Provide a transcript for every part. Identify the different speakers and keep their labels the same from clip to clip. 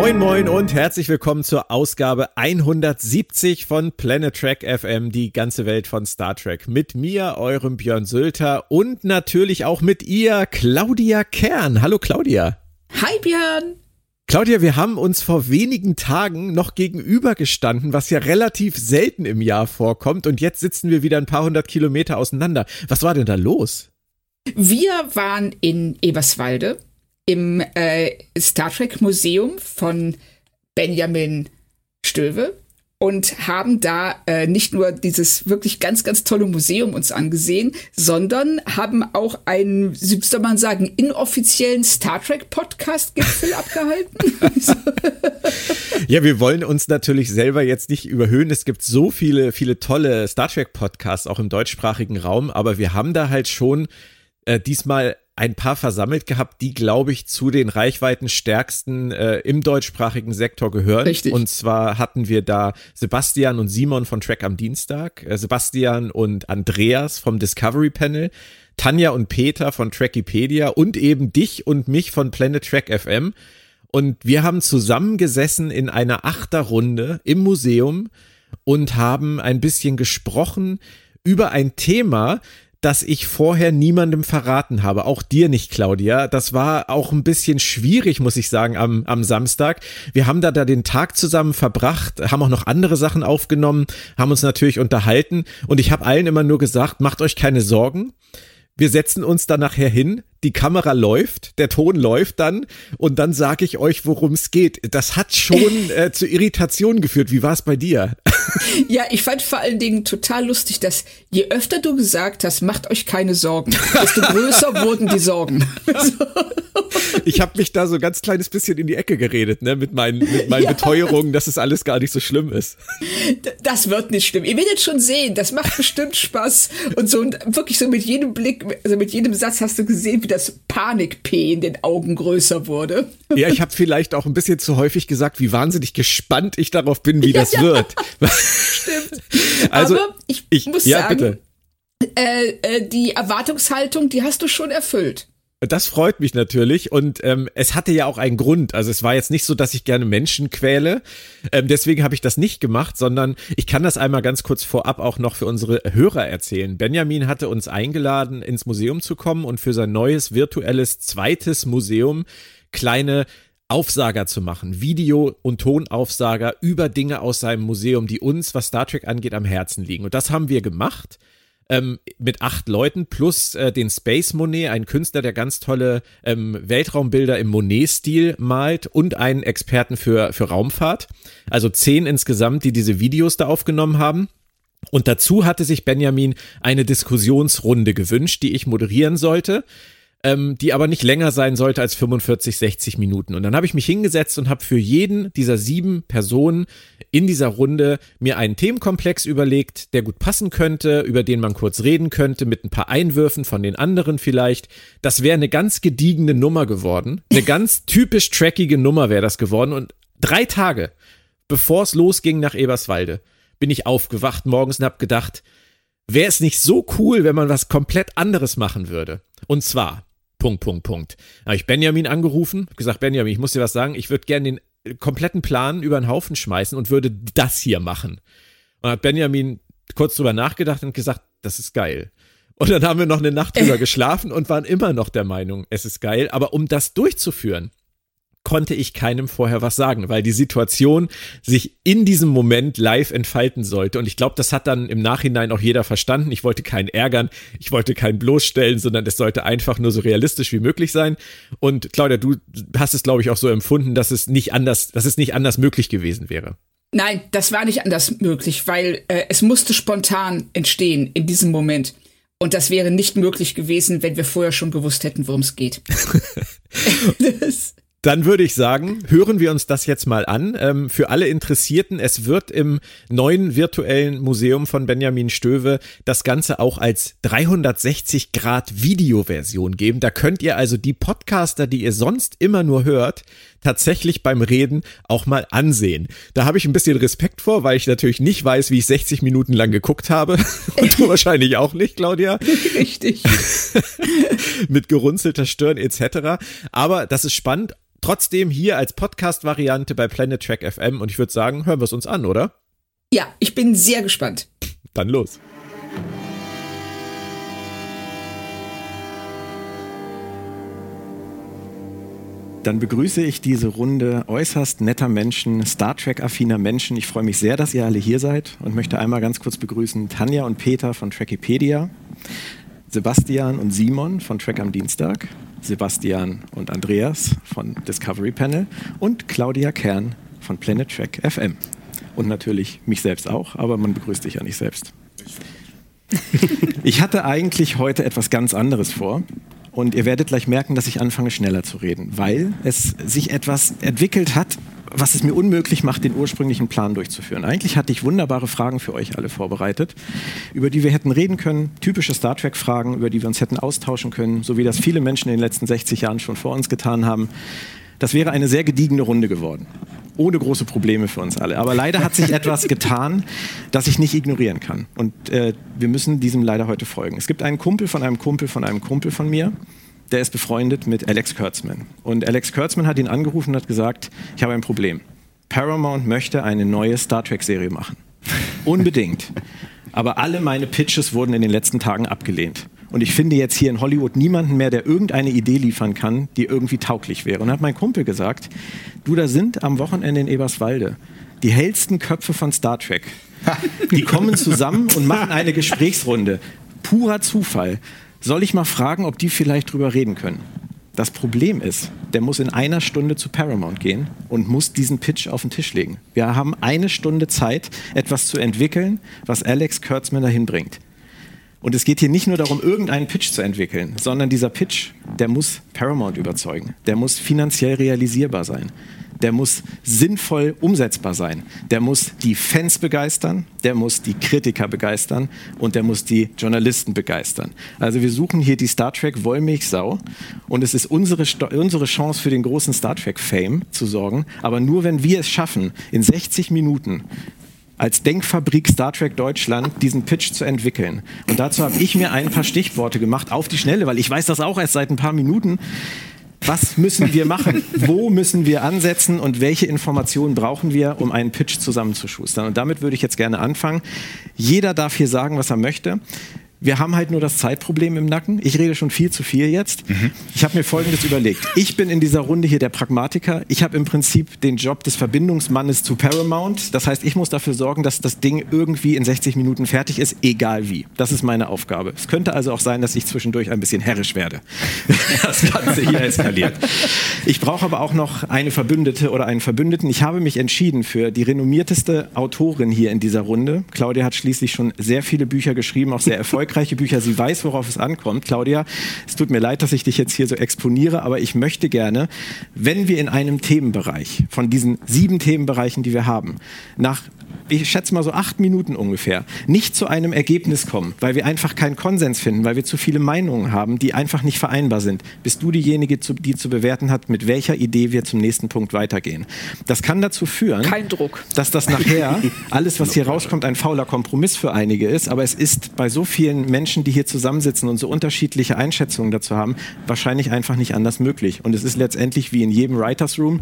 Speaker 1: Moin Moin und herzlich willkommen zur Ausgabe 170 von Planet Trek FM, die ganze Welt von Star Trek. Mit mir, eurem Björn Sülter und natürlich auch mit ihr, Claudia Kern. Hallo Claudia.
Speaker 2: Hi Björn.
Speaker 1: Claudia, wir haben uns vor wenigen Tagen noch gegenübergestanden, was ja relativ selten im Jahr vorkommt und jetzt sitzen wir wieder ein paar hundert Kilometer auseinander. Was war denn da los?
Speaker 2: Wir waren in Eberswalde im äh, Star Trek Museum von Benjamin Stöwe und haben da äh, nicht nur dieses wirklich ganz, ganz tolle Museum uns angesehen, sondern haben auch einen, soll man sagen, inoffiziellen Star Trek Podcast Gipfel abgehalten.
Speaker 1: ja, wir wollen uns natürlich selber jetzt nicht überhöhen. Es gibt so viele, viele tolle Star Trek Podcasts auch im deutschsprachigen Raum, aber wir haben da halt schon äh, diesmal ein paar versammelt gehabt, die, glaube ich, zu den reichweitenstärksten äh, im deutschsprachigen Sektor gehören.
Speaker 2: Richtig.
Speaker 1: Und zwar hatten wir da Sebastian und Simon von Track am Dienstag, äh, Sebastian und Andreas vom Discovery Panel, Tanja und Peter von Trackipedia und eben dich und mich von Planet Track FM. Und wir haben zusammengesessen in einer Achterrunde im Museum und haben ein bisschen gesprochen über ein Thema, das ich vorher niemandem verraten habe, auch dir nicht, Claudia. Das war auch ein bisschen schwierig, muss ich sagen, am, am Samstag. Wir haben da, da den Tag zusammen verbracht, haben auch noch andere Sachen aufgenommen, haben uns natürlich unterhalten und ich habe allen immer nur gesagt, macht euch keine Sorgen. Wir setzen uns da nachher hin, die Kamera läuft, der Ton läuft dann und dann sage ich euch, worum es geht. Das hat schon äh, zu Irritationen geführt. Wie war es bei dir?
Speaker 2: Ja, ich fand vor allen Dingen total lustig, dass je öfter du gesagt hast, macht euch keine Sorgen, desto größer wurden die Sorgen.
Speaker 1: Ich habe mich da so ein ganz kleines bisschen in die Ecke geredet, ne, mit meinen, mit meinen ja. Beteuerungen, dass es alles gar nicht so schlimm ist.
Speaker 2: Das wird nicht schlimm. Ihr werdet schon sehen, das macht bestimmt Spaß. Und so und wirklich so mit jedem Blick, also mit jedem Satz hast du gesehen, wie das Panik-P in den Augen größer wurde.
Speaker 1: Ja, ich habe vielleicht auch ein bisschen zu häufig gesagt, wie wahnsinnig gespannt ich darauf bin, wie das ja, wird.
Speaker 2: Stimmt. Also, Aber ich, ich muss ja, sagen, äh, äh, die Erwartungshaltung, die hast du schon erfüllt.
Speaker 1: Das freut mich natürlich und ähm, es hatte ja auch einen Grund. Also es war jetzt nicht so, dass ich gerne Menschen quäle. Ähm, deswegen habe ich das nicht gemacht, sondern ich kann das einmal ganz kurz vorab auch noch für unsere Hörer erzählen. Benjamin hatte uns eingeladen, ins Museum zu kommen und für sein neues virtuelles zweites Museum kleine Aufsager zu machen, Video- und Tonaufsager über Dinge aus seinem Museum, die uns, was Star Trek angeht, am Herzen liegen. Und das haben wir gemacht ähm, mit acht Leuten plus äh, den Space Monet, ein Künstler, der ganz tolle ähm, Weltraumbilder im Monet-Stil malt und einen Experten für, für Raumfahrt. Also zehn insgesamt, die diese Videos da aufgenommen haben. Und dazu hatte sich Benjamin eine Diskussionsrunde gewünscht, die ich moderieren sollte ähm, die aber nicht länger sein sollte als 45, 60 Minuten. Und dann habe ich mich hingesetzt und habe für jeden dieser sieben Personen in dieser Runde mir einen Themenkomplex überlegt, der gut passen könnte, über den man kurz reden könnte, mit ein paar Einwürfen von den anderen vielleicht. Das wäre eine ganz gediegene Nummer geworden. Eine ganz typisch trackige Nummer wäre das geworden. Und drei Tage, bevor es losging nach Eberswalde, bin ich aufgewacht morgens und habe gedacht, wäre es nicht so cool, wenn man was komplett anderes machen würde. Und zwar, Punkt, Punkt, Punkt. Da habe ich Benjamin angerufen, gesagt, Benjamin, ich muss dir was sagen, ich würde gerne den kompletten Plan über den Haufen schmeißen und würde das hier machen. Und hat Benjamin kurz drüber nachgedacht und gesagt, das ist geil. Und dann haben wir noch eine Nacht drüber geschlafen und waren immer noch der Meinung, es ist geil. Aber um das durchzuführen, konnte ich keinem vorher was sagen, weil die Situation sich in diesem Moment live entfalten sollte. Und ich glaube, das hat dann im Nachhinein auch jeder verstanden. Ich wollte keinen ärgern, ich wollte keinen bloßstellen, sondern es sollte einfach nur so realistisch wie möglich sein. Und Claudia, du hast es, glaube ich, auch so empfunden, dass es nicht anders, dass es nicht anders möglich gewesen wäre.
Speaker 2: Nein, das war nicht anders möglich, weil äh, es musste spontan entstehen in diesem Moment. Und das wäre nicht möglich gewesen, wenn wir vorher schon gewusst hätten, worum es geht.
Speaker 1: das Dann würde ich sagen, hören wir uns das jetzt mal an. Ähm, für alle Interessierten, es wird im neuen virtuellen Museum von Benjamin Stöwe das Ganze auch als 360 Grad Videoversion geben. Da könnt ihr also die Podcaster, die ihr sonst immer nur hört, tatsächlich beim Reden auch mal ansehen. Da habe ich ein bisschen Respekt vor, weil ich natürlich nicht weiß, wie ich 60 Minuten lang geguckt habe. Und du wahrscheinlich auch nicht, Claudia.
Speaker 2: Richtig.
Speaker 1: Mit gerunzelter Stirn etc. Aber das ist spannend. Trotzdem hier als Podcast-Variante bei Planet Track FM und ich würde sagen, hören wir es uns an, oder?
Speaker 2: Ja, ich bin sehr gespannt.
Speaker 1: Dann los. Dann begrüße ich diese Runde äußerst netter Menschen, Star Trek-affiner Menschen. Ich freue mich sehr, dass ihr alle hier seid und möchte einmal ganz kurz begrüßen Tanja und Peter von Trackipedia, Sebastian und Simon von Track am Dienstag, Sebastian und Andreas von Discovery Panel und Claudia Kern von Planet Track FM. Und natürlich mich selbst auch, aber man begrüßt dich ja nicht selbst. Ich hatte eigentlich heute etwas ganz anderes vor. Und ihr werdet gleich merken, dass ich anfange schneller zu reden, weil es sich etwas entwickelt hat, was es mir unmöglich macht, den ursprünglichen Plan durchzuführen. Eigentlich hatte ich wunderbare Fragen für euch alle vorbereitet, über die wir hätten reden können, typische Star Trek-Fragen, über die wir uns hätten austauschen können, so wie das viele Menschen in den letzten 60 Jahren schon vor uns getan haben. Das wäre eine sehr gediegene Runde geworden. Ohne große Probleme für uns alle. Aber leider hat sich etwas getan, das ich nicht ignorieren kann. Und äh, wir müssen diesem leider heute folgen. Es gibt einen Kumpel von einem Kumpel von einem Kumpel von mir, der ist befreundet mit Alex Kurtzman. Und Alex Kurtzman hat ihn angerufen und hat gesagt, ich habe ein Problem. Paramount möchte eine neue Star Trek-Serie machen. Unbedingt. Aber alle meine Pitches wurden in den letzten Tagen abgelehnt. Und ich finde jetzt hier in Hollywood niemanden mehr, der irgendeine Idee liefern kann, die irgendwie tauglich wäre. Und hat mein Kumpel gesagt, du, da sind am Wochenende in Eberswalde die hellsten Köpfe von Star Trek. Die kommen zusammen und machen eine Gesprächsrunde. Purer Zufall. Soll ich mal fragen, ob die vielleicht drüber reden können? Das Problem ist, der muss in einer Stunde zu Paramount gehen und muss diesen Pitch auf den Tisch legen. Wir haben eine Stunde Zeit, etwas zu entwickeln, was Alex Kurtzman dahin bringt. Und es geht hier nicht nur darum, irgendeinen Pitch zu entwickeln, sondern dieser Pitch, der muss Paramount überzeugen. Der muss finanziell realisierbar sein. Der muss sinnvoll umsetzbar sein. Der muss die Fans begeistern, der muss die Kritiker begeistern und der muss die Journalisten begeistern. Also wir suchen hier die Star Trek Wollmilchsau und es ist unsere, unsere Chance für den großen Star Trek Fame zu sorgen. Aber nur wenn wir es schaffen, in 60 Minuten als Denkfabrik Star Trek Deutschland diesen Pitch zu entwickeln. Und dazu habe ich mir ein paar Stichworte gemacht auf die Schnelle, weil ich weiß das auch erst seit ein paar Minuten. Was müssen wir machen? Wo müssen wir ansetzen und welche Informationen brauchen wir, um einen Pitch zusammenzuschustern? Und damit würde ich jetzt gerne anfangen. Jeder darf hier sagen, was er möchte. Wir haben halt nur das Zeitproblem im Nacken. Ich rede schon viel zu viel jetzt. Mhm. Ich habe mir Folgendes überlegt. Ich bin in dieser Runde hier der Pragmatiker. Ich habe im Prinzip den Job des Verbindungsmannes zu Paramount. Das heißt, ich muss dafür sorgen, dass das Ding irgendwie in 60 Minuten fertig ist, egal wie. Das ist meine Aufgabe. Es könnte also auch sein, dass ich zwischendurch ein bisschen herrisch werde. Das Ganze hier eskaliert. Ich brauche aber auch noch eine Verbündete oder einen Verbündeten. Ich habe mich entschieden für die renommierteste Autorin hier in dieser Runde. Claudia hat schließlich schon sehr viele Bücher geschrieben, auch sehr erfolgreich erfolgreiche Bücher. Sie weiß, worauf es ankommt. Claudia, es tut mir leid, dass ich dich jetzt hier so exponiere, aber ich möchte gerne, wenn wir in einem Themenbereich von diesen sieben Themenbereichen, die wir haben, nach ich schätze mal so acht Minuten ungefähr, nicht zu einem Ergebnis kommen, weil wir einfach keinen Konsens finden, weil wir zu viele Meinungen haben, die einfach nicht vereinbar sind, bist du diejenige, die zu bewerten hat, mit welcher Idee wir zum nächsten Punkt weitergehen. Das kann dazu führen, dass das nachher alles, was hier rauskommt, ein fauler Kompromiss für einige ist, aber es ist bei so vielen Menschen, die hier zusammensitzen und so unterschiedliche Einschätzungen dazu haben, wahrscheinlich einfach nicht anders möglich. Und es ist letztendlich wie in jedem Writers Room,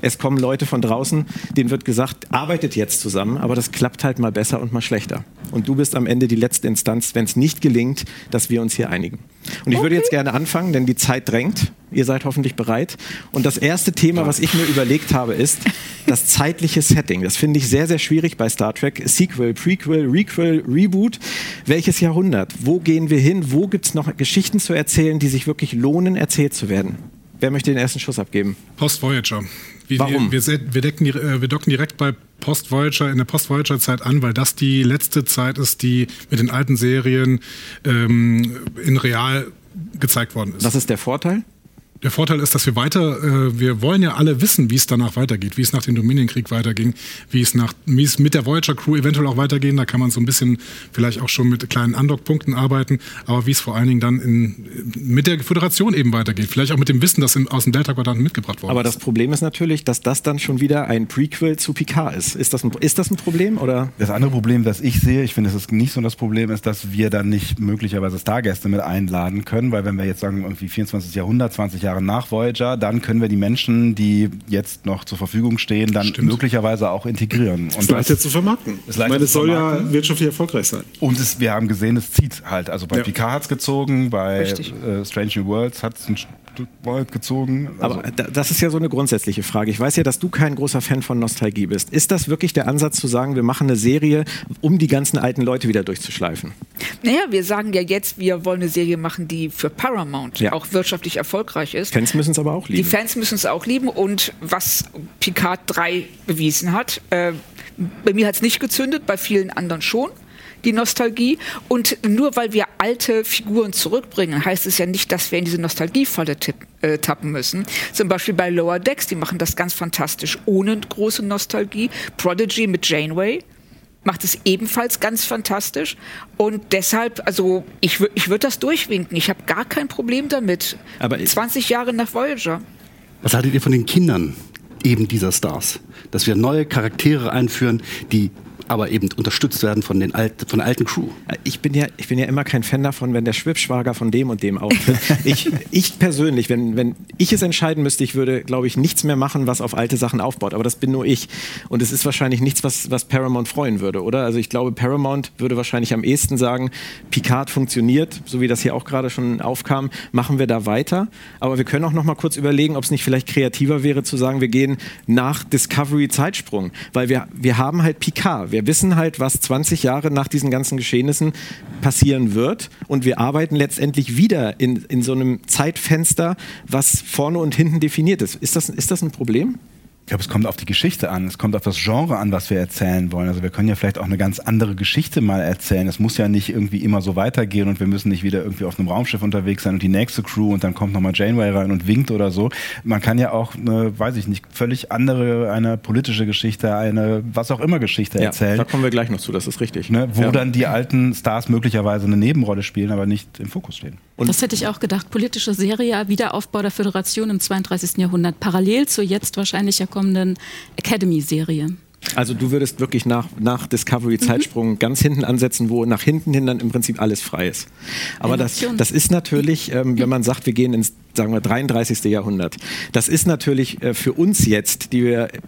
Speaker 1: es kommen Leute von draußen, denen wird gesagt, arbeitet jetzt zusammen, aber das klappt halt mal besser und mal schlechter. Und du bist am Ende die letzte Instanz, wenn es nicht gelingt, dass wir uns hier einigen. Und ich okay. würde jetzt gerne anfangen, denn die Zeit drängt. Ihr seid hoffentlich bereit. Und das erste Thema, was ich mir überlegt habe, ist das zeitliche Setting. Das finde ich sehr, sehr schwierig bei Star Trek. Sequel, Prequel, Requel, Reboot. Welches Jahrhundert? Wo gehen wir hin? Wo gibt es noch Geschichten zu erzählen, die sich wirklich lohnen, erzählt zu werden? Wer möchte den ersten Schuss abgeben?
Speaker 3: Post Voyager. Wir,
Speaker 1: Warum?
Speaker 3: Wir, wir, wir, decken, äh, wir docken direkt bei Post Voyager in der Post Voyager Zeit an, weil das die letzte Zeit ist, die mit den alten Serien ähm, in real gezeigt worden ist.
Speaker 1: Was ist der Vorteil?
Speaker 3: Der Vorteil ist, dass wir weiter, äh, wir wollen ja alle wissen, wie es danach weitergeht, wie es nach dem Dominienkrieg weiterging, wie es nach, wie es mit der Voyager Crew eventuell auch weitergehen. Da kann man so ein bisschen vielleicht auch schon mit kleinen Undock-Punkten arbeiten, aber wie es vor allen Dingen dann in, mit der Föderation eben weitergeht. Vielleicht auch mit dem Wissen, das in, aus dem Delta-Quadranten mitgebracht worden
Speaker 1: aber ist. Aber das Problem ist natürlich, dass das dann schon wieder ein Prequel zu Picard ist. Ist das ein, ist das ein Problem oder?
Speaker 4: Das andere Problem, das ich sehe, ich finde, es ist nicht so das Problem, ist, dass wir dann nicht möglicherweise Stargäste mit einladen können, weil wenn wir jetzt sagen, irgendwie 24. Jahrhundert, 20 Jahre nach Voyager, dann können wir die Menschen, die jetzt noch zur Verfügung stehen, dann Stimmt. möglicherweise auch integrieren.
Speaker 5: Und ist leichter zu vermarkten. Ist ich meine, es soll ja wirtschaftlich erfolgreich sein.
Speaker 4: Und es, wir haben gesehen, es zieht halt. Also bei ja. Picard hat es gezogen, bei äh, Strange New Worlds hat es ein weit gezogen.
Speaker 1: Also Aber das ist ja so eine grundsätzliche Frage. Ich weiß ja, dass du kein großer Fan von Nostalgie bist. Ist das wirklich der Ansatz zu sagen, wir machen eine Serie, um die ganzen alten Leute wieder durchzuschleifen?
Speaker 2: Naja, wir sagen ja jetzt, wir wollen eine Serie machen, die für Paramount ja. auch wirtschaftlich erfolgreich ist.
Speaker 1: Fans müssen es aber auch lieben.
Speaker 2: Die Fans müssen es auch lieben und was Picard 3 bewiesen hat, äh, bei mir hat es nicht gezündet, bei vielen anderen schon die Nostalgie. Und nur weil wir alte Figuren zurückbringen, heißt es ja nicht, dass wir in diese Nostalgiefalle äh, tappen müssen. Zum Beispiel bei Lower Decks, die machen das ganz fantastisch, ohne große Nostalgie. Prodigy mit Janeway macht es ebenfalls ganz fantastisch. Und deshalb, also ich, ich würde das durchwinken. Ich habe gar kein Problem damit. Aber 20 Jahre nach Voyager.
Speaker 5: Was haltet ihr von den Kindern eben dieser Stars? Dass wir neue Charaktere einführen, die aber eben unterstützt werden von, den Alt, von der alten Crew.
Speaker 1: Ich bin, ja, ich bin ja immer kein Fan davon, wenn der Schwibschwager von dem und dem auftritt. ich, ich persönlich, wenn, wenn ich es entscheiden müsste, ich würde, glaube ich, nichts mehr machen, was auf alte Sachen aufbaut. Aber das bin nur ich. Und es ist wahrscheinlich nichts, was, was Paramount freuen würde, oder? Also ich glaube, Paramount würde wahrscheinlich am ehesten sagen, Picard funktioniert, so wie das hier auch gerade schon aufkam, machen wir da weiter. Aber wir können auch noch mal kurz überlegen, ob es nicht vielleicht kreativer wäre zu sagen, wir gehen nach Discovery Zeitsprung. Weil wir, wir haben halt Picard. Wir wir wissen halt, was 20 Jahre nach diesen ganzen Geschehnissen passieren wird und wir arbeiten letztendlich wieder in, in so einem Zeitfenster, was vorne und hinten definiert ist. Ist das, ist das ein Problem?
Speaker 4: Ich glaube, es kommt auf die Geschichte an, es kommt auf das Genre an, was wir erzählen wollen. Also wir können ja vielleicht auch eine ganz andere Geschichte mal erzählen. Es muss ja nicht irgendwie immer so weitergehen und wir müssen nicht wieder irgendwie auf einem Raumschiff unterwegs sein und die nächste Crew und dann kommt nochmal Janeway rein und winkt oder so. Man kann ja auch eine, weiß ich nicht, völlig andere, eine politische Geschichte, eine was auch immer Geschichte ja, erzählen.
Speaker 1: Da kommen wir gleich noch zu, das ist richtig.
Speaker 4: Ne, wo ja. dann die alten Stars möglicherweise eine Nebenrolle spielen, aber nicht im Fokus stehen.
Speaker 6: Und das hätte ich auch gedacht. Politische Serie, Wiederaufbau der Föderation im 32. Jahrhundert, parallel zur jetzt wahrscheinlich ja kommenden Academy-Serie.
Speaker 1: Also du würdest wirklich nach, nach Discovery Zeitsprung mhm. ganz hinten ansetzen, wo nach hinten hin dann im Prinzip alles frei ist. Aber das, das ist natürlich, ähm, wenn man sagt, wir gehen ins, sagen wir, 33. Jahrhundert, das ist natürlich äh, für uns jetzt, die wir äh,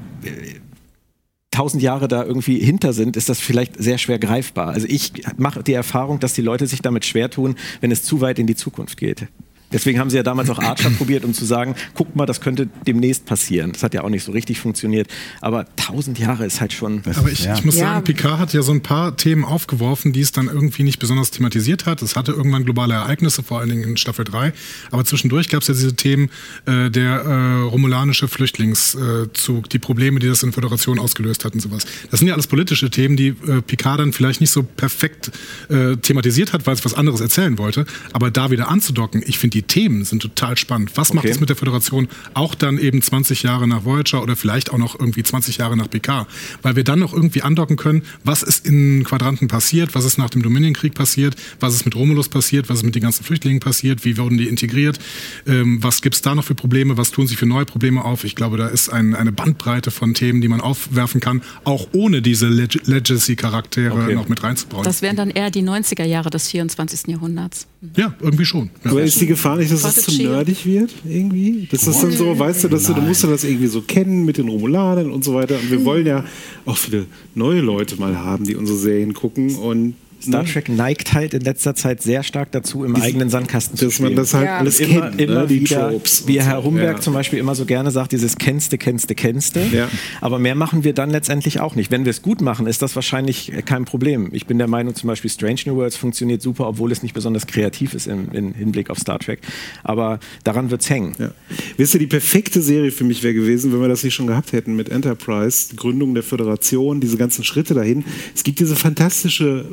Speaker 1: tausend Jahre da irgendwie hinter sind, ist das vielleicht sehr schwer greifbar. Also ich mache die Erfahrung, dass die Leute sich damit schwer tun, wenn es zu weit in die Zukunft geht. Deswegen haben sie ja damals auch Archer probiert, um zu sagen, guck mal, das könnte demnächst passieren. Das hat ja auch nicht so richtig funktioniert. Aber tausend Jahre ist halt schon.
Speaker 3: Aber ich, ja. ich muss sagen, ja. Picard hat ja so ein paar Themen aufgeworfen, die es dann irgendwie nicht besonders thematisiert hat. Es hatte irgendwann globale Ereignisse, vor allen Dingen in Staffel 3. Aber zwischendurch gab es ja diese Themen, äh, der äh, romulanische Flüchtlingszug, die Probleme, die das in der Föderation ausgelöst hat und sowas. Das sind ja alles politische Themen, die äh, Picard dann vielleicht nicht so perfekt äh, thematisiert hat, weil es was anderes erzählen wollte. Aber da wieder anzudocken, ich finde die die Themen sind total spannend. Was okay. macht es mit der Föderation auch dann eben 20 Jahre nach Voyager oder vielleicht auch noch irgendwie 20 Jahre nach PK? Weil wir dann noch irgendwie andocken können, was ist in Quadranten passiert, was ist nach dem Dominienkrieg passiert, was ist mit Romulus passiert, was ist mit den ganzen Flüchtlingen passiert, wie wurden die integriert, ähm, was gibt es da noch für Probleme, was tun sich für neue Probleme auf? Ich glaube, da ist ein, eine Bandbreite von Themen, die man aufwerfen kann, auch ohne diese Leg Legacy-Charaktere okay. noch mit reinzubauen.
Speaker 6: Das wären dann eher die 90er Jahre des 24. Jahrhunderts.
Speaker 3: Ja, irgendwie schon. Ja.
Speaker 5: Aber ist die Gefahr nicht, dass es zu nerdig wird, irgendwie? Das ist dann so, weißt du, dass du, du musst das irgendwie so kennen mit den Romulanern und so weiter. Und wir wollen ja auch viele neue Leute mal haben, die unsere Serien gucken und
Speaker 1: Star Trek neigt halt in letzter Zeit sehr stark dazu, im eigenen Sandkasten zu spielen.
Speaker 5: Dass man das halt ja. alles immer, kennt,
Speaker 1: immer ne? die wieder, Tropes. Wie Herr Humberg ja. zum Beispiel immer so gerne sagt, dieses kennste, kennste, kennste. Ja. Aber mehr machen wir dann letztendlich auch nicht. Wenn wir es gut machen, ist das wahrscheinlich kein Problem. Ich bin der Meinung, zum Beispiel Strange New Worlds funktioniert super, obwohl es nicht besonders kreativ ist im, im Hinblick auf Star Trek. Aber daran wird es hängen. Ja.
Speaker 5: Wisst ihr, die perfekte Serie für mich wäre gewesen, wenn wir das nicht schon gehabt hätten mit Enterprise, Gründung der Föderation, diese ganzen Schritte dahin. Es gibt diese fantastische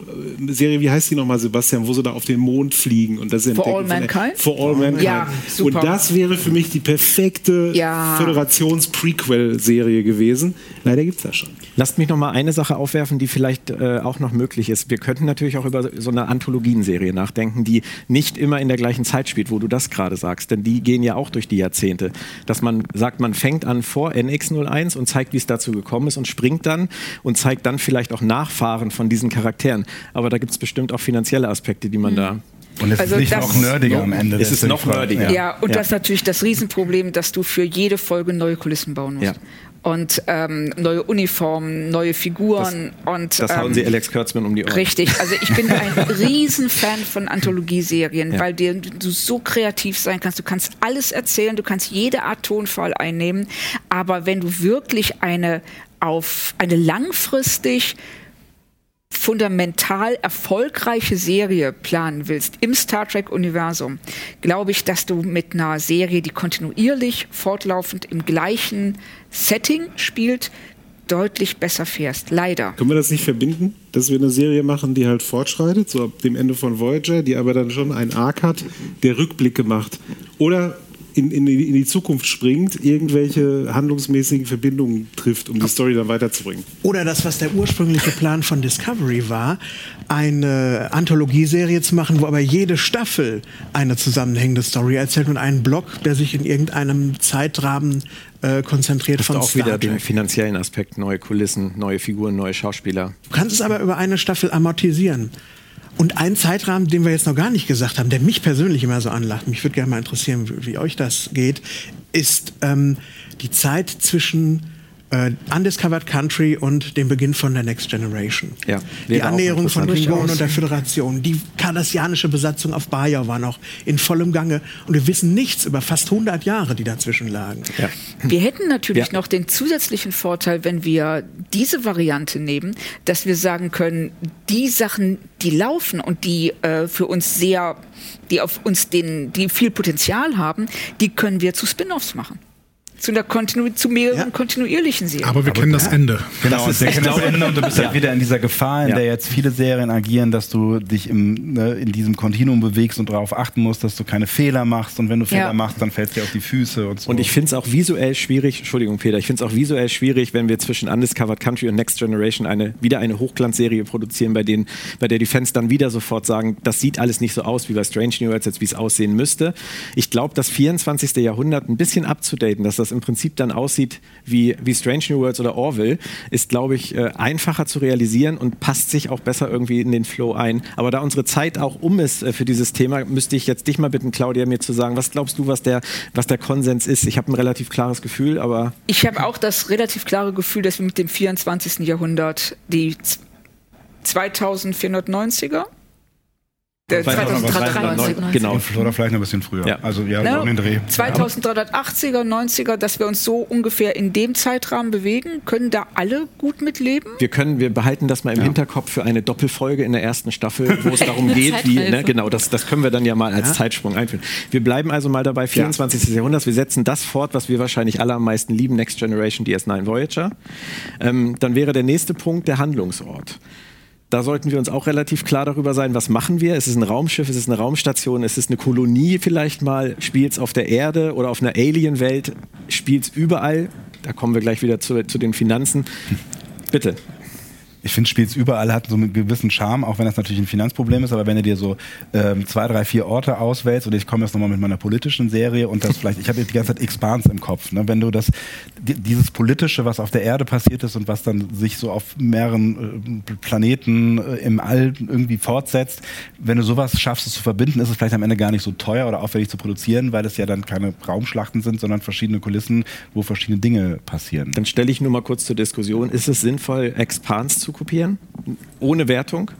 Speaker 5: Serie, wie heißt die nochmal, Sebastian, wo sie da auf den Mond fliegen und das
Speaker 2: For All Mankind?
Speaker 5: For All Mankind.
Speaker 2: Ja, super.
Speaker 5: Und das wäre für mich die perfekte
Speaker 2: Ja.
Speaker 5: Föderations-Prequel-Serie gewesen. Leider gibt's das schon.
Speaker 1: Lasst mich noch mal eine Sache aufwerfen, die vielleicht äh, auch noch möglich ist. Wir könnten natürlich auch über so eine Anthologienserie nachdenken, die nicht immer in der gleichen Zeit spielt, wo du das gerade sagst, denn die gehen ja auch durch die Jahrzehnte. Dass man sagt, man fängt an vor NX01 und zeigt, wie es dazu gekommen ist und springt dann und zeigt dann vielleicht auch Nachfahren von diesen Charakteren. Aber da gibt es bestimmt auch finanzielle Aspekte, die man da
Speaker 4: Und es
Speaker 2: Also
Speaker 4: ist nicht
Speaker 2: das-
Speaker 4: noch nerdiger am Ende.
Speaker 1: Es ist noch nerdiger.
Speaker 2: Ja, und
Speaker 1: Ja.
Speaker 2: das ist natürlich das Riesenproblem, dass du für jede Folge neue Kulissen bauen musst.
Speaker 1: Ja.
Speaker 2: Und ähm, neue Uniformen, neue Figuren und
Speaker 1: Das hauen
Speaker 2: ähm,
Speaker 1: sie Alex Kurtzman um die Ohren.
Speaker 2: Richtig, also ich bin ein Riesenfan von Anthologieserien,
Speaker 1: Ja.
Speaker 2: weil dir, du so kreativ sein kannst. Du kannst alles erzählen, du kannst jede Art Tonfall einnehmen, aber wenn du wirklich eine auf eine langfristig fundamental erfolgreiche Serie planen willst im Star Trek-Universum, glaube ich, dass du mit einer Serie, die kontinuierlich, fortlaufend im gleichen Setting spielt, deutlich besser fährst. Leider.
Speaker 5: Können wir das nicht verbinden, dass wir eine Serie machen, die halt fortschreitet, so ab dem Ende von Voyager, die aber dann schon einen Arc hat, der Rückblicke macht? Oder in, in, die, in die Zukunft springt, irgendwelche handlungsmäßigen Verbindungen trifft, um die Story dann weiterzubringen?
Speaker 7: Oder das, was der ursprüngliche Plan von Discovery war, eine Anthologieserie zu machen, wo aber jede Staffel eine zusammenhängende Story erzählt und einen Block, der sich in irgendeinem Zeitrahmen äh, konzentriert
Speaker 1: Das
Speaker 7: von
Speaker 1: ist auch
Speaker 7: Star
Speaker 1: wieder den finanziellen Aspekt, neue Kulissen, neue Figuren, neue Schauspieler.
Speaker 7: Du kannst es aber über eine Staffel amortisieren. Und ein Zeitrahmen, den wir jetzt noch gar nicht gesagt haben, der mich persönlich immer so anlacht, mich würde gerne mal interessieren, wie, wie euch das geht, ist ähm, die Zeit zwischen äh, Undiscovered Country und dem Beginn von der Next Generation.
Speaker 1: Ja,
Speaker 7: die Annäherung von. Klingonen und der Föderation, die kardassianische Besatzung auf Baja war noch in vollem Gange und wir wissen nichts über fast 100 Jahre, die dazwischen lagen.
Speaker 1: Ja.
Speaker 2: Wir hätten natürlich
Speaker 1: Ja.
Speaker 2: noch den zusätzlichen Vorteil, wenn wir diese Variante nehmen, dass wir sagen können, die Sachen, die laufen und die äh, für uns sehr, die auf uns den, die viel Potenzial haben, die können wir zu Spin-offs machen. Zu, einer Kontinu zu mehreren
Speaker 7: Ja.
Speaker 2: kontinuierlichen Serien.
Speaker 3: Aber wir kennen das Ende.
Speaker 4: Genau,
Speaker 1: Das ist-
Speaker 4: und wir kennen das Ende und du bist
Speaker 1: Ja.
Speaker 4: halt wieder in dieser Gefahr, in
Speaker 1: Ja.
Speaker 4: der jetzt viele Serien agieren, dass du dich im, ne, in diesem Kontinuum bewegst und darauf achten musst, dass du keine Fehler machst und wenn du Fehler
Speaker 2: Ja.
Speaker 4: machst, dann fällst dir auf die Füße und so.
Speaker 1: Und ich finde es auch visuell schwierig, Entschuldigung Peter, ich finde es auch visuell schwierig, wenn wir zwischen Undiscovered Country und Next Generation eine, wieder eine Hochglanzserie produzieren, bei, denen, bei der die Fans dann wieder sofort sagen, das sieht alles nicht so aus wie bei Strange New Worlds, jetzt wie es aussehen müsste. Ich glaube, das 24. Jahrhundert ein bisschen abzudaten, dass das im Prinzip dann aussieht wie, wie Strange New Worlds oder Orville, ist, glaube ich, äh, einfacher zu realisieren und passt sich auch besser irgendwie in den Flow ein. Aber da unsere Zeit auch um ist äh, für dieses Thema, müsste ich jetzt dich mal bitten, Claudia, mir zu sagen, was glaubst du, was der, was der Konsens ist? Ich habe ein relativ klares Gefühl, aber
Speaker 2: Ich habe auch das relativ klare Gefühl, dass wir mit dem 24. Jahrhundert die z- 2490er, der
Speaker 6: 2390.
Speaker 1: Genau.
Speaker 4: Oder vielleicht noch ein bisschen früher.
Speaker 1: Ja.
Speaker 4: Also ja,
Speaker 2: Ne?
Speaker 4: so um den Dreh.
Speaker 2: 2380er, 90er, dass wir uns so ungefähr in dem Zeitrahmen bewegen, können da alle gut mitleben?
Speaker 1: Wir können, wir behalten das mal im Hinterkopf für eine Doppelfolge in der ersten Staffel, wo es darum geht, wie, ne, genau, das, das können wir dann ja mal als Zeitsprung einführen. Wir bleiben also mal dabei, 24. Jahrhunderts, wir setzen das fort, was wir wahrscheinlich alle am meisten lieben, Next Generation DS9 Voyager. Ähm, dann wäre der nächste Punkt der Handlungsort. Da sollten wir uns auch relativ klar darüber sein, was machen wir? Ist es ein Raumschiff, ist es eine Raumstation, ist es eine Kolonie vielleicht mal? Spielt es auf der Erde oder auf einer Alien-Welt? Spielt es überall? Da kommen wir gleich wieder zu, zu den Finanzen. Bitte.
Speaker 4: Ich finde, Spiels überall hat so einen gewissen Charme, auch wenn das natürlich ein Finanzproblem ist, aber wenn du dir so ähm, zwei, drei, vier Orte auswählst, und ich komme jetzt nochmal mit meiner politischen Serie und das vielleicht, ich habe jetzt die ganze Zeit Expanse im Kopf, ne? wenn du das, di- dieses Politische, was auf der Erde passiert ist und was dann sich so auf mehreren äh, Planeten äh, im All irgendwie fortsetzt, wenn du sowas schaffst, es zu verbinden, ist es vielleicht am Ende gar nicht so teuer oder aufwendig zu produzieren, weil es ja dann keine Raumschlachten sind, sondern verschiedene Kulissen, wo verschiedene Dinge passieren.
Speaker 1: Dann stelle ich nur mal kurz zur Diskussion. Ist es sinnvoll, Expans zu kopieren? Ohne Wertung?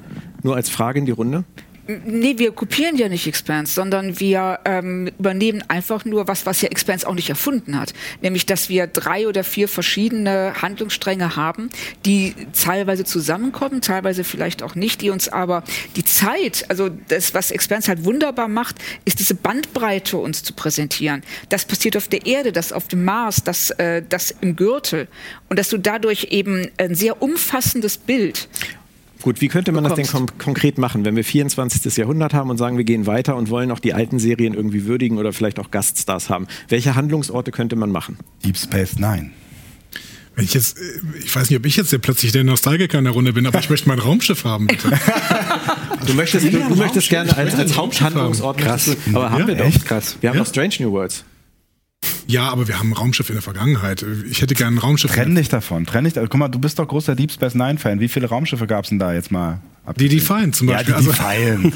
Speaker 1: Nur als Frage in die Runde?
Speaker 2: Nee, wir kopieren ja nicht Expanse, sondern wir ähm, übernehmen einfach nur was, was ja Expanse auch nicht erfunden hat. Nämlich, dass wir drei oder vier verschiedene Handlungsstränge haben, die teilweise zusammenkommen, teilweise vielleicht auch nicht, die uns aber die Zeit, also das, was Expanse halt wunderbar macht, ist diese Bandbreite uns zu präsentieren. Das passiert auf der Erde, das auf dem Mars, das, äh, das im Gürtel. Und dass du dadurch eben ein sehr umfassendes Bild
Speaker 1: Gut, wie könnte man das denn kon konkret machen, wenn wir 24. Jahrhundert haben und sagen, wir gehen weiter und wollen auch die alten Serien irgendwie würdigen oder vielleicht auch Gaststars haben? Welche Handlungsorte könnte man machen?
Speaker 4: Deep Space Nine.
Speaker 3: Wenn ich jetzt, äh, ich weiß nicht, ob ich jetzt der plötzlich der Nostalgiker in der Runde bin, aber ich möchte mein Raumschiff haben, bitte.
Speaker 1: Du möchtest, du, du möchtest gerne als, als Haupthandlungsort,
Speaker 4: Krass.
Speaker 1: aber haben
Speaker 3: Ja,
Speaker 1: wir doch.
Speaker 4: echt krass.
Speaker 1: Wir haben
Speaker 3: Ja.
Speaker 1: noch Strange New Worlds.
Speaker 3: Ja, aber wir haben ein Raumschiff in der Vergangenheit. Ich hätte gerne ein Raumschiff.
Speaker 4: Trenn dich davon, trenn dich. Guck mal, du bist doch großer Deep Space Nine-Fan. Wie viele Raumschiffe gab es denn da jetzt mal?
Speaker 3: Die Defiant zum
Speaker 4: Ja,
Speaker 3: Beispiel.
Speaker 4: die
Speaker 3: Also-
Speaker 4: Defiant. ja.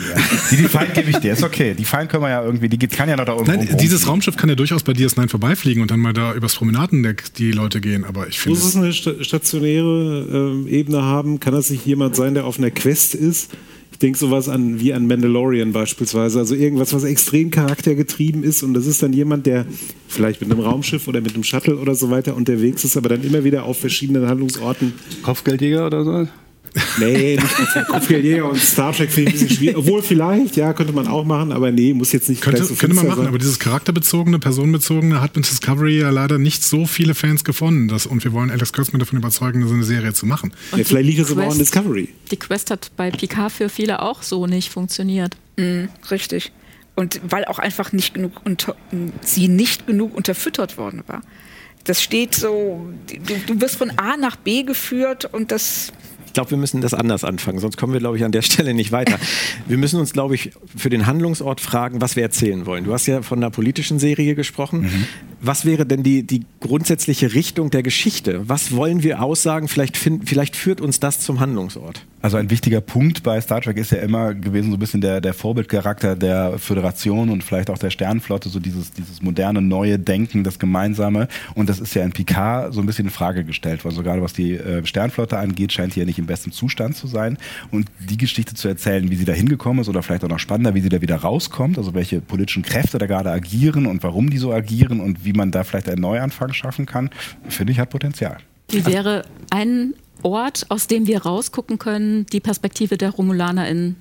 Speaker 4: Die Defiant gebe ich dir, ist okay. Defiant können wir ja irgendwie, die kann ja noch da irgendwo
Speaker 3: Nein, dieses Raumschiff kann ja durchaus bei DS9 vorbeifliegen und dann mal da übers Promenadendeck die Leute gehen, aber ich finde
Speaker 5: Muss es eine sta stationäre ähm, Ebene haben? Kann das nicht jemand sein, der auf einer Quest ist? Ich denke sowas an wie an Mandalorian beispielsweise. Also irgendwas, was extrem charaktergetrieben ist und das ist dann jemand, der vielleicht mit einem Raumschiff oder mit einem Shuttle oder so weiter unterwegs ist, aber dann immer wieder auf verschiedenen Handlungsorten.
Speaker 8: Kopfgeldjäger oder so?
Speaker 5: Nee, nicht mit Kopfgeldjäger und Star Trek finde ich ein bisschen schwierig. Obwohl vielleicht, ja, könnte man auch machen, aber nee, muss jetzt nicht
Speaker 3: Könnte,
Speaker 5: so
Speaker 3: könnte man machen,
Speaker 5: sein.
Speaker 3: aber dieses charakterbezogene, personenbezogene hat mit Discovery ja leider nicht so viele Fans gefunden. Das, und wir wollen Alex Kurtzman davon überzeugen, so eine Serie zu machen.
Speaker 5: Ja, vielleicht liegt das aber auch an
Speaker 6: Quest-
Speaker 5: Discovery.
Speaker 6: Die Quest hat bei Picard für viele auch so nicht funktioniert.
Speaker 2: Mhm, richtig. Und weil auch einfach nicht genug unter, sie nicht genug unterfüttert worden war. Das steht so, du, du wirst von A nach B geführt und das
Speaker 1: Ich glaube, wir müssen das anders anfangen, sonst kommen wir, glaube ich, an der Stelle nicht weiter. Wir müssen uns, glaube ich, für den Handlungsort fragen, was wir erzählen wollen. Du hast ja von einer politischen Serie gesprochen. Was wäre denn die, die grundsätzliche Richtung der Geschichte? Was wollen wir aussagen? Vielleicht, find, vielleicht führt uns das zum Handlungsort.
Speaker 4: Also ein wichtiger Punkt bei Star Trek ist ja immer gewesen so ein bisschen der, der Vorbildcharakter der Föderation und vielleicht auch der Sternenflotte, so dieses, dieses moderne, neue Denken, das Gemeinsame. Und das ist ja in Picard so ein bisschen in Frage gestellt worden. So gerade was die äh, Sternflotte angeht, scheint die ja nicht im besten Zustand zu sein. Und die Geschichte zu erzählen, wie sie da hingekommen ist oder vielleicht auch noch spannender, wie sie da wieder rauskommt, also welche politischen Kräfte da gerade agieren und warum die so agieren und wie man da vielleicht einen Neuanfang schaffen kann, finde ich, hat Potenzial.
Speaker 6: Wie wäre ein Ort, aus dem wir rausgucken können, die Perspektive der RomulanerInnen?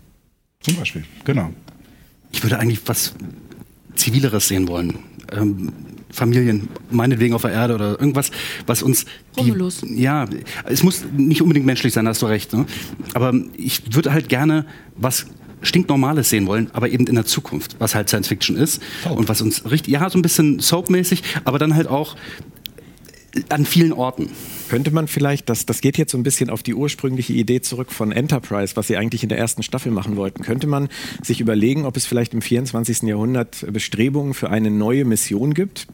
Speaker 4: Zum Beispiel, genau.
Speaker 8: Ich würde eigentlich was Zivileres sehen wollen. Ähm, Familien, meinetwegen auf der Erde oder irgendwas, was uns. die-
Speaker 6: Romulus.
Speaker 8: Ja, es muss nicht unbedingt menschlich sein, da hast du recht. Ne? Aber ich würde halt gerne was stinknormales sehen wollen, aber eben in der Zukunft, was halt Science Fiction ist und was uns richtig, ja, so ein bisschen Soap-mäßig, aber dann halt auch an vielen Orten.
Speaker 1: Könnte man vielleicht, das, das geht jetzt so ein bisschen auf die ursprüngliche Idee zurück von Enterprise, was sie eigentlich in der ersten Staffel machen wollten, könnte man sich überlegen, ob es vielleicht im 24. Jahrhundert Bestrebungen für eine neue Mission gibt,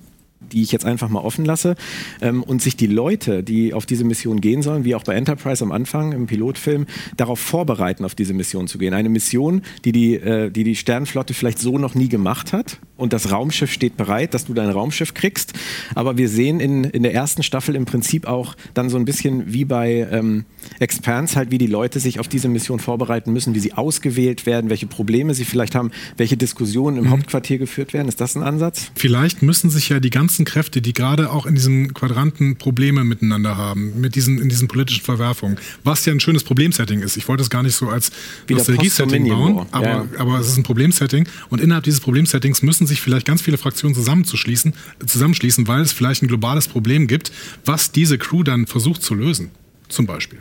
Speaker 1: die ich jetzt einfach mal offen lasse, ähm, und sich die Leute, die auf diese Mission gehen sollen, wie auch bei Enterprise am Anfang im Pilotfilm, darauf vorbereiten, auf diese Mission zu gehen. Eine Mission, die die, äh, die, die Sternenflotte vielleicht so noch nie gemacht hat. Und das Raumschiff steht bereit, dass du dein Raumschiff kriegst. Aber wir sehen in, in der ersten Staffel im Prinzip auch dann so ein bisschen wie bei ähm, Expanse halt, wie die Leute sich auf diese Mission vorbereiten müssen, wie sie ausgewählt werden, welche Probleme sie vielleicht haben, welche Diskussionen im Hauptquartier geführt werden. Ist das ein Ansatz?
Speaker 3: Vielleicht müssen sich ja die ganzen Kräfte, die gerade auch in diesen Quadranten Probleme miteinander haben, mit diesen, in diesen politischen Verwerfungen, was ja ein schönes Problemsetting ist. Ich wollte es gar nicht so als Nostalgie-Setting bauen, aber,
Speaker 1: ja.
Speaker 3: aber es ist ein Problemsetting und innerhalb dieses Problemsettings müssen sich vielleicht ganz viele Fraktionen zusammenzuschließen, zusammenschließen, weil es vielleicht ein globales Problem gibt, was diese Crew dann versucht zu lösen. Zum Beispiel.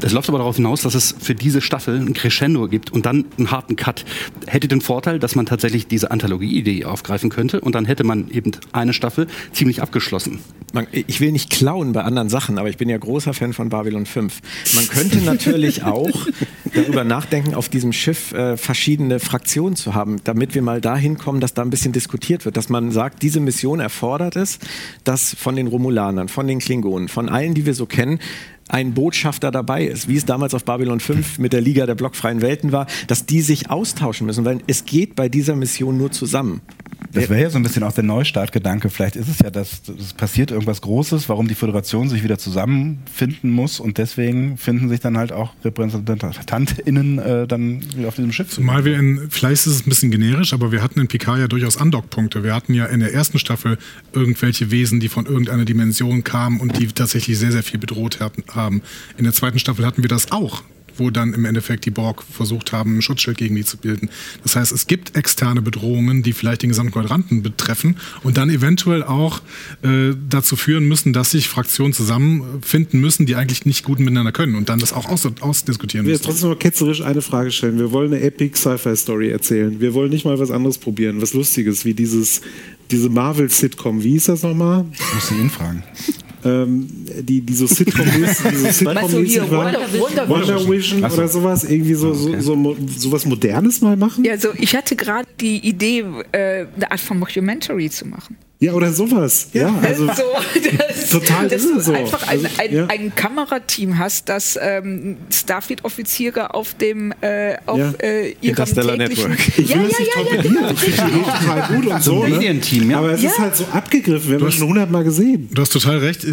Speaker 8: Das läuft aber darauf hinaus, dass es für diese Staffel ein Crescendo gibt und dann einen harten Cut. Hätte den Vorteil, dass man tatsächlich diese Anthologie-Idee aufgreifen könnte und dann hätte man eben eine Staffel ziemlich abgeschlossen.
Speaker 1: Man, ich will nicht klauen bei anderen Sachen, aber ich bin ja großer Fan von Babylon 5. Man könnte natürlich auch darüber nachdenken, auf diesem Schiff äh, verschiedene Fraktionen zu haben, damit wir mal dahin kommen, dass da ein bisschen diskutiert wird, dass man sagt, diese Mission erfordert es, dass von den Romulanern, von den Klingonen, von allen, die wir so kennen, ein Botschafter dabei ist, wie es damals auf Babylon 5 mit der Liga der blockfreien Welten war, dass die sich austauschen müssen, weil es geht bei dieser Mission nur zusammen.
Speaker 4: Das wäre ja so ein bisschen auch der Neustartgedanke. Vielleicht ist es ja, dass es passiert irgendwas Großes, warum die Föderation sich wieder zusammenfinden muss und deswegen finden sich dann halt auch RepräsentantInnen äh, dann wieder auf diesem Schiff.
Speaker 3: Zumal wir in, vielleicht ist es ein bisschen generisch, aber wir hatten in Picard ja durchaus Andockpunkte. Wir hatten ja in der ersten Staffel irgendwelche Wesen, die von irgendeiner Dimension kamen und die tatsächlich sehr, sehr viel bedroht haben. In der zweiten Staffel hatten wir das auch. Wo dann im Endeffekt die Borg versucht haben, ein Schutzschild gegen die zu bilden. Das heißt, es gibt externe Bedrohungen, die vielleicht den gesamten Quadranten betreffen und dann eventuell auch äh, dazu führen müssen, dass sich Fraktionen zusammenfinden müssen, die eigentlich nicht gut miteinander können und dann das auch aus, ausdiskutieren
Speaker 5: Ich will
Speaker 3: müssen.
Speaker 5: jetzt trotzdem mal ketzerisch eine Frage stellen. Wir wollen eine Epic Sci-Fi-Story erzählen. Wir wollen nicht mal was anderes probieren, was Lustiges, wie dieses, diese Marvel-Sitcom. Wie hieß das nochmal?
Speaker 4: Muss ich ihn fragen.
Speaker 5: Ähm, die, die so Sitcom-mäßig Sitcom
Speaker 2: hier. Wonder, Wonder,
Speaker 5: Wonder Vision
Speaker 4: so.
Speaker 5: oder sowas, irgendwie so, so, so, mo- so was Modernes mal machen?
Speaker 2: Ja, also ich hatte gerade die Idee, äh, eine Art von Mockumentary zu machen.
Speaker 5: Ja, oder sowas. Ja, also
Speaker 2: so, das,
Speaker 5: total
Speaker 2: dass
Speaker 5: ist
Speaker 2: du
Speaker 5: es so.
Speaker 2: einfach ein,
Speaker 5: Also,
Speaker 2: ein,
Speaker 5: ja.
Speaker 2: ein Kamerateam hast, das ähm, Starfleet-Offiziere auf dem äh, auf
Speaker 5: Ja.
Speaker 2: äh, ihrem
Speaker 1: Interstellar
Speaker 2: täglichen
Speaker 1: Network.
Speaker 5: Ich
Speaker 2: ja, ja,
Speaker 5: das nicht
Speaker 2: ja, ja, genau.
Speaker 5: Ich total gut und so.
Speaker 8: ein
Speaker 5: Ne?
Speaker 8: Medienteam, ja.
Speaker 5: Aber es ist halt so abgegriffen. Wir haben das schon hundertmal gesehen.
Speaker 3: Du hast total recht. Äh,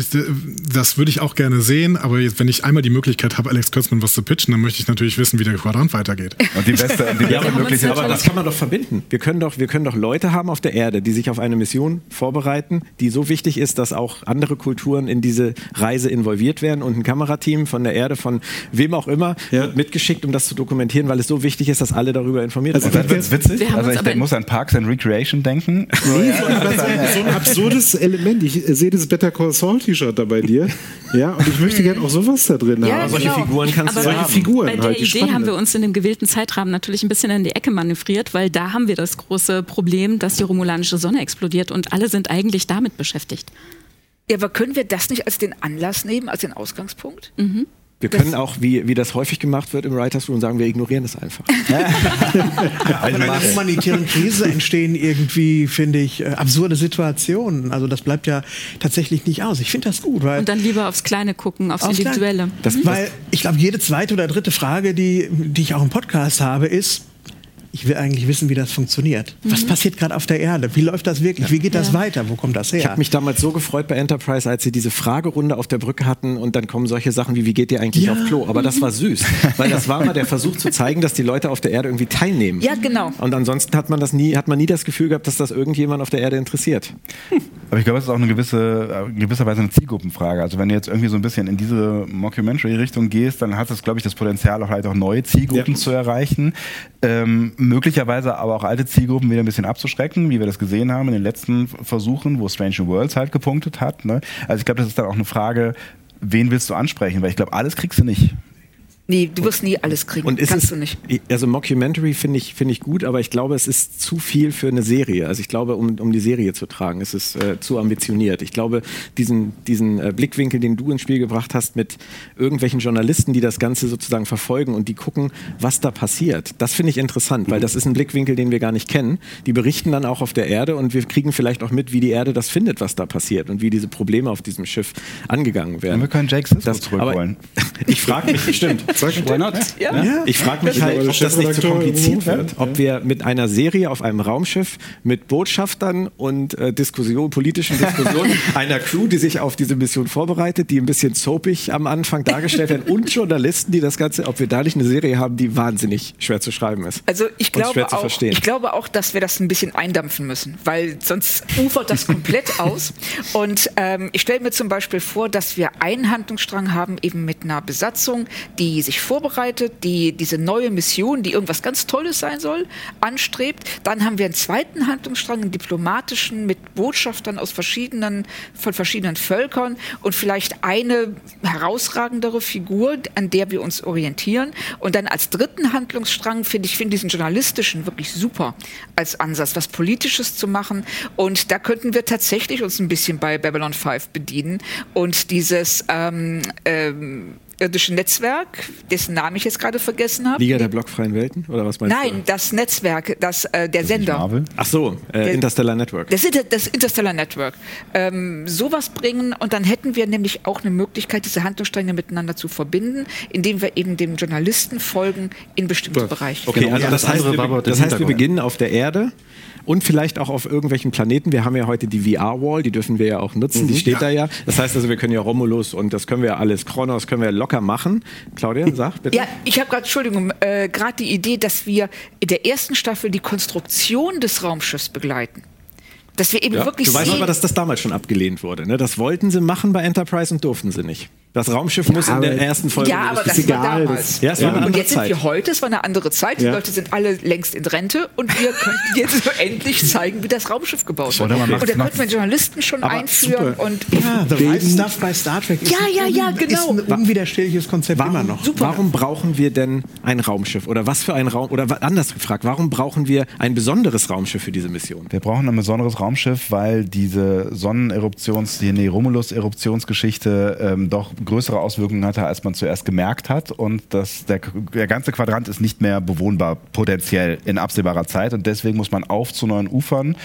Speaker 3: Das würde ich auch gerne sehen, aber jetzt, wenn ich einmal die Möglichkeit habe, Alex Kurtzman was zu pitchen, dann möchte ich natürlich wissen, wie der Quadrant weitergeht.
Speaker 4: Und die beste, die beste mögliche.
Speaker 1: Aber das kann man doch verbinden. Wir können doch, wir können doch Leute haben auf der Erde, die sich auf eine Mission vorbereiten, die so wichtig ist, dass auch andere Kulturen in diese Reise involviert werden und ein Kamerateam von der Erde, von wem auch immer,
Speaker 5: Ja.
Speaker 1: wird mitgeschickt, um das zu dokumentieren, weil es so wichtig ist, dass alle darüber informiert
Speaker 5: Also
Speaker 1: werden.
Speaker 4: Und dann wird's witzig.
Speaker 6: Wir
Speaker 4: Also ich denk, muss an Parks and Recreation denken.
Speaker 5: Nee, so, ein, so ein absurdes Element. Ich äh, sehe das Better Call Saul T-Shirt da bei dir. Ja, und ich möchte gerne auch sowas da drin
Speaker 2: Ja,
Speaker 5: haben.
Speaker 1: Solche
Speaker 2: genau.
Speaker 1: Figuren kannst
Speaker 6: Aber
Speaker 1: du
Speaker 5: solche
Speaker 1: haben.
Speaker 5: Figuren
Speaker 6: Bei der
Speaker 5: halt, die
Speaker 6: Idee haben wir uns in dem gewählten Zeitrahmen natürlich ein bisschen in die Ecke manövriert, weil da haben wir das große Problem, dass die romulanische Sonne explodiert und alle sind eigentlich damit beschäftigt.
Speaker 2: Ja, aber können wir das nicht als den Anlass nehmen, als den Ausgangspunkt?
Speaker 1: Wir können auch, wie, wie das häufig gemacht wird im Writers Room, sagen, wir ignorieren das einfach.
Speaker 7: Auch in einer humanitären Krise entstehen irgendwie, finde ich, äh, absurde Situationen. Also das bleibt ja tatsächlich nicht aus. Ich finde das gut, weil
Speaker 6: Und dann lieber aufs Kleine gucken, aufs
Speaker 7: Aufs
Speaker 6: Individuelle.
Speaker 1: Das,
Speaker 7: Weil ich glaube, jede zweite oder dritte Frage, die, die ich auch im Podcast habe, ist, ich will eigentlich wissen, wie das funktioniert. Was passiert gerade auf der Erde? Wie läuft das wirklich? Wie geht das
Speaker 6: Ja.
Speaker 7: weiter? Wo kommt das
Speaker 1: Ich
Speaker 7: her?
Speaker 1: habe mich damals so gefreut bei Enterprise, als sie diese Fragerunde auf der Brücke hatten und dann kommen solche Sachen wie, wie geht ihr eigentlich
Speaker 7: Ja.
Speaker 1: auf Klo? Aber das war süß, weil das war mal der Versuch zu zeigen, dass die Leute auf der Erde irgendwie teilnehmen.
Speaker 2: Ja, genau.
Speaker 1: Und ansonsten hat man das nie, hat man nie das Gefühl gehabt, dass das irgendjemand auf der Erde interessiert.
Speaker 4: Aber ich glaube, es ist auch eine gewisse, äh, in gewisser Weise eine Zielgruppenfrage. Also wenn du jetzt irgendwie so ein bisschen in diese Mockumentary-Richtung gehst, dann hat es, glaube ich, das Potenzial, auch halt auch neue Zielgruppen
Speaker 5: Ja.
Speaker 4: zu erreichen. Ähm, möglicherweise aber auch alte Zielgruppen wieder ein bisschen abzuschrecken, wie wir das gesehen haben in den letzten Versuchen, wo Strange Worlds halt gepunktet hat. Ne? Also ich glaube, das ist dann auch eine Frage, wen willst du ansprechen? Weil ich glaube, alles kriegst du nicht.
Speaker 2: Nee, du wirst nie alles kriegen.
Speaker 1: Und ist
Speaker 2: Kannst
Speaker 1: es,
Speaker 2: du nicht.
Speaker 1: Also Mockumentary finde ich, finde ich gut, aber ich glaube, es ist zu viel für eine Serie. Also ich glaube, um, um die Serie zu tragen, ist es äh, zu ambitioniert. Ich glaube, diesen, diesen äh, Blickwinkel, den du ins Spiel gebracht hast, mit irgendwelchen Journalisten, die das Ganze sozusagen verfolgen und die gucken, was da passiert, das finde ich interessant, weil das ist ein Blickwinkel, den wir gar nicht kennen. Die berichten dann auch auf der Erde und wir kriegen vielleicht auch mit, wie die Erde das findet, was da passiert und wie diese Probleme auf diesem Schiff angegangen werden.
Speaker 4: Und wir können Jake Sisko
Speaker 1: Das-
Speaker 4: zurückholen.
Speaker 1: aber Ich frage mich, stimmt.
Speaker 8: Why not?
Speaker 2: Ja.
Speaker 1: Ich frage mich halt, ob das nicht zu kompliziert wird. Ob wir mit einer Serie auf einem Raumschiff mit Botschaftern und äh, Diskussion, politischen Diskussionen, einer Crew, die sich auf diese Mission vorbereitet, die ein bisschen soapig am Anfang dargestellt werden und Journalisten, die das Ganze, ob wir da nicht eine Serie haben, die wahnsinnig schwer zu schreiben ist.
Speaker 2: Also ich glaube, auch,
Speaker 1: verstehen.
Speaker 2: ich glaube auch, dass wir das ein bisschen eindampfen müssen, weil sonst ufert das komplett aus. Und ähm, ich stelle mir zum Beispiel vor, dass wir einen Handlungsstrang haben, eben mit einer Besatzung, die sich vorbereitet, die diese neue Mission, die irgendwas ganz Tolles sein soll, anstrebt. Dann haben wir einen zweiten Handlungsstrang, einen diplomatischen, mit Botschaftern aus verschiedenen, von verschiedenen Völkern und vielleicht eine herausragendere Figur, an der wir uns orientieren. Und dann als dritten Handlungsstrang finde ich finde diesen journalistischen wirklich super als Ansatz, was Politisches zu machen. Und da könnten wir tatsächlich uns ein bisschen bei Babylon 5 bedienen und dieses ähm, ähm, irdische Netzwerk, dessen Namen ich jetzt gerade vergessen habe.
Speaker 1: Liga der blockfreien Welten? Oder was meinst
Speaker 2: Nein, das Netzwerk, das äh, der Sender.
Speaker 4: Marvel?
Speaker 1: du? Ach so, äh,
Speaker 2: Der-
Speaker 1: Interstellar Network.
Speaker 2: Das, das Interstellar Network. Ähm, sowas bringen und dann hätten wir nämlich auch eine Möglichkeit, diese Handlungsstränge miteinander zu verbinden, indem wir eben dem Journalisten folgen in bestimmte Bereiche.
Speaker 1: Okay,
Speaker 8: Genau,
Speaker 1: also
Speaker 8: und
Speaker 1: das,
Speaker 8: das
Speaker 1: heißt, wir, das heißt, wir beginnen auf der Erde und vielleicht auch auf irgendwelchen Planeten. Wir haben ja heute die VR-Wall, die dürfen wir ja auch nutzen, die steht da ja. Das heißt also, wir können ja Romulus und das können wir ja alles, Kronos können wir locker machen. Claudia, sag bitte.
Speaker 2: Ja, ich habe gerade, Entschuldigung, äh, gerade die Idee, dass wir in der ersten Staffel die Konstruktion des Raumschiffs begleiten. Dass wir eben
Speaker 1: Ja.
Speaker 2: wirklich
Speaker 1: Du weißt
Speaker 2: sehen,
Speaker 1: aber, dass das damals schon abgelehnt wurde. Ne? Das wollten sie machen bei Enterprise und durften sie nicht. Das Raumschiff muss in der ersten Folge.
Speaker 2: Ja, aber das
Speaker 5: egal,
Speaker 2: war damals.
Speaker 1: Ja, es war eine
Speaker 2: und jetzt sind
Speaker 1: Zeit.
Speaker 2: wir heute, es war eine andere Zeit. Die
Speaker 5: Ja.
Speaker 2: Leute sind alle längst in Rente und wir könnten jetzt so endlich zeigen, wie das Raumschiff gebaut wird. Und da könnten wir Journalisten schon einführen und
Speaker 7: Ja, The Right Stuff bei Star Trek ist,
Speaker 2: Ja, ja, ja,
Speaker 7: ein-
Speaker 2: genau.
Speaker 7: ist ein unwiderstehliches Konzept immer noch.
Speaker 1: Warum brauchen wir denn ein Raumschiff? Oder was für ein Raum? Oder anders gefragt, warum brauchen wir ein besonderes Raumschiff für diese Mission?
Speaker 4: Wir brauchen ein besonderes Raumschiff, weil diese Sonneneruptions-, die nee, Romulus-Eruptionsgeschichte ähm, doch größere Auswirkungen hatte, als man zuerst gemerkt hat. Und das, der, der ganze Quadrant ist nicht mehr bewohnbar, potenziell in absehbarer Zeit. Und deswegen muss man auf zu neuen Ufern.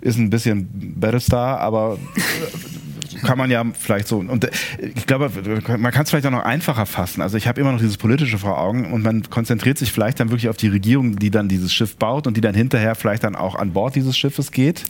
Speaker 4: Ist ein bisschen Battlestar, aber kann man ja vielleicht so. Und äh, ich glaube, man kann es vielleicht auch noch einfacher fassen. Also ich habe immer noch dieses Politische vor Augen und man konzentriert sich vielleicht dann wirklich auf die Regierung, die dann dieses Schiff baut und die dann hinterher vielleicht dann auch an Bord dieses Schiffes geht.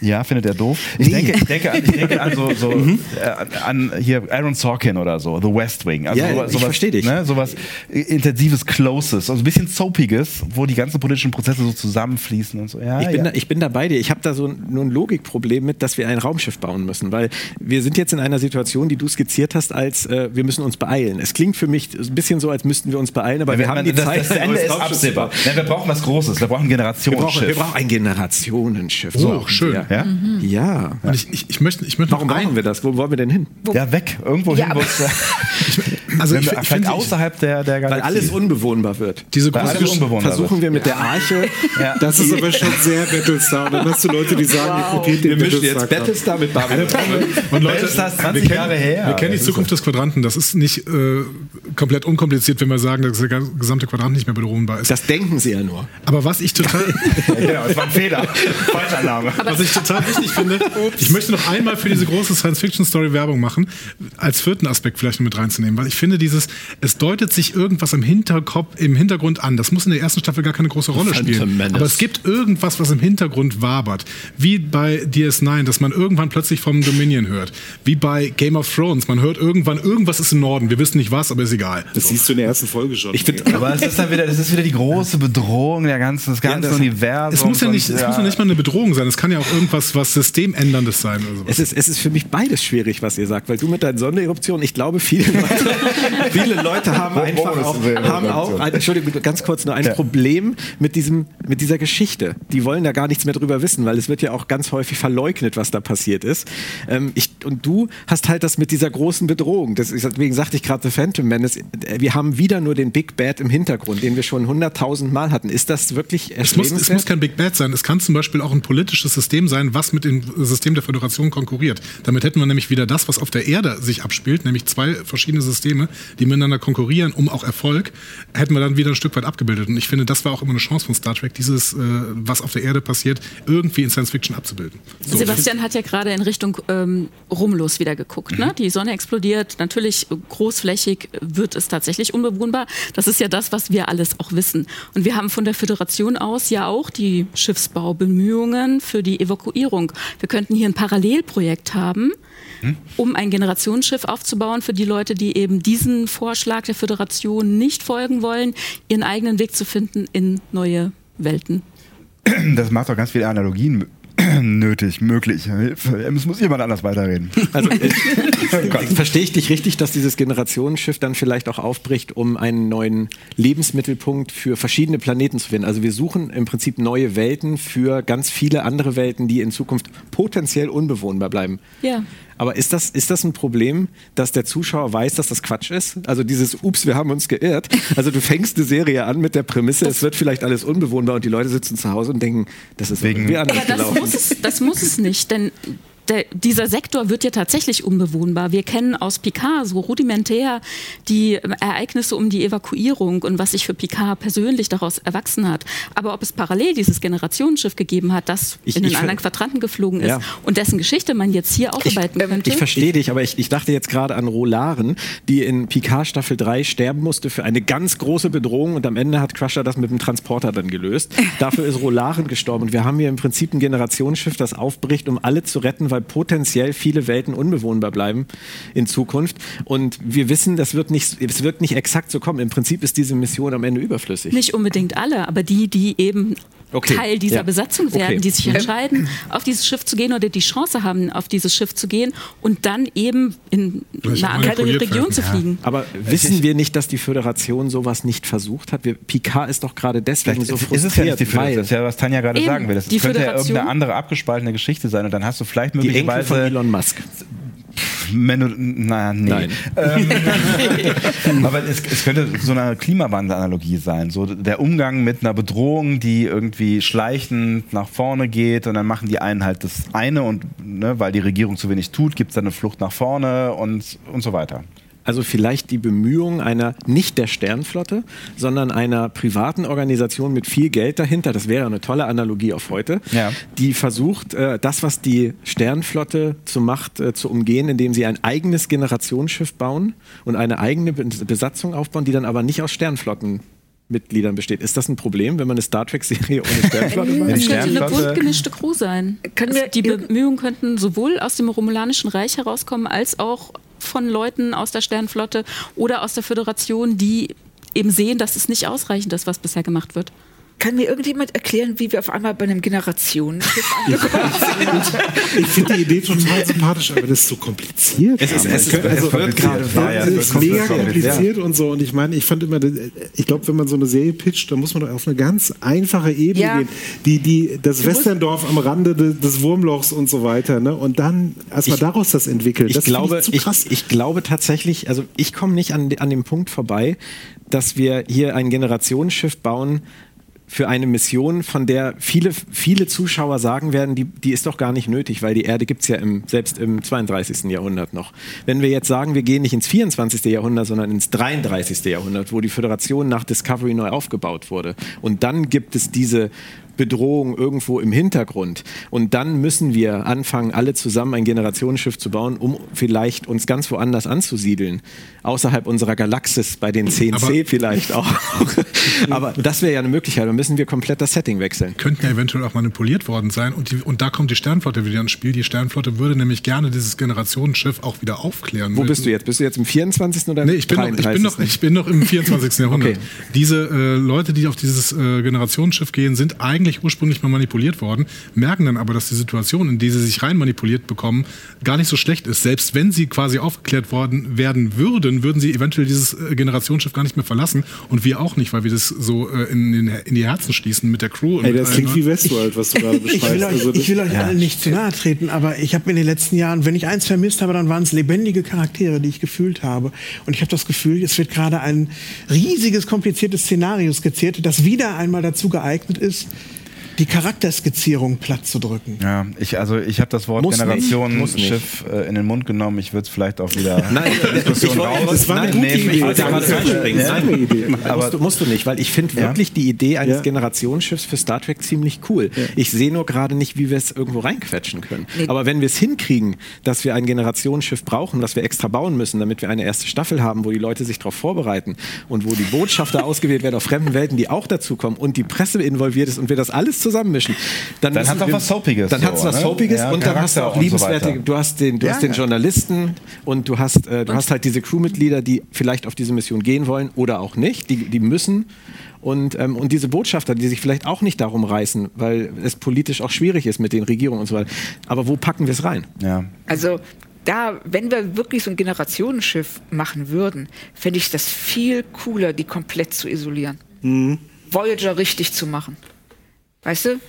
Speaker 4: Ja, findet er doof? Ich denke, ich denke, an, ich denke an so, so
Speaker 1: Mhm.
Speaker 4: äh, an hier Aaron Sorkin oder so, The West Wing. Also
Speaker 1: Ja,
Speaker 4: sowas,
Speaker 1: ich versteh dich.
Speaker 4: Ne, sowas intensives, closes, also ein bisschen soapiges, wo die ganzen politischen Prozesse so zusammenfließen und so. Ja,
Speaker 1: Ich bin,
Speaker 4: ja.
Speaker 1: da, ich bin da bei dir. Ich habe da so ein- nur ein Logikproblem mit, dass wir ein Raumschiff bauen müssen, weil wir sind jetzt in einer Situation, die du skizziert hast, als äh, wir müssen uns beeilen. Es klingt für mich ein bisschen so, als müssten wir uns beeilen, aber wir, haben die
Speaker 4: das,
Speaker 1: Zeit.
Speaker 4: das
Speaker 1: ein
Speaker 4: Ende ist absehbar. wir brauchen was Großes. Wir brauchen ein
Speaker 1: Wir
Speaker 4: Generationsschiff.
Speaker 1: brauchen, wir brauchen ein Generationenschiff.
Speaker 3: Oh,
Speaker 1: brauchen
Speaker 3: schön.
Speaker 1: wir.
Speaker 4: Ja?
Speaker 1: Ja.
Speaker 3: Und ich, ich, ich möchte, ich möchte
Speaker 1: Warum brauchen wir das? Wo wollen wir denn hin?
Speaker 4: ja, weg. Irgendwo
Speaker 2: Ja,
Speaker 4: hin, wo
Speaker 2: aber-
Speaker 4: es,
Speaker 3: Also
Speaker 4: wenn
Speaker 3: ich,
Speaker 4: wir-
Speaker 3: ich
Speaker 4: vielleicht
Speaker 3: finde, ich,
Speaker 4: außerhalb der, der
Speaker 1: Weil
Speaker 4: Galaxie.
Speaker 1: alles unbewohnbar wird.
Speaker 3: diese
Speaker 4: Weil
Speaker 3: große
Speaker 4: alles
Speaker 3: Gesch-
Speaker 4: unbewohnbar
Speaker 1: Versuchen
Speaker 4: wird.
Speaker 1: wir mit der Arche.
Speaker 4: Ja.
Speaker 5: Das ist aber schon sehr Battlestar. Und dann hast du Leute, die sagen, ich kopiere den Battlestar.
Speaker 1: Battlestar mit Babylon.
Speaker 3: Und Leute,
Speaker 4: Battlestar ist 20
Speaker 3: wir kennen,
Speaker 4: Jahre her.
Speaker 3: Wir kennen die Zukunft des Quadranten. Das ist nicht äh, komplett unkompliziert, wenn wir sagen, dass der gesamte Quadrant nicht mehr bedrohbar ist.
Speaker 1: Das denken sie ja nur.
Speaker 3: Aber was ich total,
Speaker 4: genau, es war ein Fehler. Falschannahme.
Speaker 3: was ich total wichtig finde, ich möchte noch einmal für diese große Science-Fiction-Story Werbung machen, als vierten Aspekt vielleicht noch mit reinzunehmen, weil ich finde dieses, es deutet sich irgendwas im Hinterkopf, im Hintergrund an. Das muss in der ersten Staffel gar keine große Rolle
Speaker 1: Phantom
Speaker 3: spielen.
Speaker 1: Menace.
Speaker 3: Aber es gibt irgendwas, was im Hintergrund wabert. Wie bei DS9, dass man irgendwann plötzlich vom Dominion hört. Wie bei Game of Thrones. Man hört irgendwann, irgendwas ist im Norden. Wir wissen nicht was, aber ist egal.
Speaker 5: Das siehst du in der ersten Folge schon.
Speaker 1: Ich finde,
Speaker 4: Aber es ist dann wieder, das ist wieder die große Bedrohung der ganzen, des ganzen
Speaker 1: das-
Speaker 4: Universums.
Speaker 3: Es muss ja nicht,
Speaker 4: und,
Speaker 3: es muss ja nicht mal eine Bedrohung sein. Es kann ja auch irgendwas, was Systemänderndes sein oder sowas.
Speaker 1: Es ist, es ist für mich beides schwierig, was ihr sagt, weil du mit deinen Sondereruptionen, ich glaube, viele Leute, viele Leute haben einfach
Speaker 4: ist
Speaker 1: auch, haben auch ein, Entschuldigung, ganz kurz nur ein
Speaker 4: Ja.
Speaker 1: Problem mit diesem, mit dieser Geschichte. Die wollen da gar nichts mehr drüber wissen, weil es wird ja auch ganz häufig verleugnet, was da passiert ist. Ähm, ich, und du hast halt das mit dieser großen Bedrohung. Das, ist- deswegen sagte ich gerade The Phantom Menace. äh, Wir haben wieder nur den Big Bad im Hintergrund, den wir schon hunderttausend Mal hatten. Ist das wirklich
Speaker 3: Es muss, es muss kein Big Bad sein. Es kann zum Beispiel auch ein politisches System sein, was mit dem System der Föderation konkurriert. Damit hätten wir nämlich wieder das, was auf der Erde sich abspielt, nämlich zwei verschiedene Systeme, die miteinander konkurrieren, um auch Erfolg, hätten wir dann wieder ein Stück weit abgebildet. Und ich finde, das war auch immer eine Chance von Star Trek, dieses, äh, was auf der Erde passiert, irgendwie in Science Fiction abzubilden. So.
Speaker 6: Sebastian hat ja gerade in Richtung ähm, Romulus wieder geguckt. Ne? Die Sonne explodiert. Natürlich großflächig wird es tatsächlich unbewohnbar. Das ist ja das, was wir alles auch wissen. Und wir haben von der Föderation aus ja auch die Schiffsbaubemühungen für die Evakuierung. Wir könnten hier ein Parallelprojekt haben, um ein Generationsschiff aufzubauen für die Leute, die eben diesen Vorschlag der Föderation nicht folgen wollen, ihren eigenen Weg zu finden in neue Welten.
Speaker 4: Das macht doch ganz viele Analogien nötig, möglich. Hilfe. Es muss jemand anders weiterreden.
Speaker 1: Also äh, verstehe ich dich richtig, dass dieses Generationenschiff dann vielleicht auch aufbricht, um einen neuen Lebensmittelpunkt für verschiedene Planeten zu finden. Also wir suchen im Prinzip neue Welten für ganz viele andere Welten, die in Zukunft potenziell unbewohnbar bleiben.
Speaker 6: Ja.
Speaker 1: Aber ist das, ist das ein Problem, dass der Zuschauer weiß, dass das Quatsch ist? Also dieses Ups, wir haben uns geirrt. Also du fängst eine Serie an mit der Prämisse, es wird vielleicht alles unbewohnbar und die Leute sitzen zu Hause und denken, das ist
Speaker 4: Wegen-
Speaker 1: irgendwie anders
Speaker 6: Aber das
Speaker 1: gelaufen.
Speaker 6: muss, es, das muss es nicht, denn der, dieser Sektor wird ja tatsächlich unbewohnbar. Wir kennen aus Picard so rudimentär die ähm, Ereignisse um die Evakuierung und was sich für Picard persönlich daraus erwachsen hat. Aber ob es parallel dieses Generationsschiff gegeben hat, das
Speaker 1: Ich-
Speaker 6: in den
Speaker 1: ich
Speaker 6: anderen Quadranten geflogen ist
Speaker 1: Ja.
Speaker 6: und dessen Geschichte man jetzt hier aufarbeiten könnte.
Speaker 1: Ich verstehe dich, aber ich, ich dachte jetzt gerade an Rolaren, die in Picard Staffel 3 sterben musste für eine ganz große Bedrohung und am Ende hat Crusher das mit dem Transporter dann gelöst. Dafür ist Rolaren gestorben und wir haben hier im Prinzip ein Generationsschiff, das aufbricht, um alle zu retten, weil weil potenziell viele Welten unbewohnbar bleiben in Zukunft. Und wir wissen, das wird nicht, es wird nicht exakt so kommen. Im Prinzip ist diese Mission am Ende überflüssig.
Speaker 6: Nicht unbedingt alle, aber die, die eben
Speaker 1: Okay.
Speaker 6: Teil dieser
Speaker 1: Ja.
Speaker 6: Besatzung werden,
Speaker 1: Okay.
Speaker 6: die sich entscheiden, auf dieses Schiff zu gehen oder die Chance haben, auf dieses Schiff zu gehen und dann eben in eine andere Region
Speaker 3: werden,
Speaker 6: zu
Speaker 3: ja.
Speaker 6: fliegen.
Speaker 1: Aber wissen wir nicht, dass die Föderation sowas nicht versucht hat? Wir, Picard ist doch gerade deswegen
Speaker 4: Vielleicht
Speaker 1: so
Speaker 4: ist,
Speaker 1: frustriert,
Speaker 4: ist es ja nicht die Föderation,
Speaker 1: weil
Speaker 4: das ist ja, was Tanja gerade
Speaker 6: Eben,
Speaker 4: sagen will. Das
Speaker 6: die
Speaker 4: könnte ja
Speaker 6: Föderation-
Speaker 4: irgendeine andere abgespaltene Geschichte sein und dann hast du vielleicht
Speaker 1: die Enkel von
Speaker 4: möglicherweise
Speaker 1: Elon Musk.
Speaker 4: Du, na, nee.
Speaker 1: Nein.
Speaker 4: Ähm, aber es, es könnte so eine Klimawandel-Analogie sein. So der Umgang mit einer Bedrohung, die irgendwie schleichend nach vorne geht und dann machen die einen halt das eine und ne, weil die Regierung zu wenig tut, gibt es dann eine Flucht nach vorne und, und so weiter.
Speaker 1: Also vielleicht die Bemühungen einer, nicht der Sternflotte, sondern einer privaten Organisation mit viel Geld dahinter, das wäre eine tolle Analogie auf heute,
Speaker 4: Ja.
Speaker 1: die versucht, äh, das, was die Sternflotte zu macht, äh, zu umgehen, indem sie ein eigenes Generationsschiff bauen und eine eigene Be- Besatzung aufbauen, die dann aber nicht aus Sternflottenmitgliedern besteht. Ist das ein Problem, wenn man eine Star Trek-Serie ohne Sternflotte macht?
Speaker 4: Die
Speaker 6: könnte eine bunt gemischte Crew sein.
Speaker 2: Können
Speaker 6: Also
Speaker 2: wir
Speaker 6: die Bemühungen könnten sowohl aus dem Romulanischen Reich herauskommen, als auch von Leuten aus der Sternflotte oder aus der Föderation, die eben sehen, dass es nicht ausreichend ist, was bisher gemacht wird.
Speaker 2: Kann mir irgendjemand erklären, wie wir auf einmal bei einem Generationenschiff angekommen sind?
Speaker 5: Ich finde die Idee total sympathisch, aber das ist so kompliziert.
Speaker 1: Es ist- es ist-
Speaker 5: also,
Speaker 1: es wird gerade
Speaker 4: Ja, ja,
Speaker 5: ist mega
Speaker 4: kompliziert.
Speaker 5: kompliziert und so. Und ich meine, ich fand immer, ich glaube, wenn man so eine Serie pitcht, dann muss man doch auf eine ganz einfache Ebene
Speaker 2: Ja.
Speaker 5: gehen. Die, die, das Westerndorf am Rande de, des Wurmlochs und so weiter. Ne? Und dann erstmal daraus das entwickelt.
Speaker 1: Ich
Speaker 5: das
Speaker 1: glaube,
Speaker 5: ich zu
Speaker 1: ich,
Speaker 5: krass.
Speaker 1: ich glaube tatsächlich, also ich komme nicht an, an dem Punkt vorbei, dass wir hier ein Generationsschiff bauen für eine Mission, von der viele, viele Zuschauer sagen werden, die, die ist doch gar nicht nötig, weil die Erde gibt's ja im, selbst im 32. Jahrhundert noch. Wenn wir jetzt sagen, wir gehen nicht ins 24. Jahrhundert, sondern ins 33. Jahrhundert, wo die Föderation nach Discovery neu aufgebaut wurde, und dann gibt es diese Bedrohung irgendwo im Hintergrund. Und dann müssen wir anfangen, alle zusammen ein Generationsschiff zu bauen, um vielleicht uns ganz woanders anzusiedeln. Außerhalb unserer Galaxis, bei den 10C
Speaker 3: Aber-
Speaker 1: vielleicht auch. Aber das wäre ja eine Möglichkeit. Dann müssen wir komplett das Setting wechseln.
Speaker 3: könnten ja eventuell auch manipuliert worden sein. Und, die, und da kommt die Sternflotte wieder ins Spiel. Die Sternflotte würde nämlich gerne dieses Generationenschiff auch wieder aufklären.
Speaker 1: Wo bist du jetzt? Bist du jetzt im 24. oder im
Speaker 3: Nee, ich bin, noch, ich, bin
Speaker 1: 33.?
Speaker 3: noch, ich bin noch im 24. Jahrhundert.
Speaker 1: Okay.
Speaker 3: Diese äh, Leute, die auf dieses äh, Generationsschiff gehen, sind eigentlich ursprünglich mal manipuliert worden, merken dann aber, dass die Situation, in die sie sich rein manipuliert bekommen, gar nicht so schlecht ist. Selbst wenn sie quasi aufgeklärt worden werden würden, würden sie eventuell dieses äh, Generationsschiff gar nicht mehr verlassen. Und wir auch nicht, weil wir das so äh, in, den, in die Herzen schließen mit der Crew. Und
Speaker 5: Ey, das
Speaker 3: allen
Speaker 5: klingt wie. Westworld, was du gerade
Speaker 7: Ich will
Speaker 5: beschreibst.
Speaker 7: euch,
Speaker 5: Also
Speaker 7: ich will euch allen nicht zu nahe treten, aber ich habe in den letzten Jahren, wenn ich eins vermisst habe, dann waren es lebendige Charaktere, die ich gefühlt habe. Und ich habe das Gefühl, es wird gerade ein riesiges, kompliziertes Szenario skizziert, das wieder einmal dazu geeignet ist, die Charakterskizzierung platt zu drücken.
Speaker 4: Ja, ich, also ich habe das Wort. Generationenschiff äh, in den Mund genommen. Ich würde es vielleicht auch wieder
Speaker 1: Nein,
Speaker 4: Diskussion
Speaker 1: ich wollte-
Speaker 4: raus-
Speaker 5: das war eine gute
Speaker 4: nehmen.
Speaker 5: Idee.
Speaker 4: Ich
Speaker 1: reinspringen.
Speaker 5: Ja.
Speaker 1: Nein,
Speaker 5: Idee.
Speaker 1: aber musst, du, musst du nicht, weil ich finde
Speaker 4: Ja.
Speaker 1: wirklich die Idee eines
Speaker 5: Ja.
Speaker 1: Generationsschiffs für Star Trek ziemlich cool. Ich sehe nur gerade nicht, wie wir es irgendwo reinquetschen können. Aber wenn wir es hinkriegen, dass wir ein Generationsschiff brauchen, das wir extra bauen müssen, damit wir eine erste Staffel haben, wo die Leute sich darauf vorbereiten und wo die Botschafter ausgewählt werden auf fremden Welten, die auch dazukommen und die Presse involviert ist und wir das alles zusammenmischen, dann,
Speaker 4: Dann
Speaker 1: müssen
Speaker 4: hat's auch was Soapiges
Speaker 1: Dann
Speaker 4: so,
Speaker 1: hat es was
Speaker 4: ne?
Speaker 1: Soapiges
Speaker 4: Ja,
Speaker 1: und dann hast du
Speaker 4: Charakter
Speaker 1: auch
Speaker 4: so
Speaker 1: liebenswerte,
Speaker 4: weiter.
Speaker 1: du hast den, du hast den Journalisten und du hast, äh, du hast halt diese Crewmitglieder, die vielleicht auf diese Mission gehen wollen oder auch nicht, die, die müssen. Und, ähm, und diese Botschafter, die sich vielleicht auch nicht darum reißen, weil es politisch auch schwierig ist mit den Regierungen und so weiter. Aber wo packen wir es rein?
Speaker 4: Ja.
Speaker 2: Also da, wenn wir wirklich so ein Generationenschiff machen würden, fände ich das viel cooler, die komplett zu isolieren. Voyager richtig zu machen. Weißt du?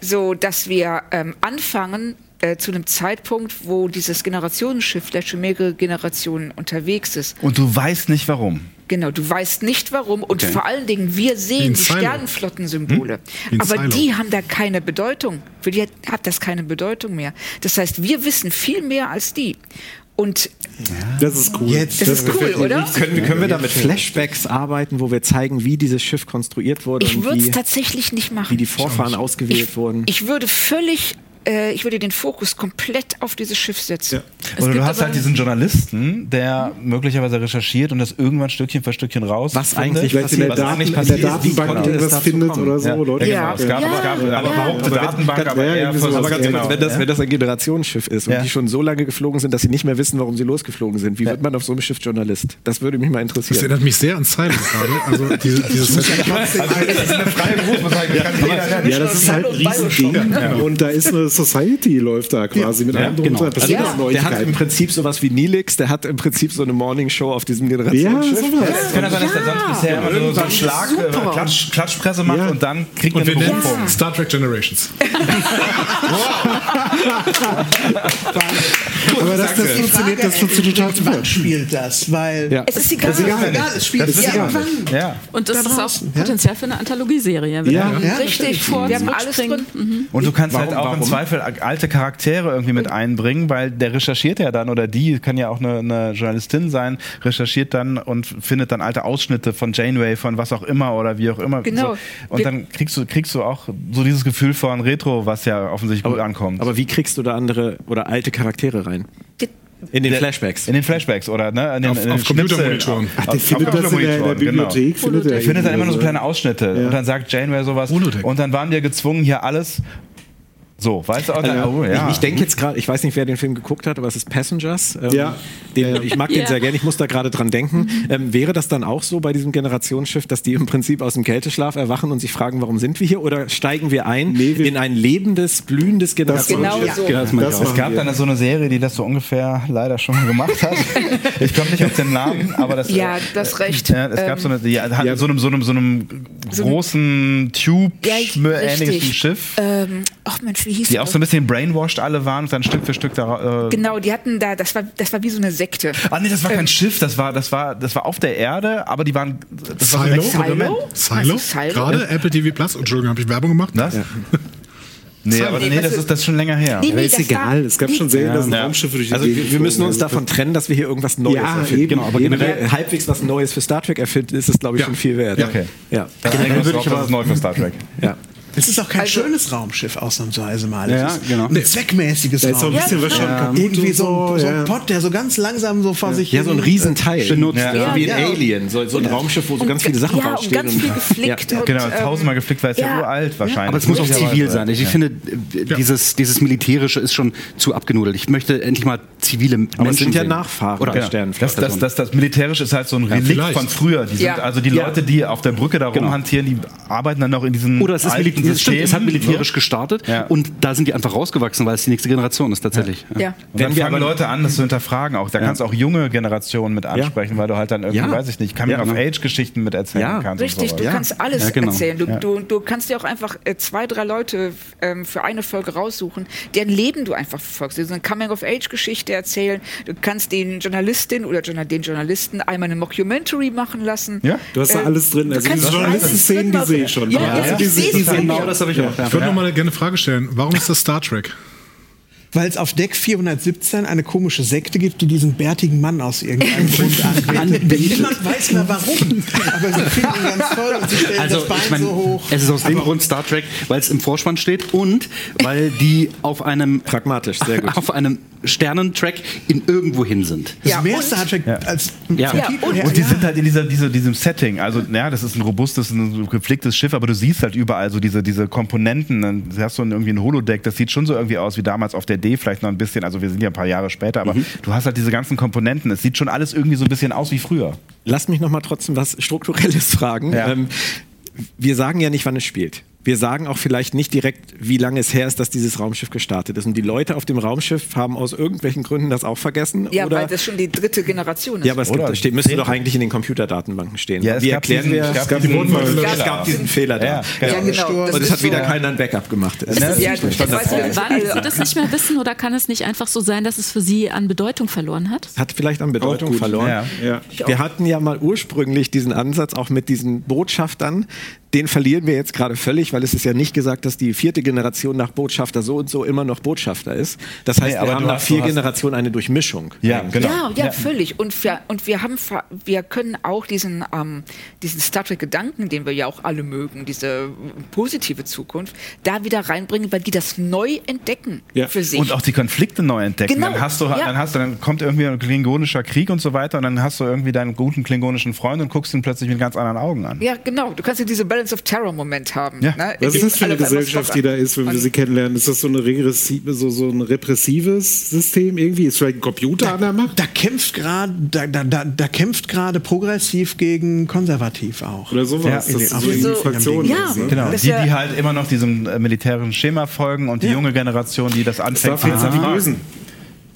Speaker 2: So, dass wir ähm, anfangen äh, zu einem Zeitpunkt, wo dieses Generationenschiff vielleicht schon mehrere Generationen unterwegs ist.
Speaker 4: Und du weißt nicht warum.
Speaker 2: Genau, du weißt nicht warum und
Speaker 4: Okay.
Speaker 2: vor allen Dingen, wir sehen die. Sternenflottensymbole.
Speaker 3: Ein
Speaker 2: Aber
Speaker 3: Silo.
Speaker 2: die haben da keine Bedeutung. Für die hat, hat das keine Bedeutung mehr. Das heißt, wir wissen viel mehr als die. Und
Speaker 5: Das ist cool.
Speaker 7: Jetzt-
Speaker 2: das ist cool, oder?
Speaker 1: Können, können wir da mit Flashbacks arbeiten, wo wir zeigen, wie dieses Schiff konstruiert wurde
Speaker 2: Ich
Speaker 1: und
Speaker 2: würde es
Speaker 1: wie,
Speaker 2: tatsächlich nicht machen.
Speaker 1: wie die Vorfahren ausgewählt wurden?
Speaker 2: Ich würde völlig äh, ich würde den Fokus komplett auf dieses Schiff setzen. Es
Speaker 4: Oder du hast
Speaker 2: aber-
Speaker 4: halt diesen Journalisten, der möglicherweise recherchiert und das irgendwann Stückchen für Stückchen raus.
Speaker 1: Was eigentlich
Speaker 5: Vielleicht in der,
Speaker 4: was
Speaker 5: Daten,
Speaker 4: eigentlich
Speaker 5: in der
Speaker 4: passiert,
Speaker 5: Datenbank irgendwas findet oder so.
Speaker 4: Ja,
Speaker 5: Leute,
Speaker 4: ja,
Speaker 2: Ja.
Speaker 4: genau. Es gab,
Speaker 2: Ja.
Speaker 4: es gab
Speaker 2: Ja.
Speaker 4: eine behauptete
Speaker 2: Ja.
Speaker 4: Datenbank, aber
Speaker 5: Ja,
Speaker 4: eher so
Speaker 5: Aber ganz
Speaker 4: genau.
Speaker 1: wenn, das,
Speaker 4: Ja.
Speaker 1: wenn das ein Generationsschiff ist und
Speaker 4: Ja.
Speaker 1: die schon so lange geflogen sind, dass sie nicht mehr wissen, warum sie losgeflogen sind, wie wird man auf so einem Schiff Journalist? Das würde mich mal
Speaker 3: Das
Speaker 1: interessieren.
Speaker 3: erinnert mich sehr an Silent gerade. Also diese, dieses.
Speaker 4: Also das ist eine freie Berufsbezeichnung.
Speaker 5: Ja, das ist halt ein Riesending. Und da ist eine Society, läuft da quasi mit einem drum und dran. Passiert
Speaker 2: Ja.
Speaker 1: der hat im. Prinzip sowas wie Nilix, der hat im Prinzip so eine Morningshow auf diesem
Speaker 5: Ja,
Speaker 1: Generationsschiff.
Speaker 5: sowas.
Speaker 4: Kann ja sein, dass der sonst bisher immer nur so einen Schlag, äh, Klatsch, Klatschpresse macht
Speaker 5: Ja.
Speaker 4: und dann kriegt er
Speaker 3: Und wir
Speaker 4: einen
Speaker 3: nennen
Speaker 4: Berufung.
Speaker 3: es Star Trek Generations.
Speaker 5: Aber das, das funktioniert, das funktioniert total super.
Speaker 7: Wann spielt das? Weil
Speaker 1: Ja.
Speaker 2: Es ist egal.
Speaker 5: Das ist egal.
Speaker 7: egal, es spielt
Speaker 5: Das ist egal.
Speaker 4: Ja.
Speaker 6: Und das
Speaker 7: Da
Speaker 6: ist auch? Potenzial für eine Anthologieserie.
Speaker 5: Ja.
Speaker 7: Ja,
Speaker 2: Richtig,
Speaker 6: vor-
Speaker 2: wir haben alles drin.
Speaker 4: Und du kannst halt
Speaker 1: Warum-
Speaker 4: auch im
Speaker 1: warum?
Speaker 4: Zweifel alte Charaktere irgendwie mit einbringen, weil der recherchiert ja dann oder die kann ja auch eine, eine Journalistin sein, recherchiert dann und findet dann alte Ausschnitte von Janeway, von was auch immer oder wie auch immer.
Speaker 2: Genau.
Speaker 4: So. Und
Speaker 2: Wir-
Speaker 4: dann kriegst du, kriegst du auch so dieses Gefühl von Retro, was ja offensichtlich gut ankommt.
Speaker 1: Aber wie kriegst du da andere oder alte Charaktere rein? In den Flashbacks.
Speaker 4: in den Flashbacks oder ne? In den,
Speaker 3: Auf-
Speaker 4: in den
Speaker 3: auf Computermonitoren.
Speaker 5: Ach, der
Speaker 4: Auf-
Speaker 5: findet
Speaker 4: auf
Speaker 5: das in der, in der
Speaker 4: genau.
Speaker 5: Bibliothek. Findet er
Speaker 4: findet dann immer nur so kleine Ausschnitte
Speaker 5: Ja.
Speaker 4: und dann sagt Janeway sowas
Speaker 3: Holodeck.
Speaker 4: und dann waren wir gezwungen, hier alles so, weißt du? Dann,
Speaker 1: Also,
Speaker 4: oh, ja.
Speaker 1: Ich, ich denke jetzt gerade, ich weiß nicht, wer den Film geguckt hat, aber es ist Passengers. Ähm,
Speaker 5: Ja.
Speaker 1: Den, Ich mag den
Speaker 6: Ja.
Speaker 1: sehr gerne, ich muss da gerade dran denken. Ähm, wäre das dann auch so bei diesem Generationsschiff, dass die im Prinzip aus dem Kälteschlaf erwachen und sich fragen, warum sind wir hier? Oder steigen wir ein
Speaker 5: Nee, wir-
Speaker 1: in ein lebendes, blühendes Generationsschiff?
Speaker 2: Genau so.
Speaker 1: Ja, das
Speaker 5: Das
Speaker 1: auch.
Speaker 4: Es gab dann so eine Serie, die das so ungefähr leider schon mal gemacht hat. ich komme nicht auf den Namen, aber das.
Speaker 2: Ja, das Ähm, recht.
Speaker 4: Ja, es gab so eine, die hat
Speaker 5: Ja.
Speaker 4: so einem, so einem, so einem großen Tube
Speaker 2: Ja.
Speaker 4: Schiff,
Speaker 2: Ähm, ach Mensch, wie hieß
Speaker 4: die
Speaker 2: das?
Speaker 4: auch so ein bisschen brainwashed alle waren und dann Stück für Stück da. Äh,
Speaker 2: Genau, die hatten da, das war, das war wie so eine Sekte.
Speaker 4: Ah nee, das war kein
Speaker 2: Ähm,
Speaker 4: Schiff, das war, das war, das war auf der Erde, aber die waren. Das war so ein
Speaker 3: Silo? Silo?
Speaker 2: Silo?
Speaker 3: Gerade Apple TV Plus. Entschuldigung, habe ich Werbung gemacht?
Speaker 4: Was? Nee, aber
Speaker 2: Nee,
Speaker 4: nee, das ist, das ist schon länger her.
Speaker 2: Nee,
Speaker 5: Aber ist
Speaker 2: das war-
Speaker 5: egal. Es gab
Speaker 2: nee,
Speaker 5: schon Serien, da sind
Speaker 4: Ja.
Speaker 5: Raumschiffe durch die
Speaker 1: Also
Speaker 5: Gegend
Speaker 1: wir, müssen uns davon trennen, dass wir hier irgendwas Neues
Speaker 5: Ja,
Speaker 1: erfinden.
Speaker 5: eben,
Speaker 1: Genau, aber
Speaker 5: eben.
Speaker 1: generell halbwegs was Neues für Star Trek erfinden, ist es, glaube ich,
Speaker 3: Ja.
Speaker 1: schon viel wert.
Speaker 3: Ja.
Speaker 4: Okay.
Speaker 1: Ja.
Speaker 4: Dann würde ich aber das ist neu für Star Trek.
Speaker 1: ja.
Speaker 7: Es ist auch kein
Speaker 2: Also-
Speaker 7: schönes Raumschiff, ausnahmsweise mal.
Speaker 8: Ja,
Speaker 7: es ist
Speaker 8: genau.
Speaker 7: ein zweckmäßiges
Speaker 5: ist auch ein
Speaker 7: Raumschiff.
Speaker 5: bisschen was schon kaputt
Speaker 7: Irgendwie
Speaker 5: und
Speaker 7: so, ein- so
Speaker 5: ja.
Speaker 7: ein Pott, der so ganz langsam so vor sich
Speaker 1: Ja, so ein
Speaker 7: hin-
Speaker 1: Riesenteil.
Speaker 8: benutzt,
Speaker 1: ja.
Speaker 8: ja.
Speaker 1: Wie ein
Speaker 7: Ja.
Speaker 1: Alien, so, so ein Raumschiff, wo so ganz viele Sachen
Speaker 2: ja, und
Speaker 1: draufstehen.
Speaker 2: ganz viel geflickt. und,
Speaker 4: Genau, tausendmal geflickt, weil es ja,
Speaker 2: ja.
Speaker 4: uralt wahrscheinlich.
Speaker 8: Aber es muss auch zivil sein. Ich finde, äh, dieses, dieses Militärische ist schon zu abgenudelt. Ich möchte endlich mal zivile Menschen
Speaker 1: Aber es sind ja. Nachfahren
Speaker 8: Oder
Speaker 1: der
Speaker 4: Das, das, das, das Militärische ist halt so ein Relikt von früher. Die sind,
Speaker 2: Ja.
Speaker 4: Also die
Speaker 2: Ja.
Speaker 4: Leute, die auf der Brücke da rumhantieren, die arbeiten dann noch in diesen
Speaker 8: Oder es ist militär, das stimmt, es hat
Speaker 4: Systemen,
Speaker 8: militärisch
Speaker 4: so.
Speaker 8: gestartet
Speaker 4: Ja.
Speaker 8: und da sind die einfach rausgewachsen, weil es die nächste Generation ist tatsächlich.
Speaker 2: Ja.
Speaker 4: Und
Speaker 1: Wenn
Speaker 4: dann
Speaker 1: wir
Speaker 4: fangen Leute an, das zu hinterfragen. Auch da kannst du auch junge Generationen mit ansprechen, weil du halt dann irgendwie,
Speaker 1: Ja.
Speaker 4: weiß ich nicht, Coming-of-Age-Geschichten mit erzählen
Speaker 1: Ja.
Speaker 4: kannst.
Speaker 2: Richtig,
Speaker 4: und
Speaker 2: du kannst alles
Speaker 8: Ja, genau.
Speaker 2: erzählen. Du,
Speaker 4: Ja.
Speaker 2: du, du kannst dir auch einfach äh, zwei, drei Leute ähm, für eine Folge raussuchen, deren Leben du einfach verfolgst. Du so eine Coming-of-Age-Geschichte erzählen. Du kannst den Journalistin oder den Journalisten einmal eine Mockumentary machen lassen.
Speaker 4: Ja.
Speaker 5: Du hast da
Speaker 2: Ähm,
Speaker 5: alles drin.
Speaker 2: du
Speaker 5: Also
Speaker 2: kannst
Speaker 5: diese
Speaker 2: alles
Speaker 5: Journalisten-Szenen, die sehe ich schon.
Speaker 2: Ja,
Speaker 5: Ja,
Speaker 2: ja,
Speaker 5: also diese-
Speaker 2: sehe
Speaker 5: diese-
Speaker 2: es
Speaker 8: Genau, das habe ich auch.
Speaker 3: Ich würde noch mal gerne eine Frage stellen. Warum ist das Star Trek?
Speaker 7: Weil es auf Deck 417 eine komische Sekte gibt, die diesen bärtigen Mann aus irgendeinem Grund anbetet. Niemand weiß mehr warum. Aber sie finden ihn ganz toll und sie stellen
Speaker 8: Also
Speaker 7: das Bein
Speaker 8: ich meine,
Speaker 7: so hoch.
Speaker 8: es ist aus dem Grund Star Trek, weil es im Vorspann steht und weil die auf einem
Speaker 1: Pragmatisch, sehr gut.
Speaker 8: auf einem Sternentrack in irgendwo hin sind.
Speaker 7: Das
Speaker 2: Ja,
Speaker 7: ist mehr
Speaker 2: und-
Speaker 7: Star Trek als
Speaker 8: Ja.
Speaker 7: vom
Speaker 8: Ja,
Speaker 7: Titel
Speaker 2: und-
Speaker 7: her.
Speaker 4: Und die
Speaker 7: ja.
Speaker 4: sind halt in dieser, dieser, diesem Setting. Also, naja, das ist ein robustes, ein gepflegtes Schiff, aber du siehst halt überall so diese, diese Komponenten. Dann hast du irgendwie ein Holodeck, das sieht schon so irgendwie aus wie damals auf der D, vielleicht noch ein bisschen. Also, wir sind ja ein paar Jahre später, aber du hast halt diese ganzen Komponenten. Es sieht schon alles irgendwie so ein bisschen aus wie früher.
Speaker 1: Lass mich noch mal trotzdem was Strukturelles fragen.
Speaker 4: Ja.
Speaker 1: Ähm, wir sagen ja nicht, wann es spielt. Wir sagen auch vielleicht nicht direkt, wie lange es her ist, dass dieses Raumschiff gestartet ist. Und die Leute auf dem Raumschiff haben aus irgendwelchen Gründen das auch vergessen.
Speaker 2: Ja,
Speaker 1: oder
Speaker 2: weil das schon die dritte Generation ist.
Speaker 1: ja, aber es gibt, das steht, müsste doch eigentlich in den Computerdatenbanken stehen.
Speaker 4: Ja, es
Speaker 1: wie erklären wir?
Speaker 4: es gab
Speaker 1: es gab,
Speaker 4: diesen-
Speaker 1: es gab diesen Fehler da.
Speaker 4: Ja,
Speaker 2: ja,
Speaker 4: genau.
Speaker 2: genau. Das
Speaker 1: Und es hat wieder
Speaker 2: so-
Speaker 1: keiner ein Backup gemacht.
Speaker 4: Ja,
Speaker 1: ist
Speaker 2: Ja,
Speaker 1: nicht
Speaker 2: das weiß Also-
Speaker 6: Sie das nicht mehr wissen oder kann es nicht einfach so sein, dass es für Sie an Bedeutung verloren hat?
Speaker 1: Hat vielleicht an Bedeutung
Speaker 5: gut.
Speaker 1: verloren.
Speaker 4: Ja.
Speaker 5: Ja.
Speaker 1: Wir hatten ja mal ursprünglich diesen Ansatz auch mit diesen Botschaftern, den verlieren wir jetzt gerade völlig, weil es ist ja nicht gesagt, dass die vierte Generation nach Botschafter so und so immer noch Botschafter ist. Das heißt,
Speaker 4: Nee, aber
Speaker 1: wir haben nach vier Generationen eine Durchmischung.
Speaker 4: Ja, genau.
Speaker 2: Ja, ja, völlig. Und wir, und wir haben, wir können auch diesen, ähm, diesen Star Trek-Gedanken, den wir ja auch alle mögen, diese positive Zukunft, da wieder reinbringen, weil die das neu entdecken
Speaker 5: Ja.
Speaker 2: für sich.
Speaker 4: Und auch die Konflikte neu entdecken.
Speaker 2: Genau,
Speaker 4: Dann hast du,
Speaker 2: ja.
Speaker 4: dann hast du, dann kommt irgendwie ein klingonischer Krieg und so weiter und dann hast du irgendwie deinen guten klingonischen Freund und guckst ihn plötzlich mit ganz anderen Augen an.
Speaker 2: ja, genau. Du kannst ja diese Balance of Terror-Moment haben.
Speaker 4: Ja.
Speaker 2: Ne?
Speaker 5: Was ist das für eine Gesellschaft, die da ist, wenn wir
Speaker 2: Und-
Speaker 5: sie kennenlernen? Ist das so, eine regressive, so, so ein repressives System irgendwie? Ist vielleicht ein Computer an der Macht?
Speaker 7: Da kämpft gerade, da, da, da, da kämpft gerade progressiv gegen konservativ auch.
Speaker 5: Oder sowas?
Speaker 4: Ja,
Speaker 5: das
Speaker 7: in
Speaker 5: so
Speaker 2: so-
Speaker 5: Fraktionen
Speaker 2: Ja.
Speaker 5: ist, ne?
Speaker 4: Genau,
Speaker 2: Das
Speaker 4: die,
Speaker 2: ja-
Speaker 4: die halt immer noch diesem äh, militärischen Schema folgen und die junge Generation, die das
Speaker 5: Das
Speaker 4: anfängt
Speaker 5: darf jetzt
Speaker 4: zu
Speaker 5: die
Speaker 4: hinterfragen.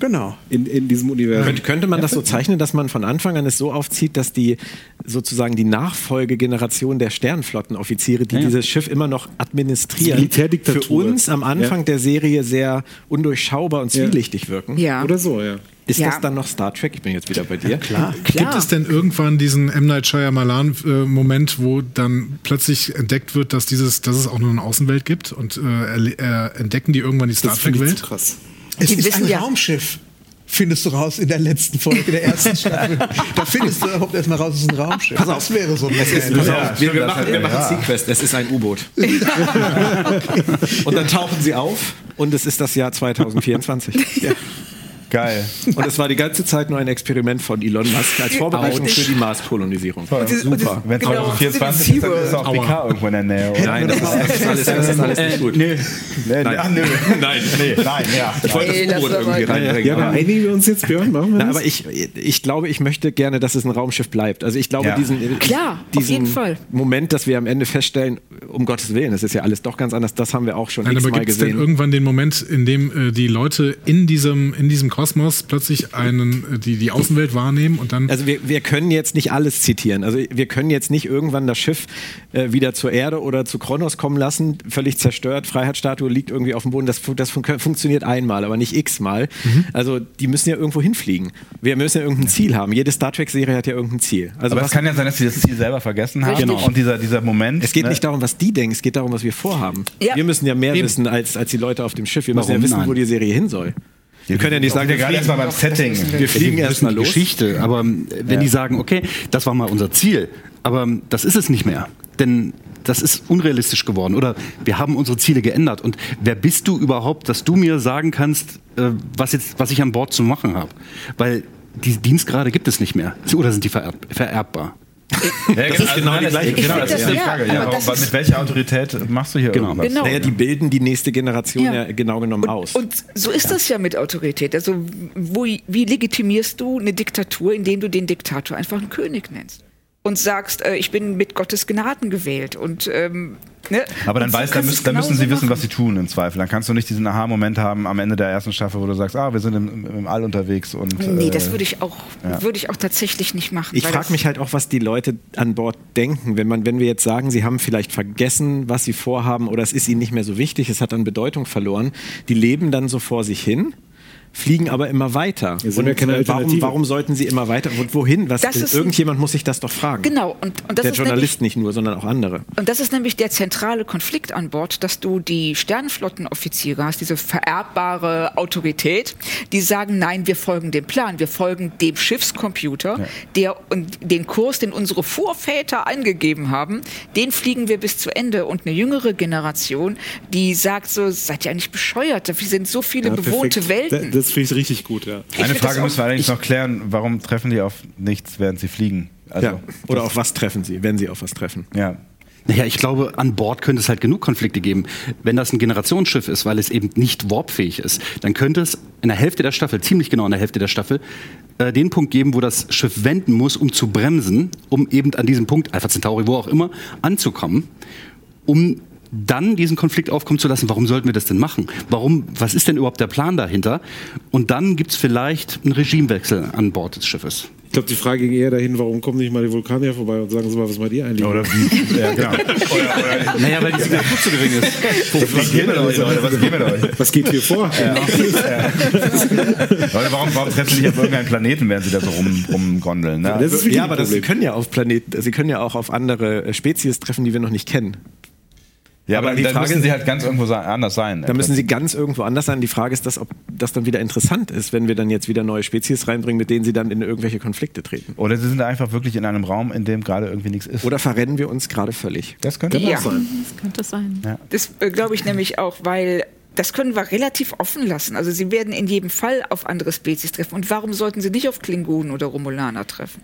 Speaker 7: Genau.
Speaker 5: in, in diesem Universum.
Speaker 1: Könnte, könnte man das so zeichnen, dass man von Anfang an es so aufzieht, dass die sozusagen die Nachfolgegeneration der Sternflottenoffiziere, die dieses Schiff immer noch administrieren, für uns am Anfang
Speaker 5: Ja.
Speaker 1: der Serie sehr undurchschaubar und
Speaker 5: Ja.
Speaker 1: zwielichtig wirken?
Speaker 2: Ja.
Speaker 5: Oder so, ja.
Speaker 1: Ist
Speaker 2: Ja.
Speaker 1: das dann noch Star Trek? Ich bin jetzt wieder bei dir.
Speaker 7: Klar.
Speaker 3: Gibt es denn irgendwann diesen M. Night Shyamalan-Moment, wo dann plötzlich entdeckt wird, dass, dieses, dass es auch nur eine Außenwelt gibt und äh, äh, entdecken die irgendwann die Star
Speaker 5: Das finde ich zu
Speaker 3: Trek-Welt?
Speaker 5: krass.
Speaker 7: Es
Speaker 2: Die
Speaker 7: ist
Speaker 2: wissen
Speaker 7: ein
Speaker 2: ja-
Speaker 7: Raumschiff. Findest du raus in der letzten Folge der ersten Staffel. da findest du überhaupt erstmal raus, es ist ein Raumschiff. Pass auf, das wäre so ein
Speaker 1: Es ist, pass
Speaker 4: Ja,
Speaker 1: auf, wir, wir
Speaker 4: das
Speaker 1: machen, wir machen
Speaker 4: ja.
Speaker 1: Sequest, es ist ein U-Boot. Und dann tauchen sie auf und es ist das Jahr 2024. Ja.
Speaker 4: Geil.
Speaker 1: Und es war die ganze Zeit nur ein Experiment von Elon Musk als Vorbereitung für die
Speaker 2: und
Speaker 4: Super. Wenn
Speaker 2: genau,
Speaker 4: 2024 ist, dann
Speaker 2: dieses
Speaker 4: ist auch PK irgendwo in der Nähe. Oder?
Speaker 1: Nein, das ist, das ist alles, das ist alles nicht gut.
Speaker 4: Nee, nee, ach, nö.
Speaker 1: Nein,
Speaker 4: Nee, nein, ja.
Speaker 1: Ich wollte
Speaker 2: Ey,
Speaker 1: das
Speaker 2: doch
Speaker 1: irgendwie reinbringen.
Speaker 5: Ja, aber
Speaker 1: aber-
Speaker 5: einigen wir uns jetzt, Björn, machen wir
Speaker 1: Na,
Speaker 5: das?
Speaker 1: aber ich, ich glaube, ich möchte gerne, dass es ein Raumschiff bleibt. Also ich glaube,
Speaker 4: Ja.
Speaker 1: diesen,
Speaker 2: Fall.
Speaker 1: Moment, dass wir am Ende feststellen, um Gottes Willen, es ist ja alles doch ganz anders, das haben wir auch schon
Speaker 3: Nein, aber
Speaker 1: x-mal
Speaker 3: gibt es denn
Speaker 1: gesehen.
Speaker 3: irgendwann den Moment, in dem äh, die Leute in diesem, in diesem Kosmos plötzlich einen, äh, die, die Außenwelt wahrnehmen und dann
Speaker 1: Also wir, wir können jetzt nicht alles zitieren. Also wir können jetzt nicht irgendwann das Schiff äh, wieder zur Erde oder zu Kronos kommen lassen, völlig zerstört, Freiheitsstatue liegt irgendwie auf dem Boden. Das, das fun funktioniert einmal, aber nicht x-mal.
Speaker 4: Mhm.
Speaker 1: Also die müssen ja irgendwo hinfliegen. Wir müssen ja irgendein Ziel haben. Jede Star Trek-Serie hat ja irgendein Ziel. Also
Speaker 4: Aber
Speaker 1: was,
Speaker 4: es kann ja sein, dass sie das Ziel selber vergessen haben.
Speaker 2: Richtig.
Speaker 4: Und dieser, dieser Moment.
Speaker 1: es geht
Speaker 4: ne?
Speaker 1: nicht darum, was die denken, es geht darum, was wir vorhaben.
Speaker 2: Ja.
Speaker 1: Wir müssen ja mehr
Speaker 8: Eben.
Speaker 1: wissen als, als die Leute auf dem Schiff. Wir müssen
Speaker 8: Warum?
Speaker 1: ja wissen,
Speaker 8: Nein.
Speaker 1: wo die Serie hin soll. Wir können ja nicht sagen,
Speaker 4: wir gerade
Speaker 1: fliegen,
Speaker 4: erstmal beim Setting.
Speaker 1: wir fliegen
Speaker 8: die
Speaker 1: erst
Speaker 8: wissen
Speaker 1: mal
Speaker 8: die
Speaker 1: los.
Speaker 8: Geschichte, aber ähm, wenn die sagen, okay, das war mal unser Ziel, aber ähm, das ist es nicht mehr, denn das ist unrealistisch geworden oder wir haben unsere Ziele geändert und wer bist du überhaupt, dass du mir sagen kannst, äh, was jetzt, was ich an Bord zu machen habe, weil die Dienstgrade gibt es nicht mehr oder sind die vererb vererbbar?
Speaker 4: Ja,
Speaker 1: Das ist genau die
Speaker 4: nein,
Speaker 1: gleiche
Speaker 4: Genau,
Speaker 2: Frage.
Speaker 4: das ist die
Speaker 2: Ja,
Speaker 4: Frage.
Speaker 2: aber
Speaker 4: Ja,
Speaker 2: ist-
Speaker 4: mit welcher Autorität machst du hier
Speaker 8: Genau.
Speaker 4: irgendwas?
Speaker 2: Genau.
Speaker 1: Naja, die bilden die nächste Generation ja,
Speaker 2: Ja.
Speaker 1: genau genommen aus.
Speaker 2: Und so ist das ja mit Autorität. Also wo, wie legitimierst du eine Diktatur, indem du den Diktator einfach einen König nennst? Und sagst, äh, ich bin mit Gottes Gnaden gewählt. Und, ähm, ne?
Speaker 4: Aber dann,
Speaker 2: so
Speaker 4: weiß, dann, müssen, dann müssen sie
Speaker 2: genauso
Speaker 4: wissen,
Speaker 2: machen.
Speaker 4: was sie tun im Zweifel. Dann kannst du nicht diesen Aha-Moment haben am Ende der ersten Staffel, wo du sagst, ah, wir sind im, im All unterwegs. Und,
Speaker 2: Nee,
Speaker 4: äh,
Speaker 2: das würde ich auch,
Speaker 4: ja.
Speaker 2: würde ich auch tatsächlich nicht machen.
Speaker 1: Ich frage mich halt auch, was die Leute an Bord denken. Wenn, man, wenn wir jetzt sagen, sie haben vielleicht vergessen, was sie vorhaben oder es ist ihnen nicht mehr so wichtig, es hat an Bedeutung verloren, die leben dann so vor sich hin. Fliegen aber immer weiter.
Speaker 5: Ja, sind ja keine
Speaker 1: äh, warum, warum sollten sie immer weiter? Und wohin? Was,
Speaker 2: Das ist-
Speaker 1: irgendjemand muss sich das doch fragen.
Speaker 2: Genau, und, und das
Speaker 1: Der
Speaker 2: ist
Speaker 1: Journalist nicht nur, sondern auch andere.
Speaker 2: Und das ist nämlich der zentrale Konflikt an Bord, dass du die Sternenflottenoffiziere hast, diese vererbbare Autorität, die sagen, nein, wir folgen dem Plan, wir folgen dem Schiffscomputer, der und den Kurs, den unsere Vorväter eingegeben haben, den fliegen wir bis zu Ende. Und eine jüngere Generation, die sagt so, seid ihr eigentlich bescheuert? Da sind so viele
Speaker 5: Ja,
Speaker 2: bewohnte
Speaker 5: perfekt.
Speaker 2: Welten.
Speaker 5: Da- Das finde ich richtig gut, ja.
Speaker 4: Eine Frage müssen wir
Speaker 2: auch-
Speaker 4: allerdings
Speaker 2: ich-
Speaker 4: noch klären. Warum treffen die auf nichts, während sie fliegen? Also,
Speaker 1: ja. Oder auf was treffen sie, wenn sie auf was treffen?
Speaker 4: ja.
Speaker 8: Naja, ich glaube, an Bord könnte es halt genug Konflikte geben. Wenn das ein Generationsschiff ist, weil es eben nicht warpfähig ist, dann könnte es in der Hälfte der Staffel, ziemlich genau in der Hälfte der Staffel, äh, den Punkt geben, wo das Schiff wenden muss, um zu bremsen, um eben an diesem Punkt, Alpha Centauri, wo auch immer, anzukommen, um dann diesen Konflikt aufkommen zu lassen, warum sollten wir das denn machen? Warum, was ist denn überhaupt der Plan dahinter? Und dann gibt es vielleicht einen Regimewechsel an Bord des Schiffes.
Speaker 5: glaube, die Frage ging eher dahin, warum kommen nicht mal die Vulkanier vorbei und sagen Sie mal, was macht ihr eigentlich?
Speaker 4: Oder wie? Ja, genau. Oder, oder,
Speaker 8: Naja, weil die Signatur zu gering ist.
Speaker 4: was geht mit euch, Leute? Was geht mit euch?
Speaker 5: was geht hier vor?
Speaker 4: Leute, warum, warum treffen Sie sich auf irgendeinen Planeten, während Sie da so rum, rumgondeln? Ne?
Speaker 5: Das ist wirklich
Speaker 1: Ja, aber das, sie können ja auf Planeten, sie können ja auch auf andere äh, Spezies treffen, die wir noch nicht kennen.
Speaker 4: Ja,
Speaker 1: aber
Speaker 4: aber
Speaker 1: die
Speaker 4: dann
Speaker 1: Frage
Speaker 4: müssen Sie halt ganz irgendwo anders sein.
Speaker 1: Da müssen sie ganz irgendwo anders sein. Die Frage ist, dass, ob das dann wieder interessant ist, wenn wir dann jetzt wieder neue Spezies reinbringen, mit denen sie dann in irgendwelche Konflikte treten.
Speaker 4: Oder Sie sind einfach wirklich in einem Raum, in dem gerade irgendwie nichts ist.
Speaker 1: Oder verrennen wir uns gerade völlig?
Speaker 4: das könnte
Speaker 2: Ja.
Speaker 4: auch sein.
Speaker 6: Das könnte sein.
Speaker 2: Das äh, glaube ich nämlich auch, weil das können wir relativ offen lassen. Also sie werden in jedem Fall auf andere Spezies treffen. Und warum sollten sie nicht auf Klingonen oder Romulaner treffen?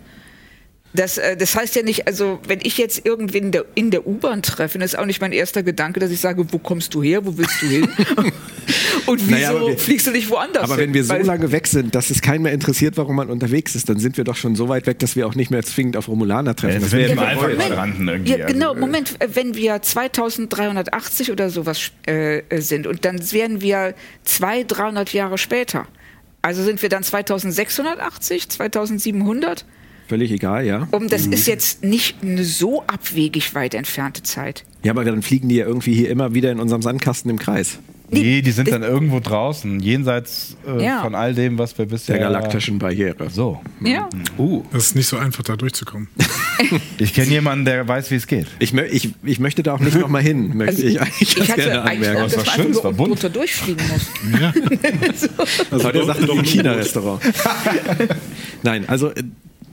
Speaker 2: Das, äh, das heißt ja nicht, also wenn ich jetzt irgendwen in der, in der U-Bahn treffe, dann ist auch nicht mein erster Gedanke, dass ich sage, wo kommst du her, wo willst du hin? Und wieso
Speaker 1: Naja, wir-
Speaker 2: fliegst du nicht woanders
Speaker 1: Aber
Speaker 2: hin?
Speaker 1: wenn wir so
Speaker 2: Weil-
Speaker 1: lange weg sind, dass es keinen mehr interessiert, warum man unterwegs ist, dann sind wir doch schon so weit weg, dass wir auch nicht mehr zwingend auf Romulaner treffen.
Speaker 4: Ja,
Speaker 1: das wäre ja Moment.
Speaker 4: Quadranten irgendwie.
Speaker 2: Ja, genau,
Speaker 4: also,
Speaker 2: Moment, äh, wenn wir 2380 oder sowas äh, sind und dann wären wir 200, 300 Jahre später. Also sind wir dann 2680, 2700?
Speaker 1: Völlig egal, ja.
Speaker 2: Um, das ist jetzt nicht eine so abwegig weit entfernte Zeit.
Speaker 1: Ja, aber dann fliegen die ja irgendwie hier immer wieder in unserem Sandkasten im Kreis.
Speaker 4: Nee, die sind dann irgendwo draußen, jenseits äh,
Speaker 2: Ja.
Speaker 4: von all dem, was wir bisher.
Speaker 1: Der galaktischen Barriere.
Speaker 4: So.
Speaker 2: Ja.
Speaker 4: Uh.
Speaker 3: Das ist nicht so einfach, da durchzukommen.
Speaker 4: Ich kenne jemanden, der weiß, wie es geht.
Speaker 1: Ich, mö- ich, ich möchte da auch nicht nochmal hin, möchte
Speaker 2: Also
Speaker 1: ich eigentlich
Speaker 2: ich hatte
Speaker 1: gerne anmerken.
Speaker 2: Angst, dass
Speaker 4: war
Speaker 2: man
Speaker 4: schön, es war bunt.
Speaker 2: drunter durchfliegen muss.
Speaker 3: Ja.
Speaker 5: Also
Speaker 1: Heute
Speaker 5: doch-
Speaker 1: sagt er
Speaker 5: doch
Speaker 1: im
Speaker 5: ein
Speaker 1: China-Restaurant. Nein, also äh,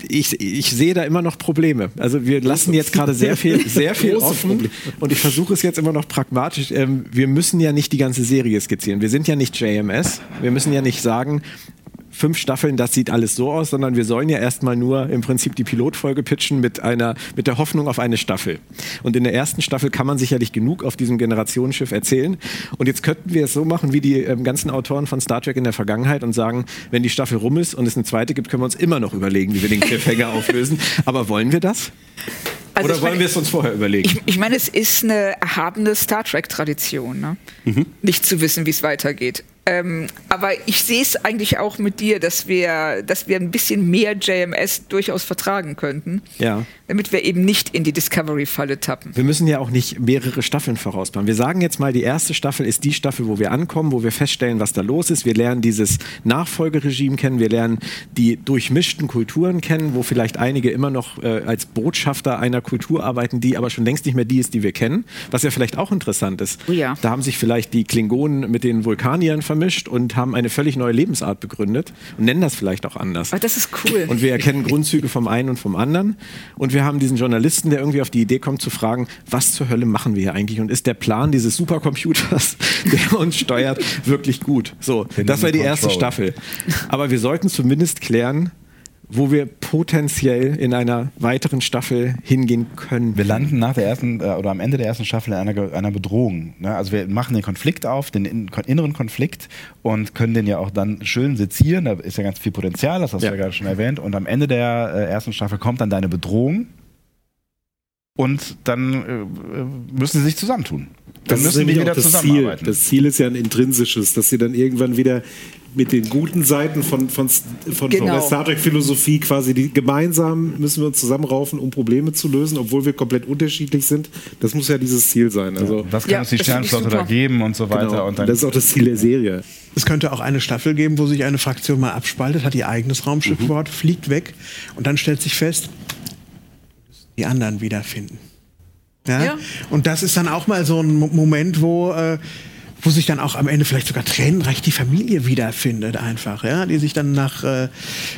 Speaker 1: ich, ich sehe da immer noch Probleme. Also wir lassen jetzt gerade sehr viel, sehr viel offen
Speaker 5: Probleme.
Speaker 1: und ich versuche es jetzt immer noch pragmatisch. Ähm, wir müssen ja nicht die ganze Serie skizzieren. Wir sind ja nicht JMS. Wir müssen ja nicht sagen, fünf Staffeln, das sieht alles so aus, sondern wir sollen ja erstmal nur im Prinzip die Pilotfolge pitchen mit einer, mit der Hoffnung auf eine Staffel. Und in der ersten Staffel kann man sicherlich genug auf diesem Generationsschiff erzählen. Und jetzt könnten wir es so machen wie die ähm, ganzen Autoren von Star Trek in der Vergangenheit und sagen, wenn die Staffel rum ist und es eine zweite gibt, können wir uns immer noch überlegen, wie wir den Cliffhanger auflösen. Aber wollen wir das?
Speaker 2: Also
Speaker 1: Oder wollen
Speaker 2: meine-
Speaker 1: wir es uns vorher überlegen?
Speaker 2: Ich, ich meine, es ist eine erhabene Star Trek-Tradition, ne? nicht zu wissen, wie es weitergeht. Ähm, aber ich sehe es eigentlich auch mit dir, dass wir, dass wir ein bisschen mehr JMS durchaus vertragen könnten,
Speaker 1: ja.
Speaker 2: damit wir eben nicht in die Discovery-Falle tappen.
Speaker 1: Wir müssen ja auch nicht mehrere Staffeln vorausplanen. Wir sagen jetzt mal, die erste Staffel ist die Staffel, wo wir ankommen, wo wir feststellen, was da los ist. Wir lernen dieses Nachfolgeregime kennen, wir lernen die durchmischten Kulturen kennen, wo vielleicht einige immer noch äh, als Botschafter einer Kultur arbeiten, die aber schon längst nicht mehr die ist, die wir kennen. Was ja vielleicht auch interessant ist.
Speaker 2: Oh ja.
Speaker 1: Da haben sich vielleicht die Klingonen mit den Vulkaniern vermischt und haben eine völlig neue Lebensart begründet und nennen das vielleicht auch anders.
Speaker 2: Aber das ist cool.
Speaker 1: Und wir erkennen Grundzüge vom einen und vom anderen. Und wir haben diesen Journalisten, der irgendwie auf die Idee kommt zu fragen, was zur Hölle machen wir hier eigentlich? Und ist der Plan dieses Supercomputers, der uns steuert, wirklich gut? So, das war die erste. Staffel. Aber wir sollten zumindest klären, wo wir potenziell in einer weiteren Staffel hingehen können.
Speaker 4: Wir landen nach der ersten äh, oder am Ende der ersten Staffel in einer, einer Bedrohung. Ne? Also wir machen den Konflikt auf, den inneren Konflikt und können den ja auch dann schön sezieren. Da ist ja ganz viel Potenzial, das hast
Speaker 1: Ja.
Speaker 4: du ja gerade schon erwähnt. Und am Ende der äh, ersten Staffel kommt dann deine Bedrohung und dann äh, müssen sie sich zusammentun. Dann
Speaker 5: Das ist
Speaker 4: müssen die wieder
Speaker 5: auch das Ziel.
Speaker 4: zusammenarbeiten.
Speaker 5: Das Ziel ist ja ein intrinsisches, dass sie dann irgendwann wieder mit den guten Seiten von, von, von,
Speaker 2: Genau.
Speaker 5: von der Star Trek-Philosophie quasi die, gemeinsam müssen wir uns zusammenraufen, um Probleme zu lösen, obwohl wir komplett unterschiedlich sind. Das muss ja dieses Ziel sein. Also,
Speaker 4: Was kann
Speaker 2: Ja,
Speaker 4: uns die Sternflotte da geben und so weiter.
Speaker 5: genau.
Speaker 4: Und dann,
Speaker 5: das ist auch das Ziel der Serie.
Speaker 7: Es könnte auch eine Staffel geben, wo sich eine Fraktion mal abspaltet, hat ihr eigenes Raumschiff
Speaker 4: Mhm.
Speaker 7: dort, fliegt weg und dann stellt sich fest, die anderen wiederfinden. Ja?
Speaker 2: Ja.
Speaker 7: Und das ist dann auch mal so ein Mo- Moment, wo, äh, wo sich dann auch am Ende vielleicht sogar tränenreich die Familie wiederfindet, einfach, ja, die sich dann nach, äh,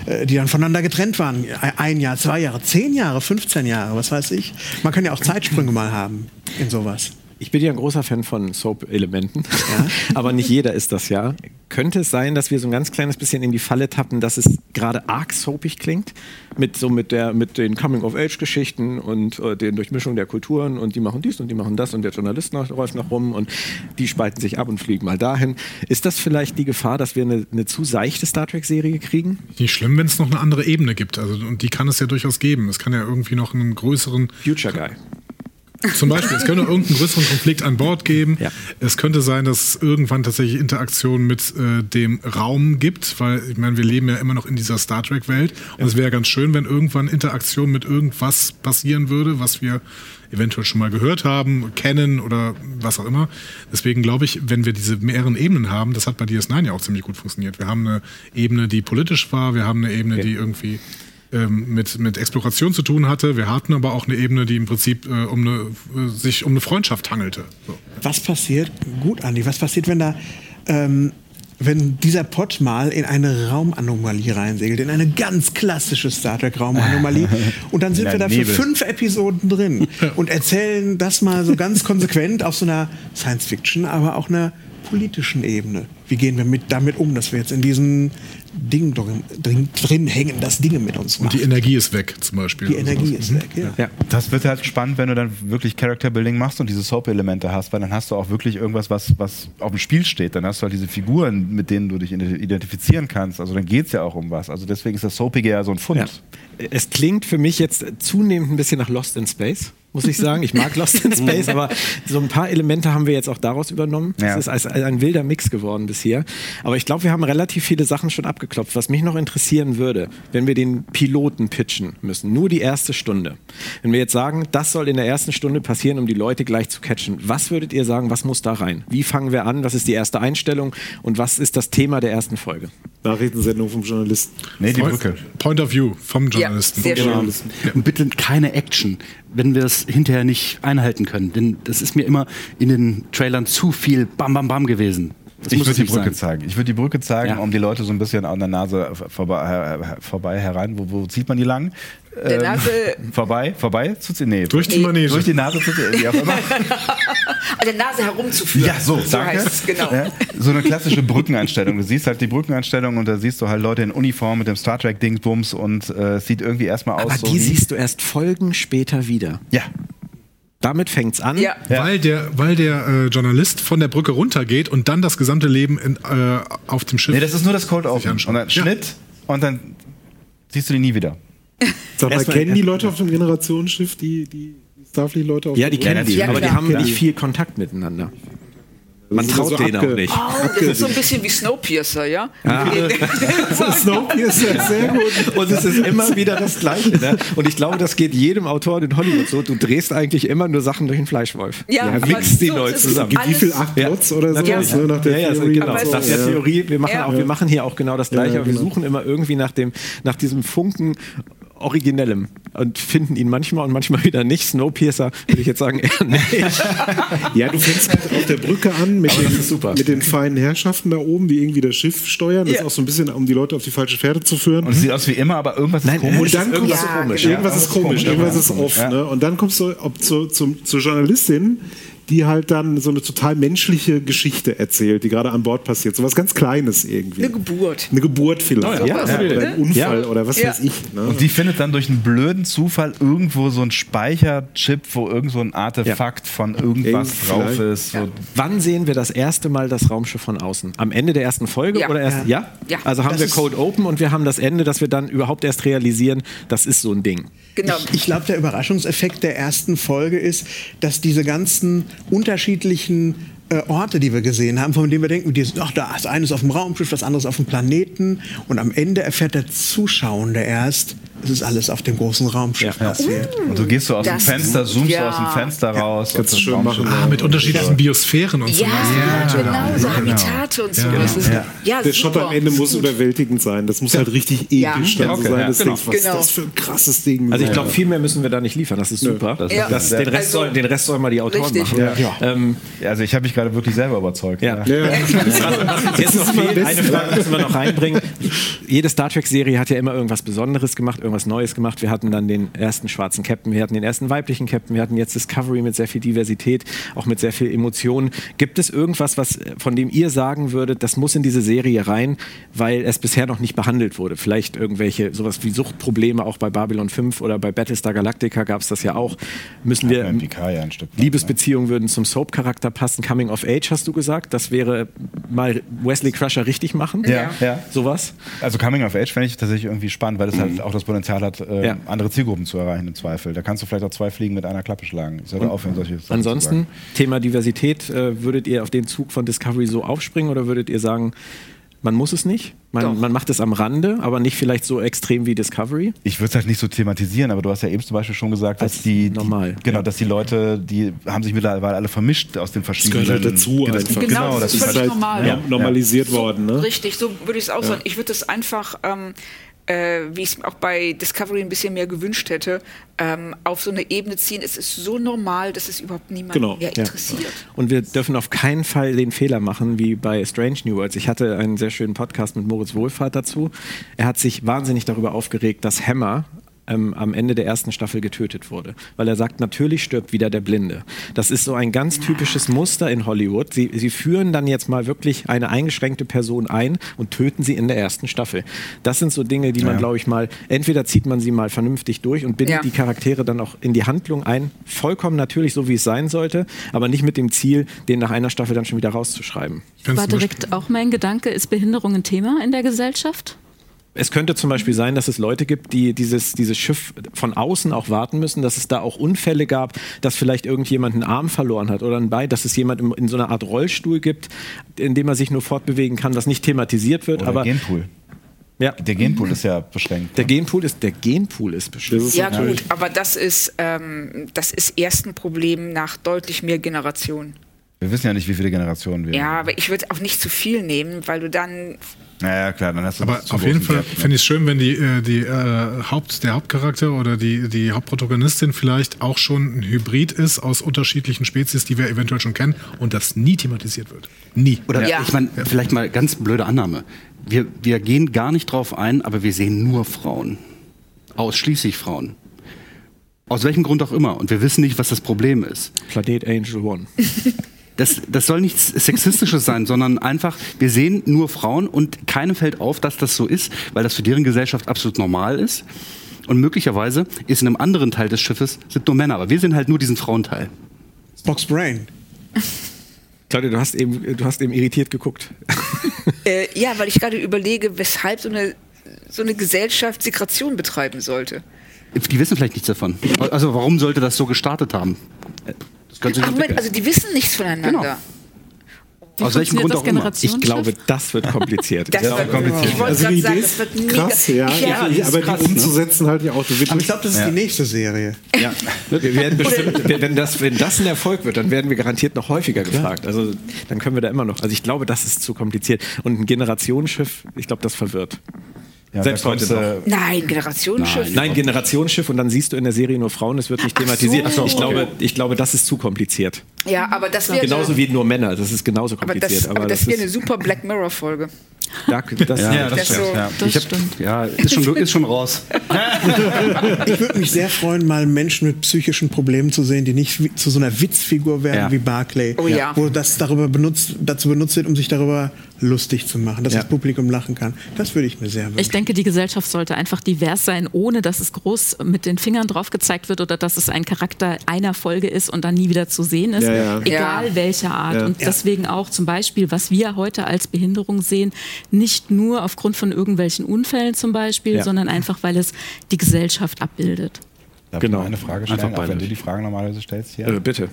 Speaker 7: äh, die dann voneinander getrennt waren. Ein Jahr, zwei Jahre, zehn Jahre, 15 Jahre, was weiß ich. Man kann ja auch Zeitsprünge mal haben in sowas.
Speaker 1: Ich bin ja ein großer Fan von Soap-Elementen, aber nicht jeder ist das ja. Könnte es sein, dass wir so ein ganz kleines bisschen in die Falle tappen, dass es gerade arg soapig klingt? Mit so mit der mit den Coming-of-Age-Geschichten und äh, den Durchmischung der Kulturen und die machen dies und die machen das und der Journalist noch, läuft noch rum und die spalten sich ab und fliegen mal dahin. Ist das vielleicht die Gefahr, dass wir eine, eine zu seichte Star Trek-Serie kriegen?
Speaker 3: Nicht schlimm, wenn es noch eine andere Ebene gibt. Also, und die kann es ja durchaus geben. Es kann ja irgendwie noch einen größeren.
Speaker 1: Future Guy.
Speaker 3: Zum Beispiel, es könnte irgendeinen größeren Konflikt an Bord geben.
Speaker 1: Ja.
Speaker 3: Es könnte sein, dass es irgendwann tatsächlich Interaktion mit äh, dem Raum gibt, weil ich meine, wir leben ja immer noch in dieser Star Trek-Welt. Und es wäre ganz schön, wenn irgendwann Interaktion mit irgendwas passieren würde, was wir eventuell schon mal gehört haben, kennen oder was auch immer. Deswegen glaube ich, wenn wir diese mehreren Ebenen haben, das hat bei DS9 ja auch ziemlich gut funktioniert. Wir haben eine Ebene, die politisch war, wir haben eine Ebene,
Speaker 1: Okay.
Speaker 3: die irgendwie ähm, mit, mit Exploration zu tun hatte. Wir hatten aber auch eine Ebene, die im Prinzip äh, um eine, äh, sich um eine Freundschaft hangelte. So.
Speaker 7: Was passiert, gut, Andi, was passiert, wenn da, ähm, wenn dieser Pott mal in eine Raumanomalie reinsegelt, in eine ganz klassische Star Trek Raumanomalie und dann sind
Speaker 4: In
Speaker 7: wir da für fünf Episoden drin und erzählen das mal so ganz konsequent auf so einer Science-Fiction, aber auch einer politischen Ebene. Wie gehen wir mit, damit um, dass wir jetzt in diesem Ding drin, drin, drin hängen, das Dinge mit uns
Speaker 3: Und
Speaker 7: macht?
Speaker 3: die Energie ist weg, zum Beispiel.
Speaker 7: Die Energie
Speaker 3: sowas.
Speaker 7: ist weg, ja.
Speaker 1: Ja.
Speaker 4: Das wird halt spannend, wenn du dann wirklich Character Building machst und diese Soap-Elemente hast, weil dann hast du auch wirklich irgendwas, was, was auf dem Spiel steht. Dann hast du halt diese Figuren, mit denen du dich identifizieren kannst. Also dann geht es ja auch um was. Also deswegen ist das Soapige ja so ein Fund.
Speaker 1: Ja. Es klingt für mich jetzt zunehmend ein bisschen nach Lost in Space, muss ich sagen. Ich mag Lost in Space, aber so ein paar Elemente haben wir jetzt auch daraus übernommen.
Speaker 4: Ja.
Speaker 1: Es ist als- als ein wilder Mix geworden bisher. Aber ich glaube, wir haben relativ viele Sachen schon abgeklopft. Was mich noch interessieren würde, wenn wir den Piloten pitchen müssen, nur die erste Stunde. Wenn wir jetzt sagen, das soll in der ersten Stunde passieren, um die Leute gleich zu catchen. Was würdet ihr sagen, was muss da rein? Wie fangen wir an? Was ist die erste Einstellung? Und was ist das Thema der ersten Folge?
Speaker 5: Nachrichtensendung vom Journalisten.
Speaker 4: Nee, die Brücke.
Speaker 3: Point of View vom
Speaker 2: Ja,
Speaker 3: Journalisten.
Speaker 2: sehr schön.
Speaker 8: Und bitte keine Action, wenn wir es hinterher nicht einhalten können. Denn das ist mir immer in den Trailern zu viel Bam Bam Bam gewesen. Das
Speaker 4: ich würde die Brücke
Speaker 8: sein.
Speaker 4: zeigen. Ich würde die Brücke zeigen,
Speaker 8: Ja.
Speaker 4: um die Leute so ein bisschen an der Nase vorbei, äh, vorbei herein. Wo, wo zieht man die lang?
Speaker 2: Der
Speaker 4: Ähm,
Speaker 2: Nase,
Speaker 4: vorbei, vorbei zu ziehen. Nee,
Speaker 3: Durch die. Manege.
Speaker 4: durch die Nase zu ziehen, wie auch immer.
Speaker 2: an der Nase herumzuführen.
Speaker 4: Ja, so,
Speaker 2: so
Speaker 4: danke.
Speaker 2: heißt es, genau.
Speaker 4: Ja, so eine klassische Brückeneinstellung. Du siehst halt die Brückeneinstellung und da siehst du halt Leute in Uniform mit dem Star Trek Dingsbums und äh, es sieht irgendwie erstmal aus
Speaker 1: Aber
Speaker 4: so
Speaker 1: die
Speaker 4: wie-
Speaker 1: siehst du erst Folgen später wieder.
Speaker 4: Ja.
Speaker 1: Damit fängt's an.
Speaker 2: Ja.
Speaker 3: Weil der, weil der äh, Journalist von der Brücke runtergeht und dann das gesamte Leben in, äh, auf dem Schiff.
Speaker 4: Nee, das ist nur das Cold Open. Und dann
Speaker 3: Ja.
Speaker 4: Schnitt und dann siehst du die nie wieder.
Speaker 5: Sag mal,
Speaker 1: Erstmal-
Speaker 5: kennen die Leute auf dem Generationsschiff, die, die Starfleet-Leute auf
Speaker 1: Ja, die kennen die,
Speaker 2: Ja,
Speaker 1: aber die haben
Speaker 5: Ja.
Speaker 1: nicht viel Kontakt miteinander. Man traut
Speaker 5: so
Speaker 1: denen
Speaker 5: abge-
Speaker 1: auch nicht.
Speaker 2: Oh, das ist so ein bisschen wie Snowpiercer, ja?
Speaker 5: Snowpiercer, sehr gut.
Speaker 1: Und es ist immer wieder das Gleiche. Ne? Und ich glaube, das geht jedem Autor in Hollywood so. Du drehst eigentlich immer nur Sachen durch den Fleischwolf.
Speaker 2: Ja,
Speaker 1: Du
Speaker 2: aber
Speaker 1: mixt die
Speaker 2: so,
Speaker 1: neu zusammen.
Speaker 5: Gibt wie viel? Acht
Speaker 1: Ja.
Speaker 5: Plots oder
Speaker 1: Natürlich.
Speaker 5: sowas? Ne, nach der
Speaker 1: ja, ja,
Speaker 5: Theorie.
Speaker 1: genau.
Speaker 5: so.
Speaker 1: Nach der
Speaker 5: Ja.
Speaker 1: Theorie. Wir machen,
Speaker 2: Ja.
Speaker 1: auch, wir machen hier auch genau das Gleiche.
Speaker 5: Ja,
Speaker 1: aber wir
Speaker 5: genau.
Speaker 1: suchen immer irgendwie nach, dem, nach diesem Funken Originellem und finden ihn manchmal und manchmal wieder nicht. Snowpiercer würde ich jetzt sagen eher nicht.
Speaker 5: Ja, du fängst halt auf der Brücke an mit, den, mit den feinen Herrschaften da oben, die irgendwie das Schiff steuern. Das
Speaker 2: Ja.
Speaker 5: ist auch so ein bisschen, um die Leute auf die falsche Pferde zu führen.
Speaker 4: Und es sieht aus wie immer, aber irgendwas ist komisch.
Speaker 5: Und dann
Speaker 1: irgendwas komisch,
Speaker 5: ja,
Speaker 1: ja.
Speaker 5: irgendwas ist komisch, irgendwas ist
Speaker 4: Komisch,
Speaker 5: off.
Speaker 4: ja.
Speaker 5: Ne? Und dann kommst du ob zu, zum, zur Journalistin, die halt dann so eine total menschliche Geschichte erzählt, die gerade an Bord passiert. So was ganz Kleines irgendwie.
Speaker 2: Eine Geburt.
Speaker 5: Eine Geburt vielleicht.
Speaker 1: Oh ja,
Speaker 5: oder,
Speaker 1: ja.
Speaker 5: oder ein Unfall
Speaker 1: Ja.
Speaker 5: oder was
Speaker 2: Ja.
Speaker 5: weiß ich. Ne?
Speaker 4: Und die findet dann durch einen blöden Zufall irgendwo so ein Speicherchip, wo irgend so ein Artefakt von irgendwas
Speaker 5: Irgend-
Speaker 4: drauf
Speaker 5: vielleicht.
Speaker 4: ist. So.
Speaker 1: Wann sehen wir das erste Mal das Raumschiff von außen? Am Ende der ersten Folge
Speaker 2: Ja.
Speaker 1: oder erst? Ja.
Speaker 2: Ja.
Speaker 1: Also haben
Speaker 7: Das
Speaker 1: wir Code Open und wir haben das Ende, dass wir dann überhaupt erst realisieren, das ist so ein Ding.
Speaker 2: Genau.
Speaker 7: Ich glaube, der Überraschungseffekt der ersten Folge ist, dass diese ganzen unterschiedlichen äh, Orte, die wir gesehen haben, von denen wir denken, die sind, ach, das eine ist auf dem Raumschiff, das andere ist auf dem Planeten. Und am Ende erfährt der Zuschauende erst, es ist alles auf dem großen Raumschiff
Speaker 1: Ja.
Speaker 7: passiert.
Speaker 4: Und du gehst so aus dem
Speaker 2: Das-
Speaker 4: Fenster, zoomst
Speaker 2: ja.
Speaker 4: aus dem Fenster raus.
Speaker 5: Kannst du
Speaker 4: und
Speaker 5: schön machen.
Speaker 3: Ah, mit unterschiedlichen Biosphären und so.
Speaker 2: Ja, genau, so Habitate und so.
Speaker 3: Ja,
Speaker 2: Das ist,
Speaker 4: ja.
Speaker 2: ja,
Speaker 5: Der Shot am Ende muss überwältigend sein. Das muss halt richtig episch
Speaker 2: Ja.
Speaker 5: dann
Speaker 4: Ja,
Speaker 5: so
Speaker 4: okay,
Speaker 5: sein.
Speaker 4: ja,
Speaker 5: Das
Speaker 4: genau.
Speaker 5: was
Speaker 2: Genau.
Speaker 5: das für ein krasses Ding?
Speaker 1: Also ich glaube, viel mehr müssen wir da nicht liefern. Das ist super.
Speaker 4: Das-
Speaker 2: Ja.
Speaker 1: Das, den, Rest
Speaker 2: Also-
Speaker 1: soll, den Rest sollen mal die Autoren
Speaker 2: Richtig.
Speaker 1: machen.
Speaker 5: Ja.
Speaker 1: Ähm,
Speaker 4: Also ich habe mich gerade wirklich selber überzeugt.
Speaker 1: Ja.
Speaker 5: Ja.
Speaker 1: Jetzt noch fehlt, eine Frage müssen wir noch reinbringen. Jede Star Trek-Serie hat ja immer irgendwas Besonderes gemacht, irgendwas Neues gemacht. Wir hatten dann den ersten schwarzen Captain, wir hatten den ersten weiblichen Captain, wir hatten jetzt Discovery mit sehr viel Diversität, auch mit sehr viel Emotionen. Gibt es irgendwas, was, von dem ihr sagen würdet, das muss in diese Serie rein, weil es bisher noch nicht behandelt wurde? Vielleicht irgendwelche, sowas wie Suchtprobleme, auch bei Babylon 5 oder bei Battlestar Galactica gab es das ja auch. Müssen wir,
Speaker 4: Ja,
Speaker 1: Liebesbeziehungen würden zum Soap-Charakter passen. Coming of Age hast du gesagt. Das wäre mal Wesley Crusher richtig machen.
Speaker 4: Ja, ja.
Speaker 1: Sowas.
Speaker 4: Also Coming of Age fände ich tatsächlich irgendwie spannend, weil das halt auch das Potenzial Potenzial hat, äh,
Speaker 1: Ja.
Speaker 4: andere Zielgruppen zu erreichen im Zweifel. Da kannst du vielleicht auch zwei Fliegen mit einer Klappe schlagen. Ich sollte
Speaker 1: Und
Speaker 4: aufhören, solche Sachen zu
Speaker 1: Ansonsten. Thema Diversität, äh, würdet ihr auf den Zug von Discovery so aufspringen oder würdet ihr sagen, man muss es nicht? Man, man macht es am Rande, aber nicht vielleicht so extrem wie Discovery?
Speaker 4: Ich würde es halt nicht so thematisieren, aber du hast ja eben zum Beispiel schon gesagt, dass die,
Speaker 1: normal,
Speaker 4: die genau, dass die Leute, die haben sich mittlerweile alle vermischt aus den verschiedenen.
Speaker 5: gehört halt dazu
Speaker 4: Genau,
Speaker 5: einfach.
Speaker 4: Genau,
Speaker 5: das
Speaker 4: das
Speaker 5: ist
Speaker 4: ist
Speaker 5: halt
Speaker 2: normal.
Speaker 5: ja, normalisiert worden. Ne?
Speaker 2: Richtig, so würde ich es auch sagen. Ich würde es einfach, ähm, äh, wie ich es auch bei Discovery ein bisschen mehr gewünscht hätte, ähm, auf so eine Ebene ziehen. Es ist so normal, dass es überhaupt niemanden
Speaker 1: Genau,
Speaker 2: mehr
Speaker 1: ja.
Speaker 2: interessiert.
Speaker 1: Und wir dürfen auf keinen Fall den Fehler machen, wie bei Strange New Worlds. Ich hatte einen sehr schönen Podcast mit Moritz Wohlfahrt dazu. Er hat sich wahnsinnig darüber aufgeregt, dass Hammer ähm, am Ende der ersten Staffel getötet wurde. Weil er sagt, natürlich stirbt wieder der Blinde. Das ist so ein ganz typisches Muster in Hollywood. Sie, sie führen dann jetzt mal wirklich eine eingeschränkte Person ein und töten sie in der ersten Staffel. Das sind so Dinge, die man,
Speaker 4: Ja.
Speaker 1: glaube ich, mal, entweder zieht man sie mal vernünftig durch und bindet
Speaker 2: Ja.
Speaker 1: die Charaktere dann auch in die Handlung ein. Vollkommen natürlich, so wie es sein sollte, aber nicht mit dem Ziel, den nach einer Staffel dann schon wieder rauszuschreiben.
Speaker 6: War direkt auch mein Gedanke, ist Behinderung ein Thema in der Gesellschaft?
Speaker 1: Es könnte zum Beispiel sein, dass es Leute gibt, die dieses, dieses Schiff von außen auch warten müssen, dass es da auch Unfälle gab, dass vielleicht irgendjemand einen Arm verloren hat oder ein Bein, dass es jemand in, in so einer Art Rollstuhl gibt, in dem er sich nur fortbewegen kann, was nicht thematisiert wird.
Speaker 4: Oder
Speaker 1: aber
Speaker 4: Genpool.
Speaker 1: Ja.
Speaker 4: Der Genpool ist ja beschränkt.
Speaker 1: Der Genpool ist, der Genpool ist beschränkt.
Speaker 2: Ja gut, aber das ist, ähm, das ist erst ein Problem nach deutlich mehr Generationen.
Speaker 4: Wir wissen ja nicht, wie viele Generationen wir
Speaker 2: Ja, aber ich würde auch nicht zu viel nehmen, weil du dann
Speaker 4: Naja, klar, dann hast du
Speaker 3: Aber auf jeden Fall
Speaker 4: ne?
Speaker 3: finde ich es schön, wenn die, äh, die äh, Haupt, der Hauptcharakter oder die, die Hauptprotagonistin vielleicht auch schon ein Hybrid ist aus unterschiedlichen Spezies, die wir eventuell schon kennen und das nie thematisiert wird. Nie.
Speaker 8: Oder
Speaker 2: Ja.
Speaker 8: ich meine, vielleicht mal ganz blöde Annahme. Wir, wir gehen gar nicht drauf ein, aber wir sehen nur Frauen. Ausschließlich Frauen. Aus welchem Grund auch immer. Und wir wissen nicht, was das Problem ist.
Speaker 1: Planet Angel One.
Speaker 8: Das, das soll nichts Sexistisches sein, sondern einfach, wir sehen nur Frauen und keinem fällt auf, dass das so ist, weil das für deren Gesellschaft absolut normal ist. Und möglicherweise ist in einem anderen Teil des Schiffes sind nur Männer, aber wir sehen halt nur diesen Frauenteil.
Speaker 7: Spock's Brain.
Speaker 1: Claudia, du hast eben, du hast eben irritiert geguckt.
Speaker 2: Äh, ja, weil ich gerade überlege, weshalb so eine, so eine Gesellschaft Segregation betreiben sollte.
Speaker 8: Die wissen vielleicht nichts davon. Also warum sollte das so gestartet haben? Das könnte sich
Speaker 2: Ach Moment, also die wissen nichts voneinander.
Speaker 6: Wie
Speaker 8: Aus welchem Grund
Speaker 6: das
Speaker 8: auch immer.
Speaker 1: Ich glaube, das wird kompliziert.
Speaker 2: Das
Speaker 1: Sehr
Speaker 2: wird,
Speaker 1: kompliziert.
Speaker 2: Ich wollte
Speaker 5: Also
Speaker 2: gerade
Speaker 5: die
Speaker 2: sagen,
Speaker 5: Idee
Speaker 2: das
Speaker 5: ist
Speaker 2: wird mega.
Speaker 5: krass, ja,
Speaker 2: Ja,
Speaker 5: ja,
Speaker 7: die ist
Speaker 5: aber
Speaker 7: krass,
Speaker 5: die
Speaker 7: ne?
Speaker 5: umzusetzen halt ja auch.
Speaker 7: Aber ich glaube, das ist die nächste Serie.
Speaker 1: Ja. Wir werden bestimmt, wenn das, wenn das ein Erfolg wird, dann werden wir garantiert noch häufiger gefragt. Also dann können wir da immer noch. Also ich glaube, das ist zu kompliziert. Und ein Generationsschiff, ich glaube, das verwirrt.
Speaker 4: Ja,
Speaker 1: Selbst heute noch.
Speaker 2: Nein, Generationenschiff.
Speaker 1: Nein, Generationsschiff und dann siehst du in der Serie nur Frauen, es wird nicht
Speaker 2: Ach
Speaker 1: thematisiert.
Speaker 2: so. Ach so,
Speaker 1: ich,
Speaker 2: okay.
Speaker 1: glaube, ich glaube, das ist zu kompliziert.
Speaker 2: Ja, aber das wäre
Speaker 1: Genauso wie nur Männer, das ist genauso
Speaker 2: aber
Speaker 1: kompliziert.
Speaker 2: das, aber das wäre eine super Black Mirror Folge.
Speaker 1: da, das,
Speaker 8: Ja,
Speaker 4: Ja,
Speaker 2: Das
Speaker 4: das stimmt.
Speaker 2: so-
Speaker 4: Ja.
Speaker 6: Das
Speaker 8: Ich hab,
Speaker 6: stimmt.
Speaker 8: ja, ist schon, ist schon raus.
Speaker 7: Ich würde mich sehr freuen, mal Menschen mit psychischen Problemen zu sehen, die nicht zu so einer Witzfigur werden
Speaker 8: Ja.
Speaker 7: wie Barclay.
Speaker 2: Oh ja.
Speaker 7: Wo das darüber benutzt, dazu benutzt wird, um sich darüber lustig zu machen, dass
Speaker 1: Ja.
Speaker 7: das Publikum lachen kann. Das würde ich mir sehr wünschen.
Speaker 6: Ich denke, die Gesellschaft sollte einfach divers sein, ohne dass es groß mit den Fingern drauf gezeigt wird oder dass es ein Charakter einer Folge ist und dann nie wieder zu sehen ist.
Speaker 5: Ja, ja.
Speaker 6: Egal
Speaker 2: Ja.
Speaker 6: welcher Art.
Speaker 5: Ja.
Speaker 6: Und deswegen auch zum Beispiel, was wir heute als Behinderung sehen, nicht nur aufgrund von irgendwelchen Unfällen zum Beispiel,
Speaker 1: Ja.
Speaker 6: sondern einfach, weil es die Gesellschaft abbildet.
Speaker 4: Darf
Speaker 1: Genau.
Speaker 4: ich mal eine Frage stellen,
Speaker 8: Einfach
Speaker 4: auch wenn du die Fragen normalerweise stellst hier?
Speaker 1: äh, bitte.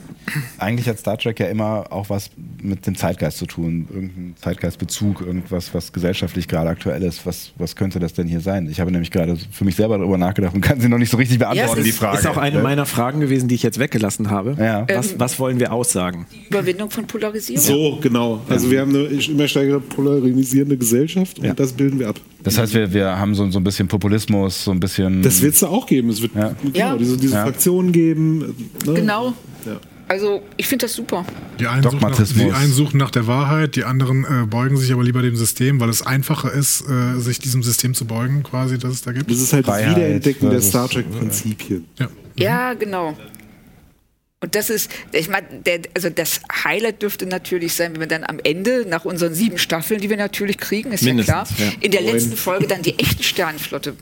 Speaker 4: Eigentlich hat Star Trek ja immer auch was mit dem Zeitgeist zu tun, irgendein Zeitgeistbezug, irgendwas, was gesellschaftlich gerade aktuell ist. Was, was könnte das denn hier sein? Ich habe nämlich gerade für mich selber darüber nachgedacht und kann sie noch nicht so richtig beantworten,
Speaker 2: es
Speaker 4: die
Speaker 2: ist-
Speaker 4: Frage.
Speaker 1: Ist auch eine
Speaker 4: Ne?
Speaker 1: meiner Fragen gewesen, die ich jetzt weggelassen habe.
Speaker 4: Ja.
Speaker 1: Was, was wollen wir aussagen?
Speaker 2: Überwindung von Polarisierung.
Speaker 5: So, genau. Also wir haben eine immer stärker polarisierende Gesellschaft und
Speaker 1: Ja.
Speaker 5: das bilden wir ab.
Speaker 4: Das heißt, wir, wir haben so, so ein bisschen Populismus, so ein bisschen.
Speaker 5: Das wird es da auch geben. Es wird
Speaker 4: Ja.
Speaker 5: genau, diese, diese
Speaker 4: Ja.
Speaker 5: Fraktionen geben. Ne?
Speaker 2: Genau.
Speaker 5: Ja.
Speaker 2: Also ich finde das super.
Speaker 3: Die einen, suchen nach,
Speaker 4: Dogmatismus.
Speaker 3: die einen suchen nach der Wahrheit, die anderen äh, beugen sich aber lieber dem System, weil es einfacher ist, äh, sich diesem System zu beugen, quasi, das es da gibt.
Speaker 5: Das ist halt das
Speaker 4: Freiheit
Speaker 5: Wiederentdecken der Star Trek-Prinzipien.
Speaker 3: Ja.
Speaker 2: Ja, genau. Und das ist, ich meine, also das Highlight dürfte natürlich sein, wenn wir dann am Ende, nach unseren sieben Staffeln, die wir natürlich kriegen, ist
Speaker 1: Mindestens,
Speaker 2: ja klar,
Speaker 1: ja.
Speaker 2: in der letzten Folge dann die echte Sternenflotte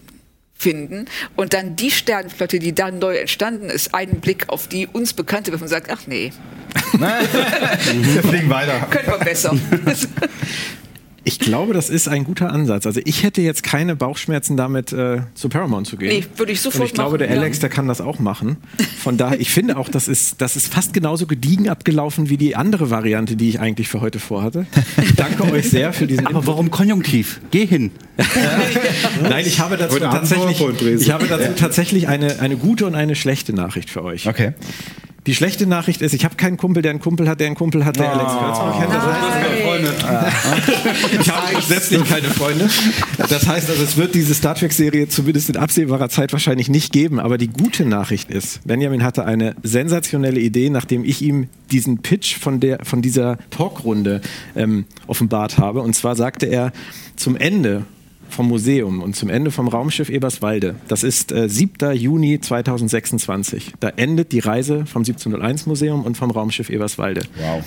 Speaker 2: finden und dann die Sternenflotte, die dann neu entstanden ist, einen Blick auf die uns bekannte wirft und sagt, ach nee,
Speaker 4: wir fliegen weiter.
Speaker 2: können wir besser.
Speaker 1: Ich glaube, das ist ein guter Ansatz. Also ich hätte jetzt keine Bauchschmerzen damit, äh, zu Paramount zu gehen.
Speaker 2: Nee, würde ich sofort
Speaker 1: Und ich glaube,
Speaker 2: machen,
Speaker 1: der
Speaker 2: ja.
Speaker 1: Alex, der kann das auch machen. Von daher, ich finde auch, das ist, das ist fast genauso gediegen abgelaufen wie die andere Variante, die ich eigentlich für heute vorhatte. Ich danke euch sehr für diesen
Speaker 8: Aber warum konjunktiv? Geh hin.
Speaker 1: Nein, ich habe dazu tatsächlich, ich habe dazu tatsächlich eine, eine gute und eine schlechte Nachricht für euch.
Speaker 4: Okay.
Speaker 1: Die schlechte Nachricht ist, ich habe keinen Kumpel, der einen Kumpel hat, der einen Kumpel hat, der Alex Kurtzmann kennt. Das heißt, ich habe grundsätzlich keine Freunde. Das heißt also, es wird diese Star Trek-Serie zumindest in absehbarer Zeit wahrscheinlich nicht geben. Aber die gute Nachricht ist, Benjamin hatte eine sensationelle Idee, nachdem ich ihm diesen Pitch von, der, von dieser Talkrunde ähm, offenbart habe. Und zwar sagte er, zum Ende vom Museum und zum Ende vom Raumschiff Eberswalde. Das ist äh, 7. Juni 2026. Da endet die Reise vom 1701 Museum und vom Raumschiff Eberswalde.
Speaker 4: Wow.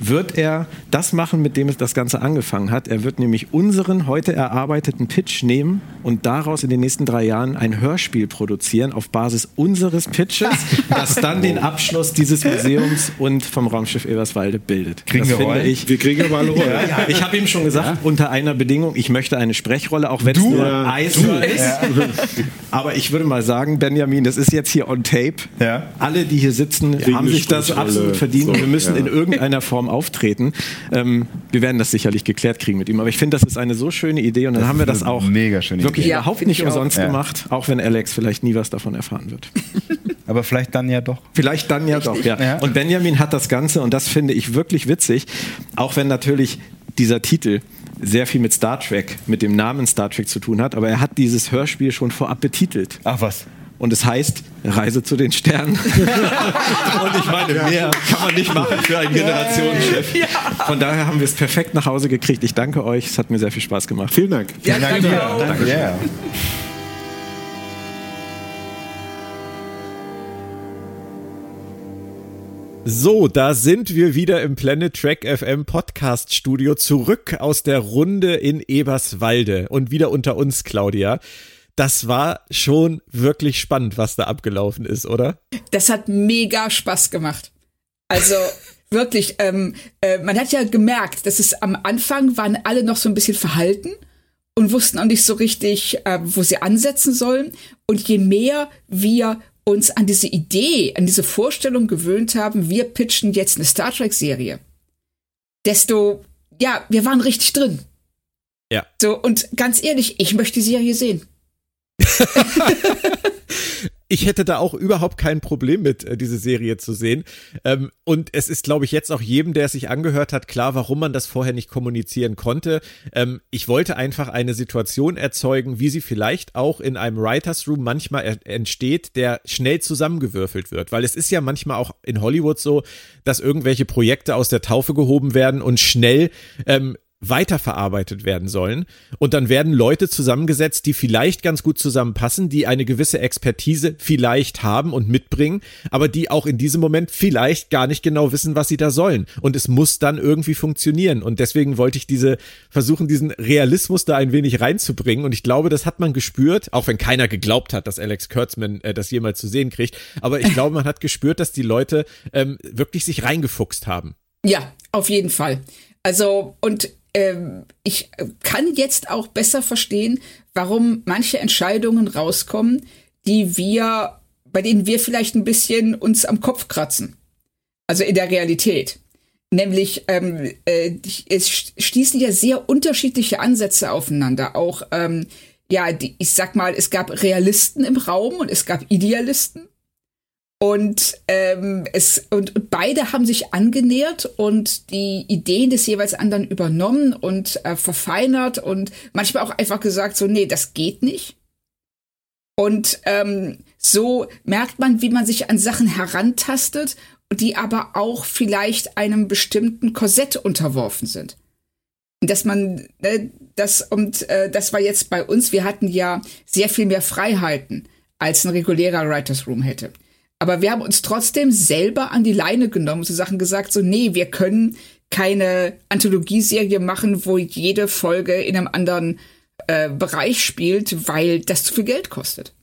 Speaker 1: Wird er das machen, mit dem es das Ganze angefangen hat? Er wird nämlich unseren heute erarbeiteten Pitch nehmen und daraus in den nächsten drei Jahren ein Hörspiel produzieren auf Basis unseres Pitches, das dann den Abschluss dieses Museums und vom Raumschiff Eberswalde bildet.
Speaker 4: Kriegen
Speaker 1: das
Speaker 4: wir
Speaker 1: finde ich
Speaker 5: Wir kriegen aber alle Rollen.
Speaker 1: ja, ich habe ihm schon gesagt, unter einer Bedingung, ich möchte eine Sprechrolle, auch wenn es nur
Speaker 5: Ja.
Speaker 1: Eishör ist. Aber ich würde mal sagen, Benjamin, das ist jetzt hier on tape.
Speaker 4: Ja.
Speaker 1: Alle, die hier sitzen,
Speaker 5: Kriegen
Speaker 1: haben sich das absolut verdient.
Speaker 5: So,
Speaker 1: wir müssen
Speaker 5: ja.
Speaker 1: in irgendeiner Form auftreten. Ähm, wir werden das sicherlich geklärt kriegen mit ihm. Aber ich finde, das ist eine so schöne Idee und dann haben wir das auch
Speaker 4: mega schöne
Speaker 1: wirklich
Speaker 4: Idee.
Speaker 2: Ja,
Speaker 1: überhaupt
Speaker 2: finde
Speaker 1: nicht
Speaker 2: ich auch.
Speaker 1: umsonst
Speaker 4: Ja.
Speaker 1: gemacht, auch wenn Alex vielleicht nie was davon erfahren wird.
Speaker 4: Aber vielleicht dann ja doch.
Speaker 1: Vielleicht dann ja doch, ja.
Speaker 4: Ja.
Speaker 1: Und Benjamin hat das Ganze, und das finde ich wirklich witzig, auch wenn natürlich dieser Titel sehr viel mit Star Trek, mit dem Namen Star Trek zu tun hat, aber er hat dieses Hörspiel schon vorab betitelt.
Speaker 4: Ach was.
Speaker 1: Und es heißt Reise zu den Sternen. und ich meine, mehr kann man nicht machen für ein Generationenschiff. Von daher haben wir es perfekt nach Hause gekriegt. Ich danke euch. Es hat mir sehr viel Spaß gemacht.
Speaker 5: Vielen Dank.
Speaker 2: Ja, danke auch.
Speaker 4: Danke. Yeah.
Speaker 1: So, da sind wir wieder im Planet Track FM Podcast Studio zurück aus der Runde in Eberswalde und wieder unter uns, Claudia. Das war schon wirklich spannend, was da abgelaufen ist, oder?
Speaker 2: Das hat mega Spaß gemacht. Also wirklich, ähm, äh, man hat ja gemerkt, dass es am Anfang waren alle noch so ein bisschen verhalten und wussten auch nicht so richtig, äh, wo sie ansetzen sollen. Und je mehr wir uns an diese Idee, an diese Vorstellung gewöhnt haben, wir pitchen jetzt eine Star Trek-Serie, desto, ja, wir waren richtig drin.
Speaker 1: Ja.
Speaker 2: So, und ganz ehrlich, ich möchte die Serie sehen.
Speaker 1: ich hätte da auch überhaupt kein Problem mit, äh, diese Serie zu sehen. Ähm, und es ist, glaube ich, jetzt auch jedem, der es sich angehört hat, klar, warum man das vorher nicht kommunizieren konnte. Ähm, ich wollte einfach eine Situation erzeugen, wie sie vielleicht auch in einem Writers Room manchmal entsteht, der schnell zusammengewürfelt wird. Weil es ist ja manchmal auch in Hollywood so, dass irgendwelche Projekte aus der Taufe gehoben werden und schnell ähm, weiterverarbeitet werden sollen. Und dann werden Leute zusammengesetzt, die vielleicht ganz gut zusammenpassen, die eine gewisse Expertise vielleicht haben und mitbringen, aber die auch in diesem Moment vielleicht gar nicht genau wissen, was sie da sollen. Und es muss dann irgendwie funktionieren. Und deswegen wollte ich diese, versuchen, diesen Realismus da ein wenig reinzubringen. Und ich glaube, das hat man gespürt, auch wenn keiner geglaubt hat, dass Alex Kurtzman äh, das jemals zu sehen kriegt. Aber ich glaube, man hat gespürt, dass die Leute ähm, wirklich sich reingefuchst haben.
Speaker 2: Ja, auf jeden Fall. Also, und ähm, ich kann jetzt auch besser verstehen, warum manche Entscheidungen rauskommen, die wir, bei denen wir vielleicht ein bisschen uns am Kopf kratzen. Also in der Realität. Nämlich, ähm, äh, es stießen ja sehr unterschiedliche Ansätze aufeinander. Auch, ähm, ja, die, ich sag mal, es gab Realisten im Raum und es gab Idealisten. Und, ähm, es, und beide haben sich angenähert und die Ideen des jeweils anderen übernommen und äh, verfeinert und manchmal auch einfach gesagt, so, nee, das geht nicht. Und ähm, so merkt man, wie man sich an Sachen herantastet, die aber auch vielleicht einem bestimmten Korsett unterworfen sind. Dass man, äh, das, und äh, das war jetzt bei uns, wir hatten ja sehr viel mehr Freiheiten, als ein regulärer Writers Room hätte. Aber wir haben uns trotzdem selber an die Leine genommen zu Sachen gesagt, so, nee, wir können keine Anthologieserie machen, wo jede Folge in einem anderen äh, Bereich spielt, weil das zu viel Geld kostet.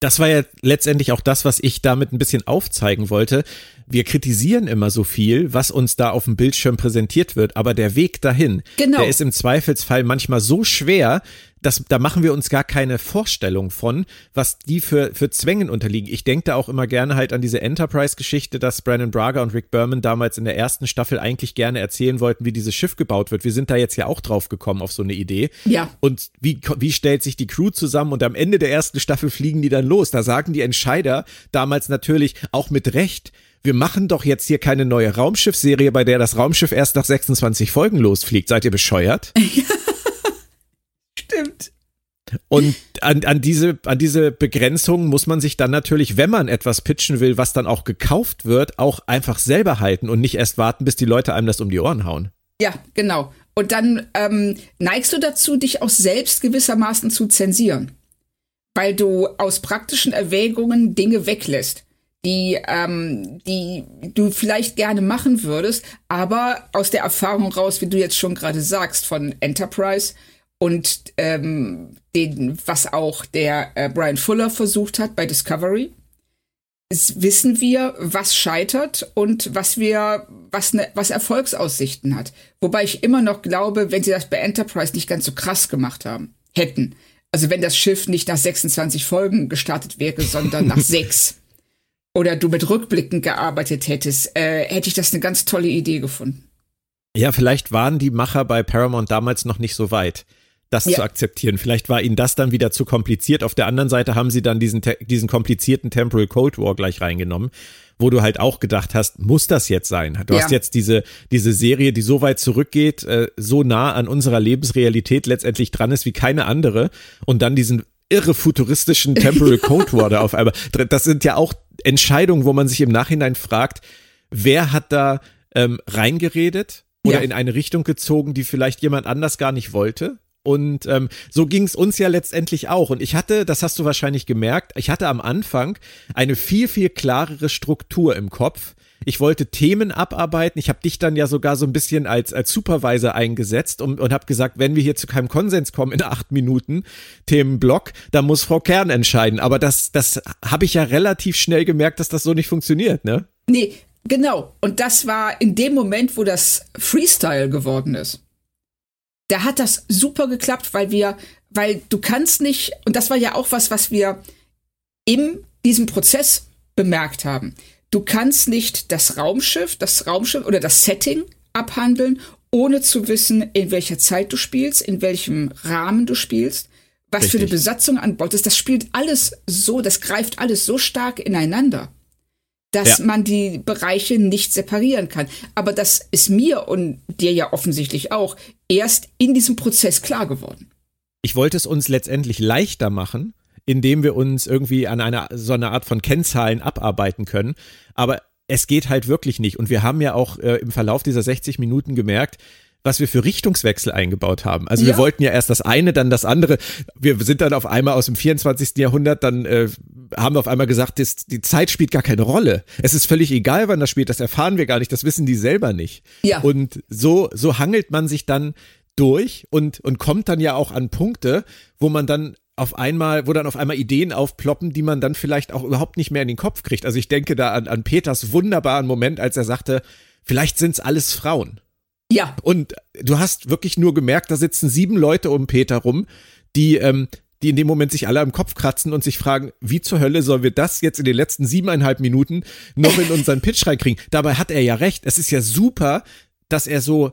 Speaker 1: das war ja letztendlich auch das, was ich damit ein bisschen aufzeigen wollte. Wir kritisieren immer so viel, was uns da auf dem Bildschirm präsentiert wird, aber der Weg dahin,
Speaker 2: Genau.
Speaker 1: der ist im Zweifelsfall manchmal so schwer, dass da machen wir uns gar keine Vorstellung von, was die für, für Zwängen unterliegen. Ich denke da auch immer gerne halt an diese Enterprise-Geschichte, dass Brandon Braga und Rick Berman damals in der ersten Staffel eigentlich gerne erzählen wollten, wie dieses Schiff gebaut wird. Wir sind da jetzt ja auch drauf gekommen auf so eine Idee.
Speaker 2: Ja.
Speaker 1: Und wie, wie stellt sich die Crew zusammen und am Ende der ersten Staffel fliegen die dann los. Da sagen die Entscheider damals natürlich auch mit Recht, wir machen doch jetzt hier keine neue Raumschiffserie, bei der das Raumschiff erst nach 26 Folgen losfliegt. Seid ihr bescheuert?
Speaker 2: Stimmt.
Speaker 1: Und an, an, diese, an diese Begrenzung muss man sich dann natürlich, wenn man etwas pitchen will, was dann auch gekauft wird, auch einfach selber halten und nicht erst warten, bis die Leute einem das um die Ohren hauen.
Speaker 2: Ja, genau. Und dann ähm, neigst du dazu, dich auch selbst gewissermaßen zu zensieren. Weil du aus praktischen Erwägungen Dinge weglässt, die, ähm, die du vielleicht gerne machen würdest, aber aus der Erfahrung raus, wie du jetzt schon gerade sagst, von Enterprise und ähm, den, was auch der äh, Brian Fuller versucht hat bei Discovery, wissen wir, was scheitert und was wir, was, ne, was Erfolgsaussichten hat. Wobei ich immer noch glaube, wenn sie das bei Enterprise nicht ganz so krass gemacht haben, hätten. Also wenn das Schiff nicht nach 26 Folgen gestartet wäre, sondern nach sechs. Oder du mit Rückblicken gearbeitet hättest, äh, hätte ich das eine ganz tolle Idee gefunden.
Speaker 1: Ja, vielleicht waren die Macher bei Paramount damals noch nicht so weit, das
Speaker 2: Ja.
Speaker 1: zu akzeptieren. Vielleicht war ihnen das dann wieder zu kompliziert. Auf der anderen Seite haben sie dann diesen, diesen komplizierten Temporal Cold War gleich reingenommen, wo du halt auch gedacht hast, muss das jetzt sein? Du
Speaker 2: Ja.
Speaker 1: hast jetzt diese, diese Serie, die so weit zurückgeht, äh, so nah an unserer Lebensrealität letztendlich dran ist wie keine andere und dann diesen irre futuristischen Temporal Cold War da auf einmal. Das sind ja auch Entscheidungen, wo man sich im Nachhinein fragt, wer hat da ähm, reingeredet oder
Speaker 2: Ja.
Speaker 1: in eine Richtung gezogen, die vielleicht jemand anders gar nicht wollte. Und ähm, so ging es uns ja letztendlich auch. Und ich hatte, das hast du wahrscheinlich gemerkt, ich hatte am Anfang eine viel, viel klarere Struktur im Kopf. Ich wollte Themen abarbeiten. Ich habe dich dann ja sogar so ein bisschen als, als Supervisor eingesetzt und, und habe gesagt, wenn wir hier zu keinem Konsens kommen in acht Minuten, Themenblock, dann muss Frau Kern entscheiden. Aber das, das habe ich ja relativ schnell gemerkt, dass das so nicht funktioniert, ne?
Speaker 2: Nee, genau. Und das war in dem Moment, wo das Freestyle geworden ist. Da hat das super geklappt, weil wir, weil du kannst nicht, und das war ja auch was, was wir in diesem Prozess bemerkt haben. Du kannst nicht das Raumschiff, das Raumschiff oder das Setting abhandeln, ohne zu wissen, in welcher Zeit du spielst, in welchem Rahmen du spielst, was für eine
Speaker 1: Richtig.
Speaker 2: Besatzung an Bord ist. Das spielt alles so, das greift alles so stark ineinander dass
Speaker 1: Ja.
Speaker 2: man die Bereiche nicht separieren kann. Aber das ist mir und dir ja offensichtlich auch erst in diesem Prozess klar geworden.
Speaker 1: ich wollte es uns letztendlich leichter machen, indem wir uns irgendwie an einer so einer Art von Kennzahlen abarbeiten können. Aber es geht halt wirklich nicht. Und wir haben ja auch äh, im Verlauf dieser 60 Minuten gemerkt, was wir für Richtungswechsel eingebaut haben. Also wir
Speaker 2: Ja.
Speaker 1: wollten ja erst das eine, dann das andere. Wir sind dann auf einmal aus dem 24. Jahrhundert, dann äh, haben wir auf einmal gesagt, das, die Zeit spielt gar keine Rolle. Es ist völlig egal, wann das spielt, das erfahren wir gar nicht, das wissen die selber nicht.
Speaker 2: Ja.
Speaker 1: Und so, so hangelt man sich dann durch und, und kommt dann ja auch an Punkte, wo man dann auf einmal, wo dann auf einmal Ideen aufploppen, die man dann vielleicht auch überhaupt nicht mehr in den Kopf kriegt. Also ich denke da an, an Peters wunderbaren Moment, als er sagte, vielleicht sind's alles Frauen.
Speaker 2: Ja,
Speaker 1: Und du hast wirklich nur gemerkt, da sitzen sieben Leute um Peter rum, die, ähm, die in dem Moment sich alle am Kopf kratzen und sich fragen, wie zur Hölle sollen wir das jetzt in den letzten siebeneinhalb Minuten noch in unseren Pitch reinkriegen? Dabei hat er ja recht. Es ist ja super, dass er so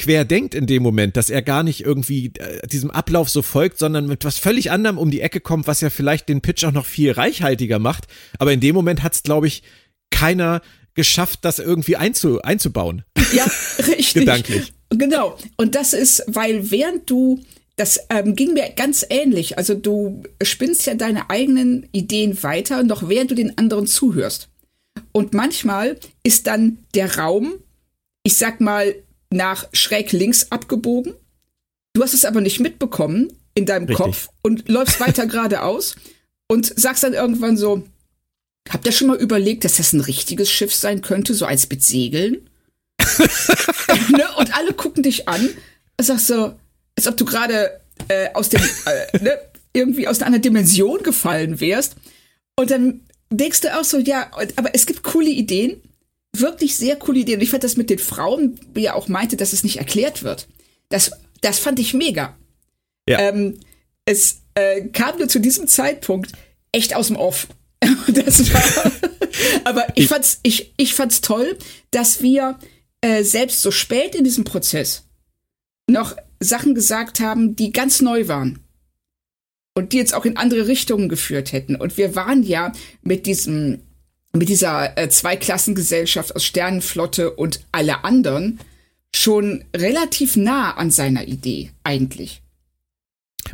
Speaker 1: quer denkt in dem Moment, dass er gar nicht irgendwie äh, diesem Ablauf so folgt, sondern mit was völlig anderem um die Ecke kommt, was ja vielleicht den Pitch auch noch viel reichhaltiger macht. Aber in dem Moment hat es, glaube ich, keiner geschafft, das irgendwie einzu, einzubauen.
Speaker 2: ja, richtig.
Speaker 1: Gedanklich.
Speaker 2: Genau. Und das ist, weil während du, das ähm, ging mir ganz ähnlich. Also du spinnst ja deine eigenen Ideen weiter, noch während du den anderen zuhörst. Und manchmal ist dann der Raum, ich sag mal, nach schräg links abgebogen. Du hast es aber nicht mitbekommen in deinem
Speaker 1: Richtig.
Speaker 2: Kopf und läufst weiter geradeaus und sagst dann irgendwann so, habt ihr schon mal überlegt, dass das ein richtiges Schiff sein könnte, so eins mit Segeln? ne? Und alle gucken dich an und sagst so, als ob du gerade äh, aus dem, äh, ne, irgendwie aus einer Dimension gefallen wärst. Und dann denkst du auch so, ja, aber es gibt coole Ideen, wirklich sehr coole Idee. Und ich fand das mit den Frauen, wie er auch meinte, dass es nicht erklärt wird. Das, das fand ich mega. Ja. Ähm, es äh, kam nur zu diesem Zeitpunkt echt aus dem Off. war, aber ich fand's, ich, ich fand's toll, dass wir äh, selbst so spät in diesem Prozess noch Sachen gesagt haben, die ganz neu waren und die jetzt auch in andere Richtungen geführt hätten. Und wir waren ja mit diesem, mit dieser äh, Zweiklassengesellschaft aus Sternenflotte und alle anderen schon relativ nah an seiner Idee eigentlich.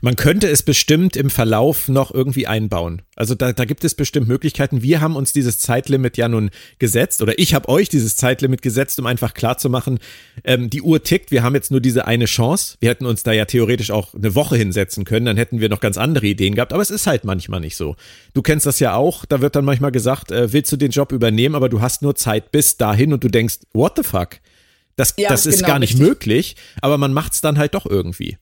Speaker 1: Man könnte es bestimmt im Verlauf noch irgendwie einbauen. Also da, da gibt es bestimmt Möglichkeiten. Wir haben uns dieses Zeitlimit ja nun gesetzt oder ich habe euch dieses Zeitlimit gesetzt, um einfach klarzumachen, ähm, die Uhr tickt, wir haben jetzt nur diese eine Chance. Wir hätten uns da ja theoretisch auch eine Woche hinsetzen können, dann hätten wir noch ganz andere Ideen gehabt, aber es ist halt manchmal nicht so. Du kennst das ja auch, da wird dann manchmal gesagt, äh, willst du den Job übernehmen, aber du hast nur Zeit bis dahin und du denkst, what the fuck? Das, ja, das ist genau, gar nicht richtig. möglich, aber man macht es dann halt doch irgendwie.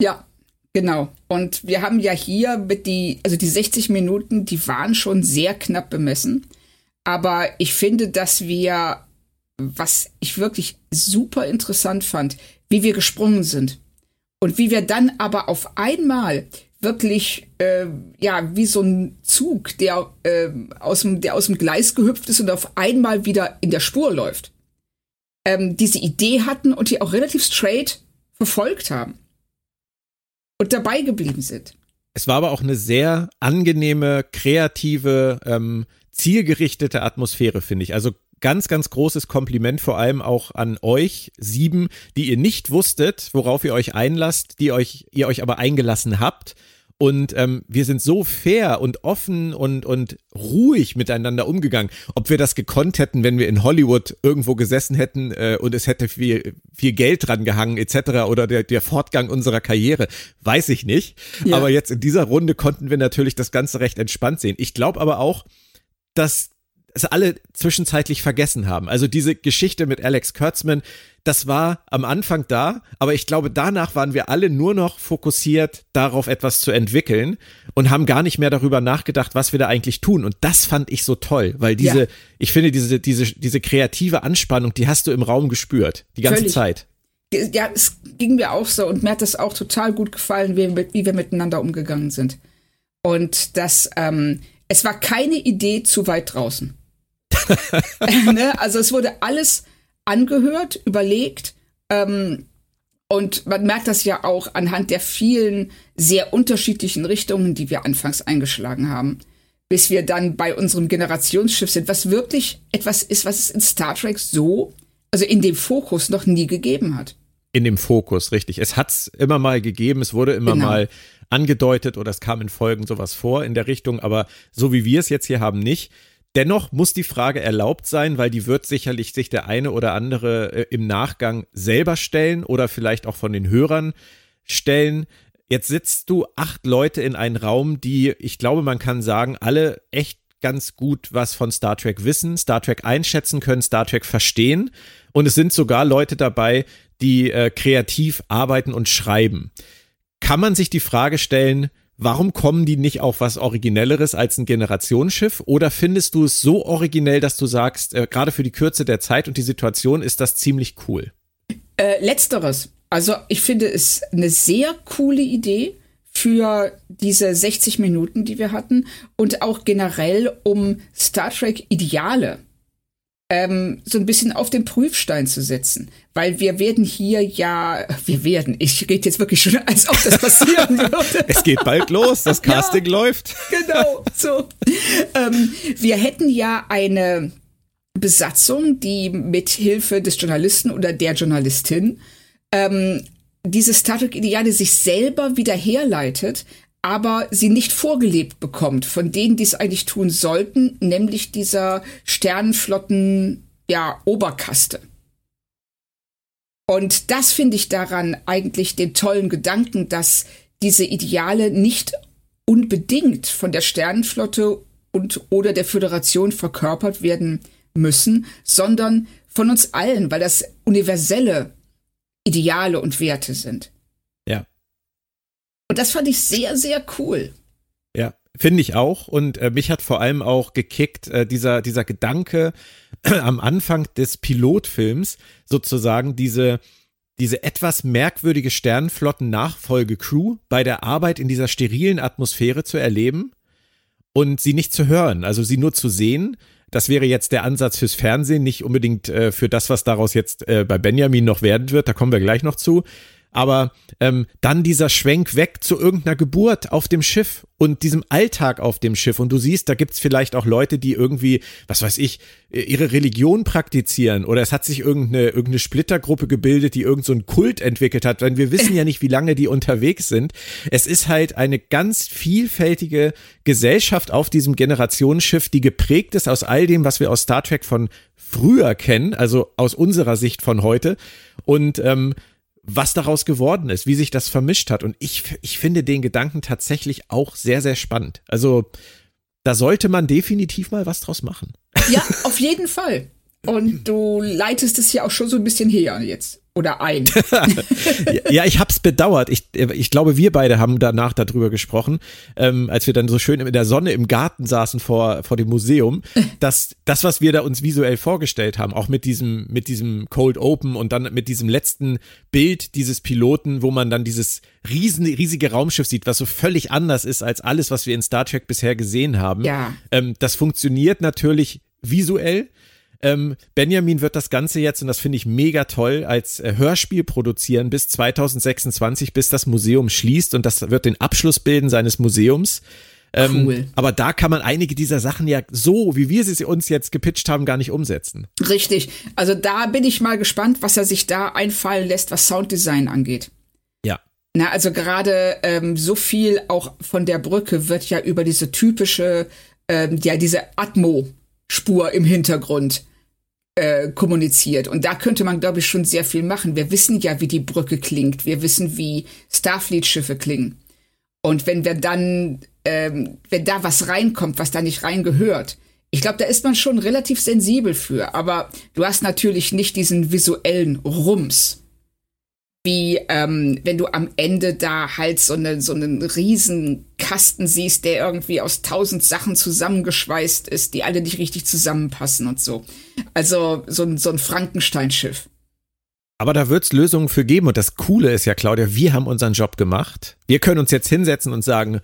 Speaker 2: Ja, Genau. Und wir haben ja hier mit die, also die 60 Minuten, die waren schon sehr knapp bemessen. Aber ich finde, dass wir, was ich wirklich super interessant fand, wie wir gesprungen sind. Und wie wir dann aber auf einmal wirklich, äh, ja, wie so ein Zug, der, äh, aus dem, der aus dem Gleis gehüpft ist und auf einmal wieder in der Spur läuft. Ähm, diese Idee hatten und die auch relativ straight verfolgt haben und dabei geblieben sind.
Speaker 1: Es war aber auch eine sehr angenehme, kreative, ähm, zielgerichtete Atmosphäre, finde ich. Also ganz, ganz großes Kompliment vor allem auch an euch sieben, die ihr nicht wusstet, worauf ihr euch einlasst, die euch, ihr euch aber eingelassen habt und ähm, wir sind so fair und offen und, und ruhig miteinander umgegangen. Ob wir das gekonnt hätten, wenn wir in Hollywood irgendwo gesessen hätten äh, und es hätte viel, viel Geld dran gehangen etc. oder der, der Fortgang unserer Karriere, weiß ich nicht. Ja. Aber jetzt in dieser Runde konnten wir natürlich das Ganze recht entspannt sehen. Ich glaube aber auch, dass es alle zwischenzeitlich vergessen haben. Also diese Geschichte mit Alex Kurtzman, das war am Anfang da, aber ich glaube, danach waren wir alle nur noch fokussiert darauf, etwas zu entwickeln und haben gar nicht mehr darüber nachgedacht, was wir da eigentlich tun. Und das fand ich so toll, weil diese, ja. ich finde, diese, diese, diese kreative Anspannung, die hast du im Raum gespürt, die ganze Völlig. Zeit.
Speaker 2: Ja, es ging mir auch so und mir hat das auch total gut gefallen, wie, wie wir miteinander umgegangen sind. Und das, ähm, es war keine Idee zu weit draußen. ne? Also es wurde alles angehört, überlegt. Ähm, und man merkt das ja auch anhand der vielen sehr unterschiedlichen Richtungen, die wir anfangs eingeschlagen haben, bis wir dann bei unserem Generationsschiff sind, was wirklich etwas ist, was es in Star Trek so, also in dem Fokus noch nie gegeben hat.
Speaker 1: In dem Fokus, richtig. Es hat es immer mal gegeben, es wurde immer genau. mal angedeutet oder es kam in Folgen sowas vor in der Richtung, aber so wie wir es jetzt hier haben, nicht. Dennoch muss die Frage erlaubt sein, weil die wird sicherlich sich der eine oder andere äh, im Nachgang selber stellen oder vielleicht auch von den Hörern stellen. Jetzt sitzt du acht Leute in einen Raum, die, ich glaube, man kann sagen, alle echt ganz gut was von Star Trek wissen, Star Trek einschätzen können, Star Trek verstehen. Und es sind sogar Leute dabei, die äh, kreativ arbeiten und schreiben. Kann man sich die Frage stellen, Warum kommen die nicht auf was Originelleres als ein Generationsschiff? Oder findest du es so originell, dass du sagst, äh, gerade für die Kürze der Zeit und die Situation ist das ziemlich cool?
Speaker 2: Äh, letzteres. Also ich finde es eine sehr coole Idee für diese 60 Minuten, die wir hatten und auch generell um Star Trek Ideale ähm, so ein bisschen auf den Prüfstein zu setzen. Weil wir werden hier ja, wir werden, ich rede jetzt wirklich schon, als ob das passieren würde.
Speaker 1: es geht bald los, das Casting ja, läuft.
Speaker 2: Genau, so. ähm, wir hätten ja eine Besatzung, die mit Hilfe des Journalisten oder der Journalistin ähm, diese Star Trek-Ideale sich selber wieder herleitet, aber sie nicht vorgelebt bekommt von denen, die es eigentlich tun sollten, nämlich dieser Sternenflotten, ja, Oberkaste. Und das finde ich daran eigentlich den tollen Gedanken, dass diese Ideale nicht unbedingt von der Sternenflotte und oder der Föderation verkörpert werden müssen, sondern von uns allen, weil das universelle Ideale und Werte sind. Das fand ich sehr, sehr cool.
Speaker 1: Ja, finde ich auch. Und äh, mich hat vor allem auch gekickt, äh, dieser, dieser Gedanke, am Anfang des Pilotfilms sozusagen diese diese etwas merkwürdige Sternenflotten-Nachfolge-Crew bei der Arbeit in dieser sterilen Atmosphäre zu erleben und sie nicht zu hören, also sie nur zu sehen. Das wäre jetzt der Ansatz fürs Fernsehen, nicht unbedingt äh, für das, was daraus jetzt äh, bei Benjamin noch werden wird. Da kommen wir gleich noch zu aber ähm, dann dieser Schwenk weg zu irgendeiner Geburt auf dem Schiff und diesem Alltag auf dem Schiff. Und du siehst, da gibt's vielleicht auch Leute, die irgendwie, was weiß ich, ihre Religion praktizieren oder es hat sich irgendeine, irgendeine Splittergruppe gebildet, die irgendeinen so Kult entwickelt hat, denn wir wissen ja nicht, wie lange die unterwegs sind. Es ist halt eine ganz vielfältige Gesellschaft auf diesem Generationsschiff, die geprägt ist aus all dem, was wir aus Star Trek von früher kennen, also aus unserer Sicht von heute. Und ähm, was daraus geworden ist, wie sich das vermischt hat. Und ich, ich finde den Gedanken tatsächlich auch sehr, sehr spannend. Also da sollte man definitiv mal was draus machen.
Speaker 2: Ja, auf jeden Fall. Und du leitest es ja auch schon so ein bisschen her jetzt oder ein.
Speaker 1: ja, ich hab's bedauert. Ich, ich glaube, wir beide haben danach darüber gesprochen, ähm, als wir dann so schön in der Sonne im Garten saßen vor, vor dem Museum, dass das, was wir da uns visuell vorgestellt haben, auch mit diesem, mit diesem Cold Open und dann mit diesem letzten Bild dieses Piloten, wo man dann dieses riesen, riesige Raumschiff sieht, was so völlig anders ist als alles, was wir in Star Trek bisher gesehen haben.
Speaker 2: Ja.
Speaker 1: Ähm, das funktioniert natürlich visuell. Ähm, Benjamin wird das Ganze jetzt, und das finde ich mega toll, als äh, Hörspiel produzieren bis 2026, bis das Museum schließt und das wird den Abschluss bilden seines Museums. Ähm, cool. Aber da kann man einige dieser Sachen ja so, wie wir sie uns jetzt gepitcht haben, gar nicht umsetzen.
Speaker 2: Richtig. Also da bin ich mal gespannt, was er sich da einfallen lässt, was Sounddesign angeht.
Speaker 1: Ja.
Speaker 2: Na, also gerade ähm, so viel auch von der Brücke wird ja über diese typische, ähm, ja, diese Atmo-Spur im Hintergrund äh, kommuniziert. Und da könnte man, glaube ich, schon sehr viel machen. Wir wissen ja, wie die Brücke klingt. Wir wissen, wie Starfleet-Schiffe klingen. Und wenn wir dann, ähm, wenn da was reinkommt, was da nicht reingehört, ich glaube, da ist man schon relativ sensibel für. Aber du hast natürlich nicht diesen visuellen Rums wie ähm, wenn du am Ende da halt so, eine, so einen riesen Kasten siehst, der irgendwie aus tausend Sachen zusammengeschweißt ist, die alle nicht richtig zusammenpassen und so. Also so ein, so ein Frankenstein-Schiff.
Speaker 1: Aber da wird es Lösungen für geben und das Coole ist ja, Claudia, wir haben unseren Job gemacht. Wir können uns jetzt hinsetzen und sagen,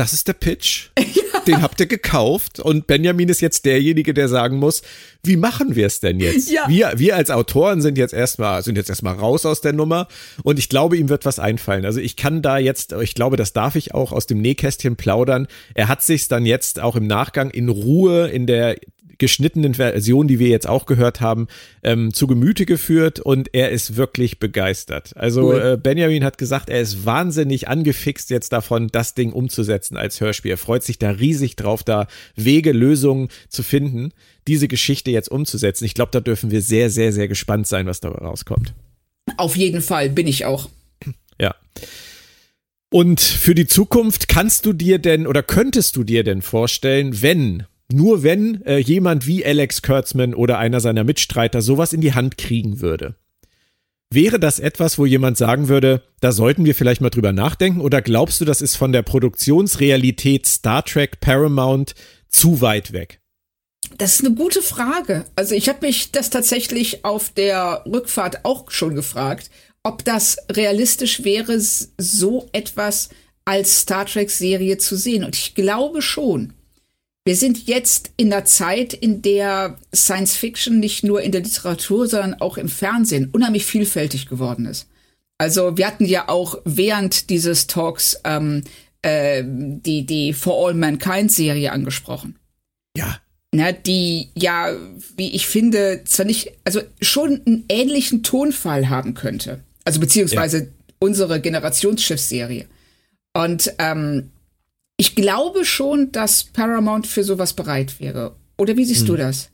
Speaker 1: das ist der Pitch. Ja. Den habt ihr gekauft und Benjamin ist jetzt derjenige, der sagen muss, wie machen wir es denn jetzt? Ja. Wir, wir als Autoren sind jetzt erstmal, sind jetzt erstmal raus aus der Nummer und ich glaube, ihm wird was einfallen. Also ich kann da jetzt, ich glaube, das darf ich auch aus dem Nähkästchen plaudern. Er hat sich dann jetzt auch im Nachgang in Ruhe in der geschnittenen Version, die wir jetzt auch gehört haben, ähm, zu Gemüte geführt und er ist wirklich begeistert. Also cool. äh, Benjamin hat gesagt, er ist wahnsinnig angefixt jetzt davon, das Ding umzusetzen als Hörspiel. Er freut sich da riesig drauf, da Wege, Lösungen zu finden, diese Geschichte jetzt umzusetzen. Ich glaube, da dürfen wir sehr, sehr, sehr gespannt sein, was dabei rauskommt.
Speaker 2: Auf jeden Fall bin ich auch.
Speaker 1: Ja. Und für die Zukunft kannst du dir denn oder könntest du dir denn vorstellen, wenn nur wenn äh, jemand wie Alex Kurtzman oder einer seiner Mitstreiter sowas in die Hand kriegen würde. Wäre das etwas, wo jemand sagen würde, da sollten wir vielleicht mal drüber nachdenken? Oder glaubst du, das ist von der Produktionsrealität Star Trek Paramount zu weit weg?
Speaker 2: Das ist eine gute Frage. Also ich habe mich das tatsächlich auf der Rückfahrt auch schon gefragt, ob das realistisch wäre, so etwas als Star Trek-Serie zu sehen. Und ich glaube schon. Wir sind jetzt in der Zeit, in der Science Fiction nicht nur in der Literatur, sondern auch im Fernsehen unheimlich vielfältig geworden ist. Also wir hatten ja auch während dieses Talks ähm, äh, die, die For All Mankind Serie angesprochen.
Speaker 1: Ja.
Speaker 2: Na, die ja, wie ich finde, zwar nicht, also schon einen ähnlichen Tonfall haben könnte. Also beziehungsweise ja. unsere Generationsschiffsserie. Und ähm, ich glaube schon, dass Paramount für sowas bereit wäre. Oder wie siehst hm. du das?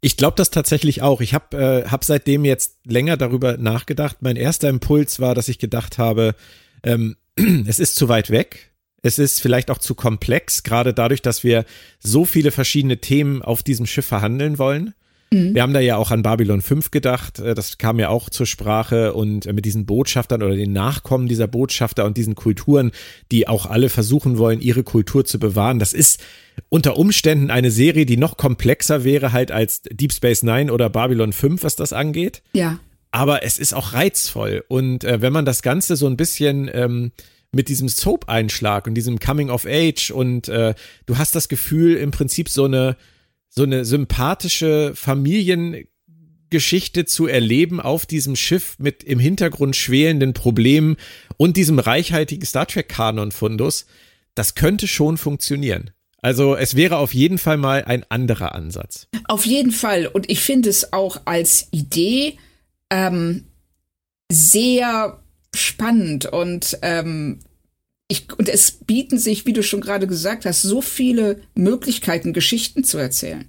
Speaker 1: Ich glaube das tatsächlich auch. Ich habe äh, hab seitdem jetzt länger darüber nachgedacht. Mein erster Impuls war, dass ich gedacht habe, ähm, es ist zu weit weg. Es ist vielleicht auch zu komplex, gerade dadurch, dass wir so viele verschiedene Themen auf diesem Schiff verhandeln wollen. Mhm. Wir haben da ja auch an Babylon 5 gedacht, äh, das kam ja auch zur Sprache und äh, mit diesen Botschaftern oder den Nachkommen dieser Botschafter und diesen Kulturen, die auch alle versuchen wollen, ihre Kultur zu bewahren. Das ist unter Umständen eine Serie, die noch komplexer wäre halt als Deep Space Nine oder Babylon 5, was das angeht.
Speaker 2: Ja.
Speaker 1: Aber es ist auch reizvoll und äh, wenn man das Ganze so ein bisschen ähm, mit diesem Soap-Einschlag und diesem Coming of Age und äh, du hast das Gefühl, im Prinzip so eine, so eine sympathische Familiengeschichte zu erleben auf diesem Schiff mit im Hintergrund schwelenden Problemen und diesem reichhaltigen Star Trek-Kanon-Fundus, das könnte schon funktionieren. Also es wäre auf jeden Fall mal ein anderer Ansatz.
Speaker 2: Auf jeden Fall. Und ich finde es auch als Idee ähm, sehr spannend und ähm, ich, und es bieten sich, wie du schon gerade gesagt hast, so viele Möglichkeiten, Geschichten zu erzählen.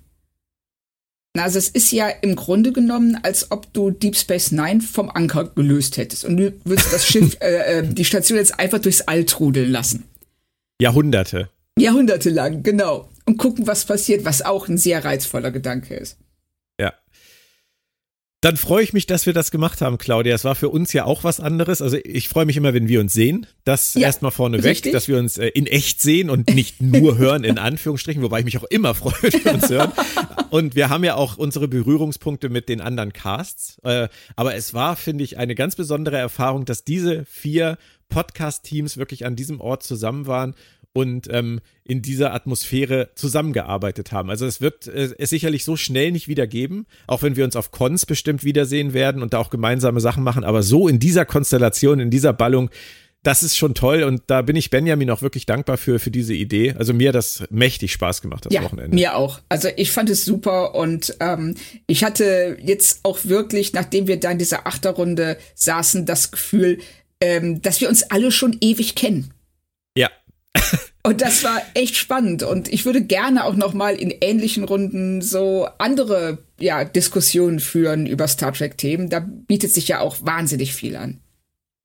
Speaker 2: Also es ist ja im Grunde genommen, als ob du Deep Space Nine vom Anker gelöst hättest und du würdest das Schiff, äh, äh, die Station jetzt einfach durchs All trudeln lassen.
Speaker 1: Jahrhunderte.
Speaker 2: Jahrhunderte lang, genau. Und gucken, was passiert, was auch ein sehr reizvoller Gedanke ist.
Speaker 1: Dann freue ich mich, dass wir das gemacht haben, Claudia. Es war für uns ja auch was anderes. Also ich freue mich immer, wenn wir uns sehen. Das ja, erstmal vorneweg, dass wir uns äh, in echt sehen und nicht nur hören, in Anführungsstrichen, wobei ich mich auch immer freue, wenn wir uns hören. Und wir haben ja auch unsere Berührungspunkte mit den anderen Casts. Äh, aber es war, finde ich, eine ganz besondere Erfahrung, dass diese vier Podcast-Teams wirklich an diesem Ort zusammen waren und ähm, in dieser Atmosphäre zusammengearbeitet haben. Also es wird äh, es sicherlich so schnell nicht wieder geben, auch wenn wir uns auf Cons bestimmt wiedersehen werden und da auch gemeinsame Sachen machen, aber so in dieser Konstellation, in dieser Ballung, das ist schon toll und da bin ich Benjamin auch wirklich dankbar für, für diese Idee. Also mir hat das mächtig Spaß gemacht, das
Speaker 2: ja,
Speaker 1: Wochenende.
Speaker 2: Mir auch. Also ich fand es super und ähm, ich hatte jetzt auch wirklich, nachdem wir da in dieser Achterrunde saßen, das Gefühl, ähm, dass wir uns alle schon ewig kennen.
Speaker 1: Ja,
Speaker 2: und das war echt spannend. Und ich würde gerne auch noch mal in ähnlichen Runden so andere ja, Diskussionen führen über Star Trek-Themen. Da bietet sich ja auch wahnsinnig viel an.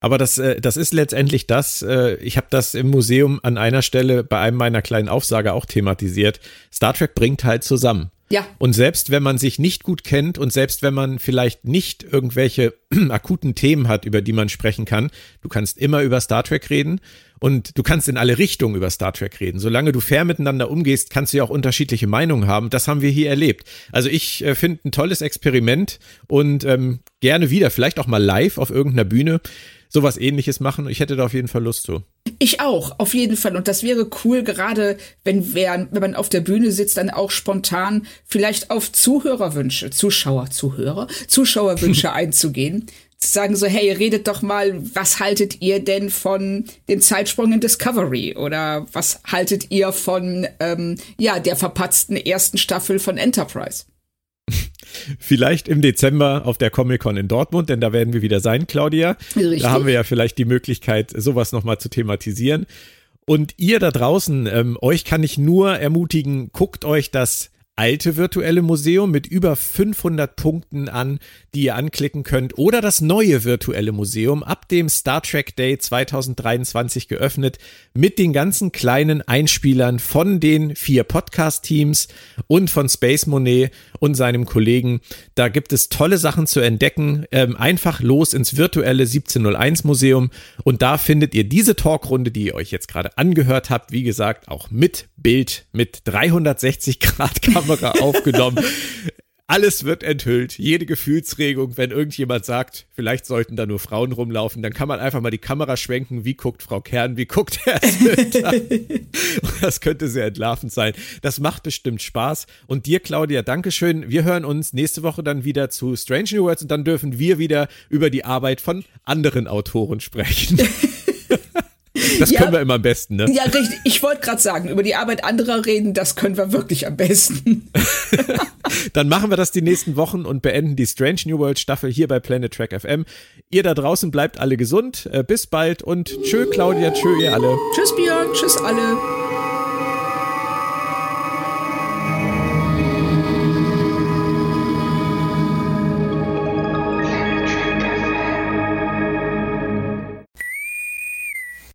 Speaker 1: Aber das, äh, das ist letztendlich das. Äh, ich habe das im Museum an einer Stelle bei einem meiner kleinen Aufsage auch thematisiert. Star Trek bringt halt zusammen.
Speaker 2: Ja.
Speaker 1: Und selbst wenn man sich nicht gut kennt und selbst wenn man vielleicht nicht irgendwelche akuten Themen hat, über die man sprechen kann, du kannst immer über Star Trek reden und du kannst in alle Richtungen über Star Trek reden. Solange du fair miteinander umgehst, kannst du ja auch unterschiedliche Meinungen haben. Das haben wir hier erlebt. Also ich äh, finde ein tolles Experiment und ähm, gerne wieder, vielleicht auch mal live auf irgendeiner Bühne sowas ähnliches machen. Ich hätte da auf jeden Fall Lust zu.
Speaker 2: Ich auch, auf jeden Fall. Und das wäre cool, gerade wenn, wer, wenn man auf der Bühne sitzt, dann auch spontan vielleicht auf Zuhörerwünsche, Zuschauer, Zuhörer, Zuschauerwünsche einzugehen. Zu sagen so, hey, redet doch mal, was haltet ihr denn von dem Zeitsprung in Discovery? Oder was haltet ihr von, ähm, ja, der verpatzten ersten Staffel von Enterprise?
Speaker 1: Vielleicht im Dezember auf der Comic-Con in Dortmund, denn da werden wir wieder sein, Claudia. Richtig. Da haben wir ja vielleicht die Möglichkeit, sowas nochmal zu thematisieren. Und ihr da draußen, ähm, euch kann ich nur ermutigen, guckt euch das alte virtuelle Museum mit über 500 Punkten an, die ihr anklicken könnt, oder das neue virtuelle Museum ab dem Star Trek Day 2023 geöffnet mit den ganzen kleinen Einspielern von den vier Podcast-Teams und von Space Monet und seinem Kollegen. Da gibt es tolle Sachen zu entdecken. Ähm, einfach los ins virtuelle 1701 Museum und da findet ihr diese Talkrunde, die ihr euch jetzt gerade angehört habt, wie gesagt, auch mit Bild, mit 360 Grad Kamera Kamera aufgenommen. Alles wird enthüllt, jede Gefühlsregung, wenn irgendjemand sagt, vielleicht sollten da nur Frauen rumlaufen, dann kann man einfach mal die Kamera schwenken, wie guckt Frau Kern, wie guckt Herr das könnte sehr entlarvend sein. Das macht bestimmt Spaß. Und dir, Claudia, Dankeschön. Wir hören uns nächste Woche dann wieder zu Strange New Worlds und dann dürfen wir wieder über die Arbeit von anderen Autoren sprechen. Das ja, können wir immer am besten, ne?
Speaker 2: Ja, richtig. Ich wollte gerade sagen, über die Arbeit anderer reden, das können wir wirklich am besten.
Speaker 1: Dann machen wir das die nächsten Wochen und beenden die Strange New World Staffel hier bei Planet Track FM. Ihr da draußen bleibt alle gesund. Äh, bis bald und tschö Claudia, tschö ihr alle.
Speaker 2: Tschüss Björn, tschüss alle.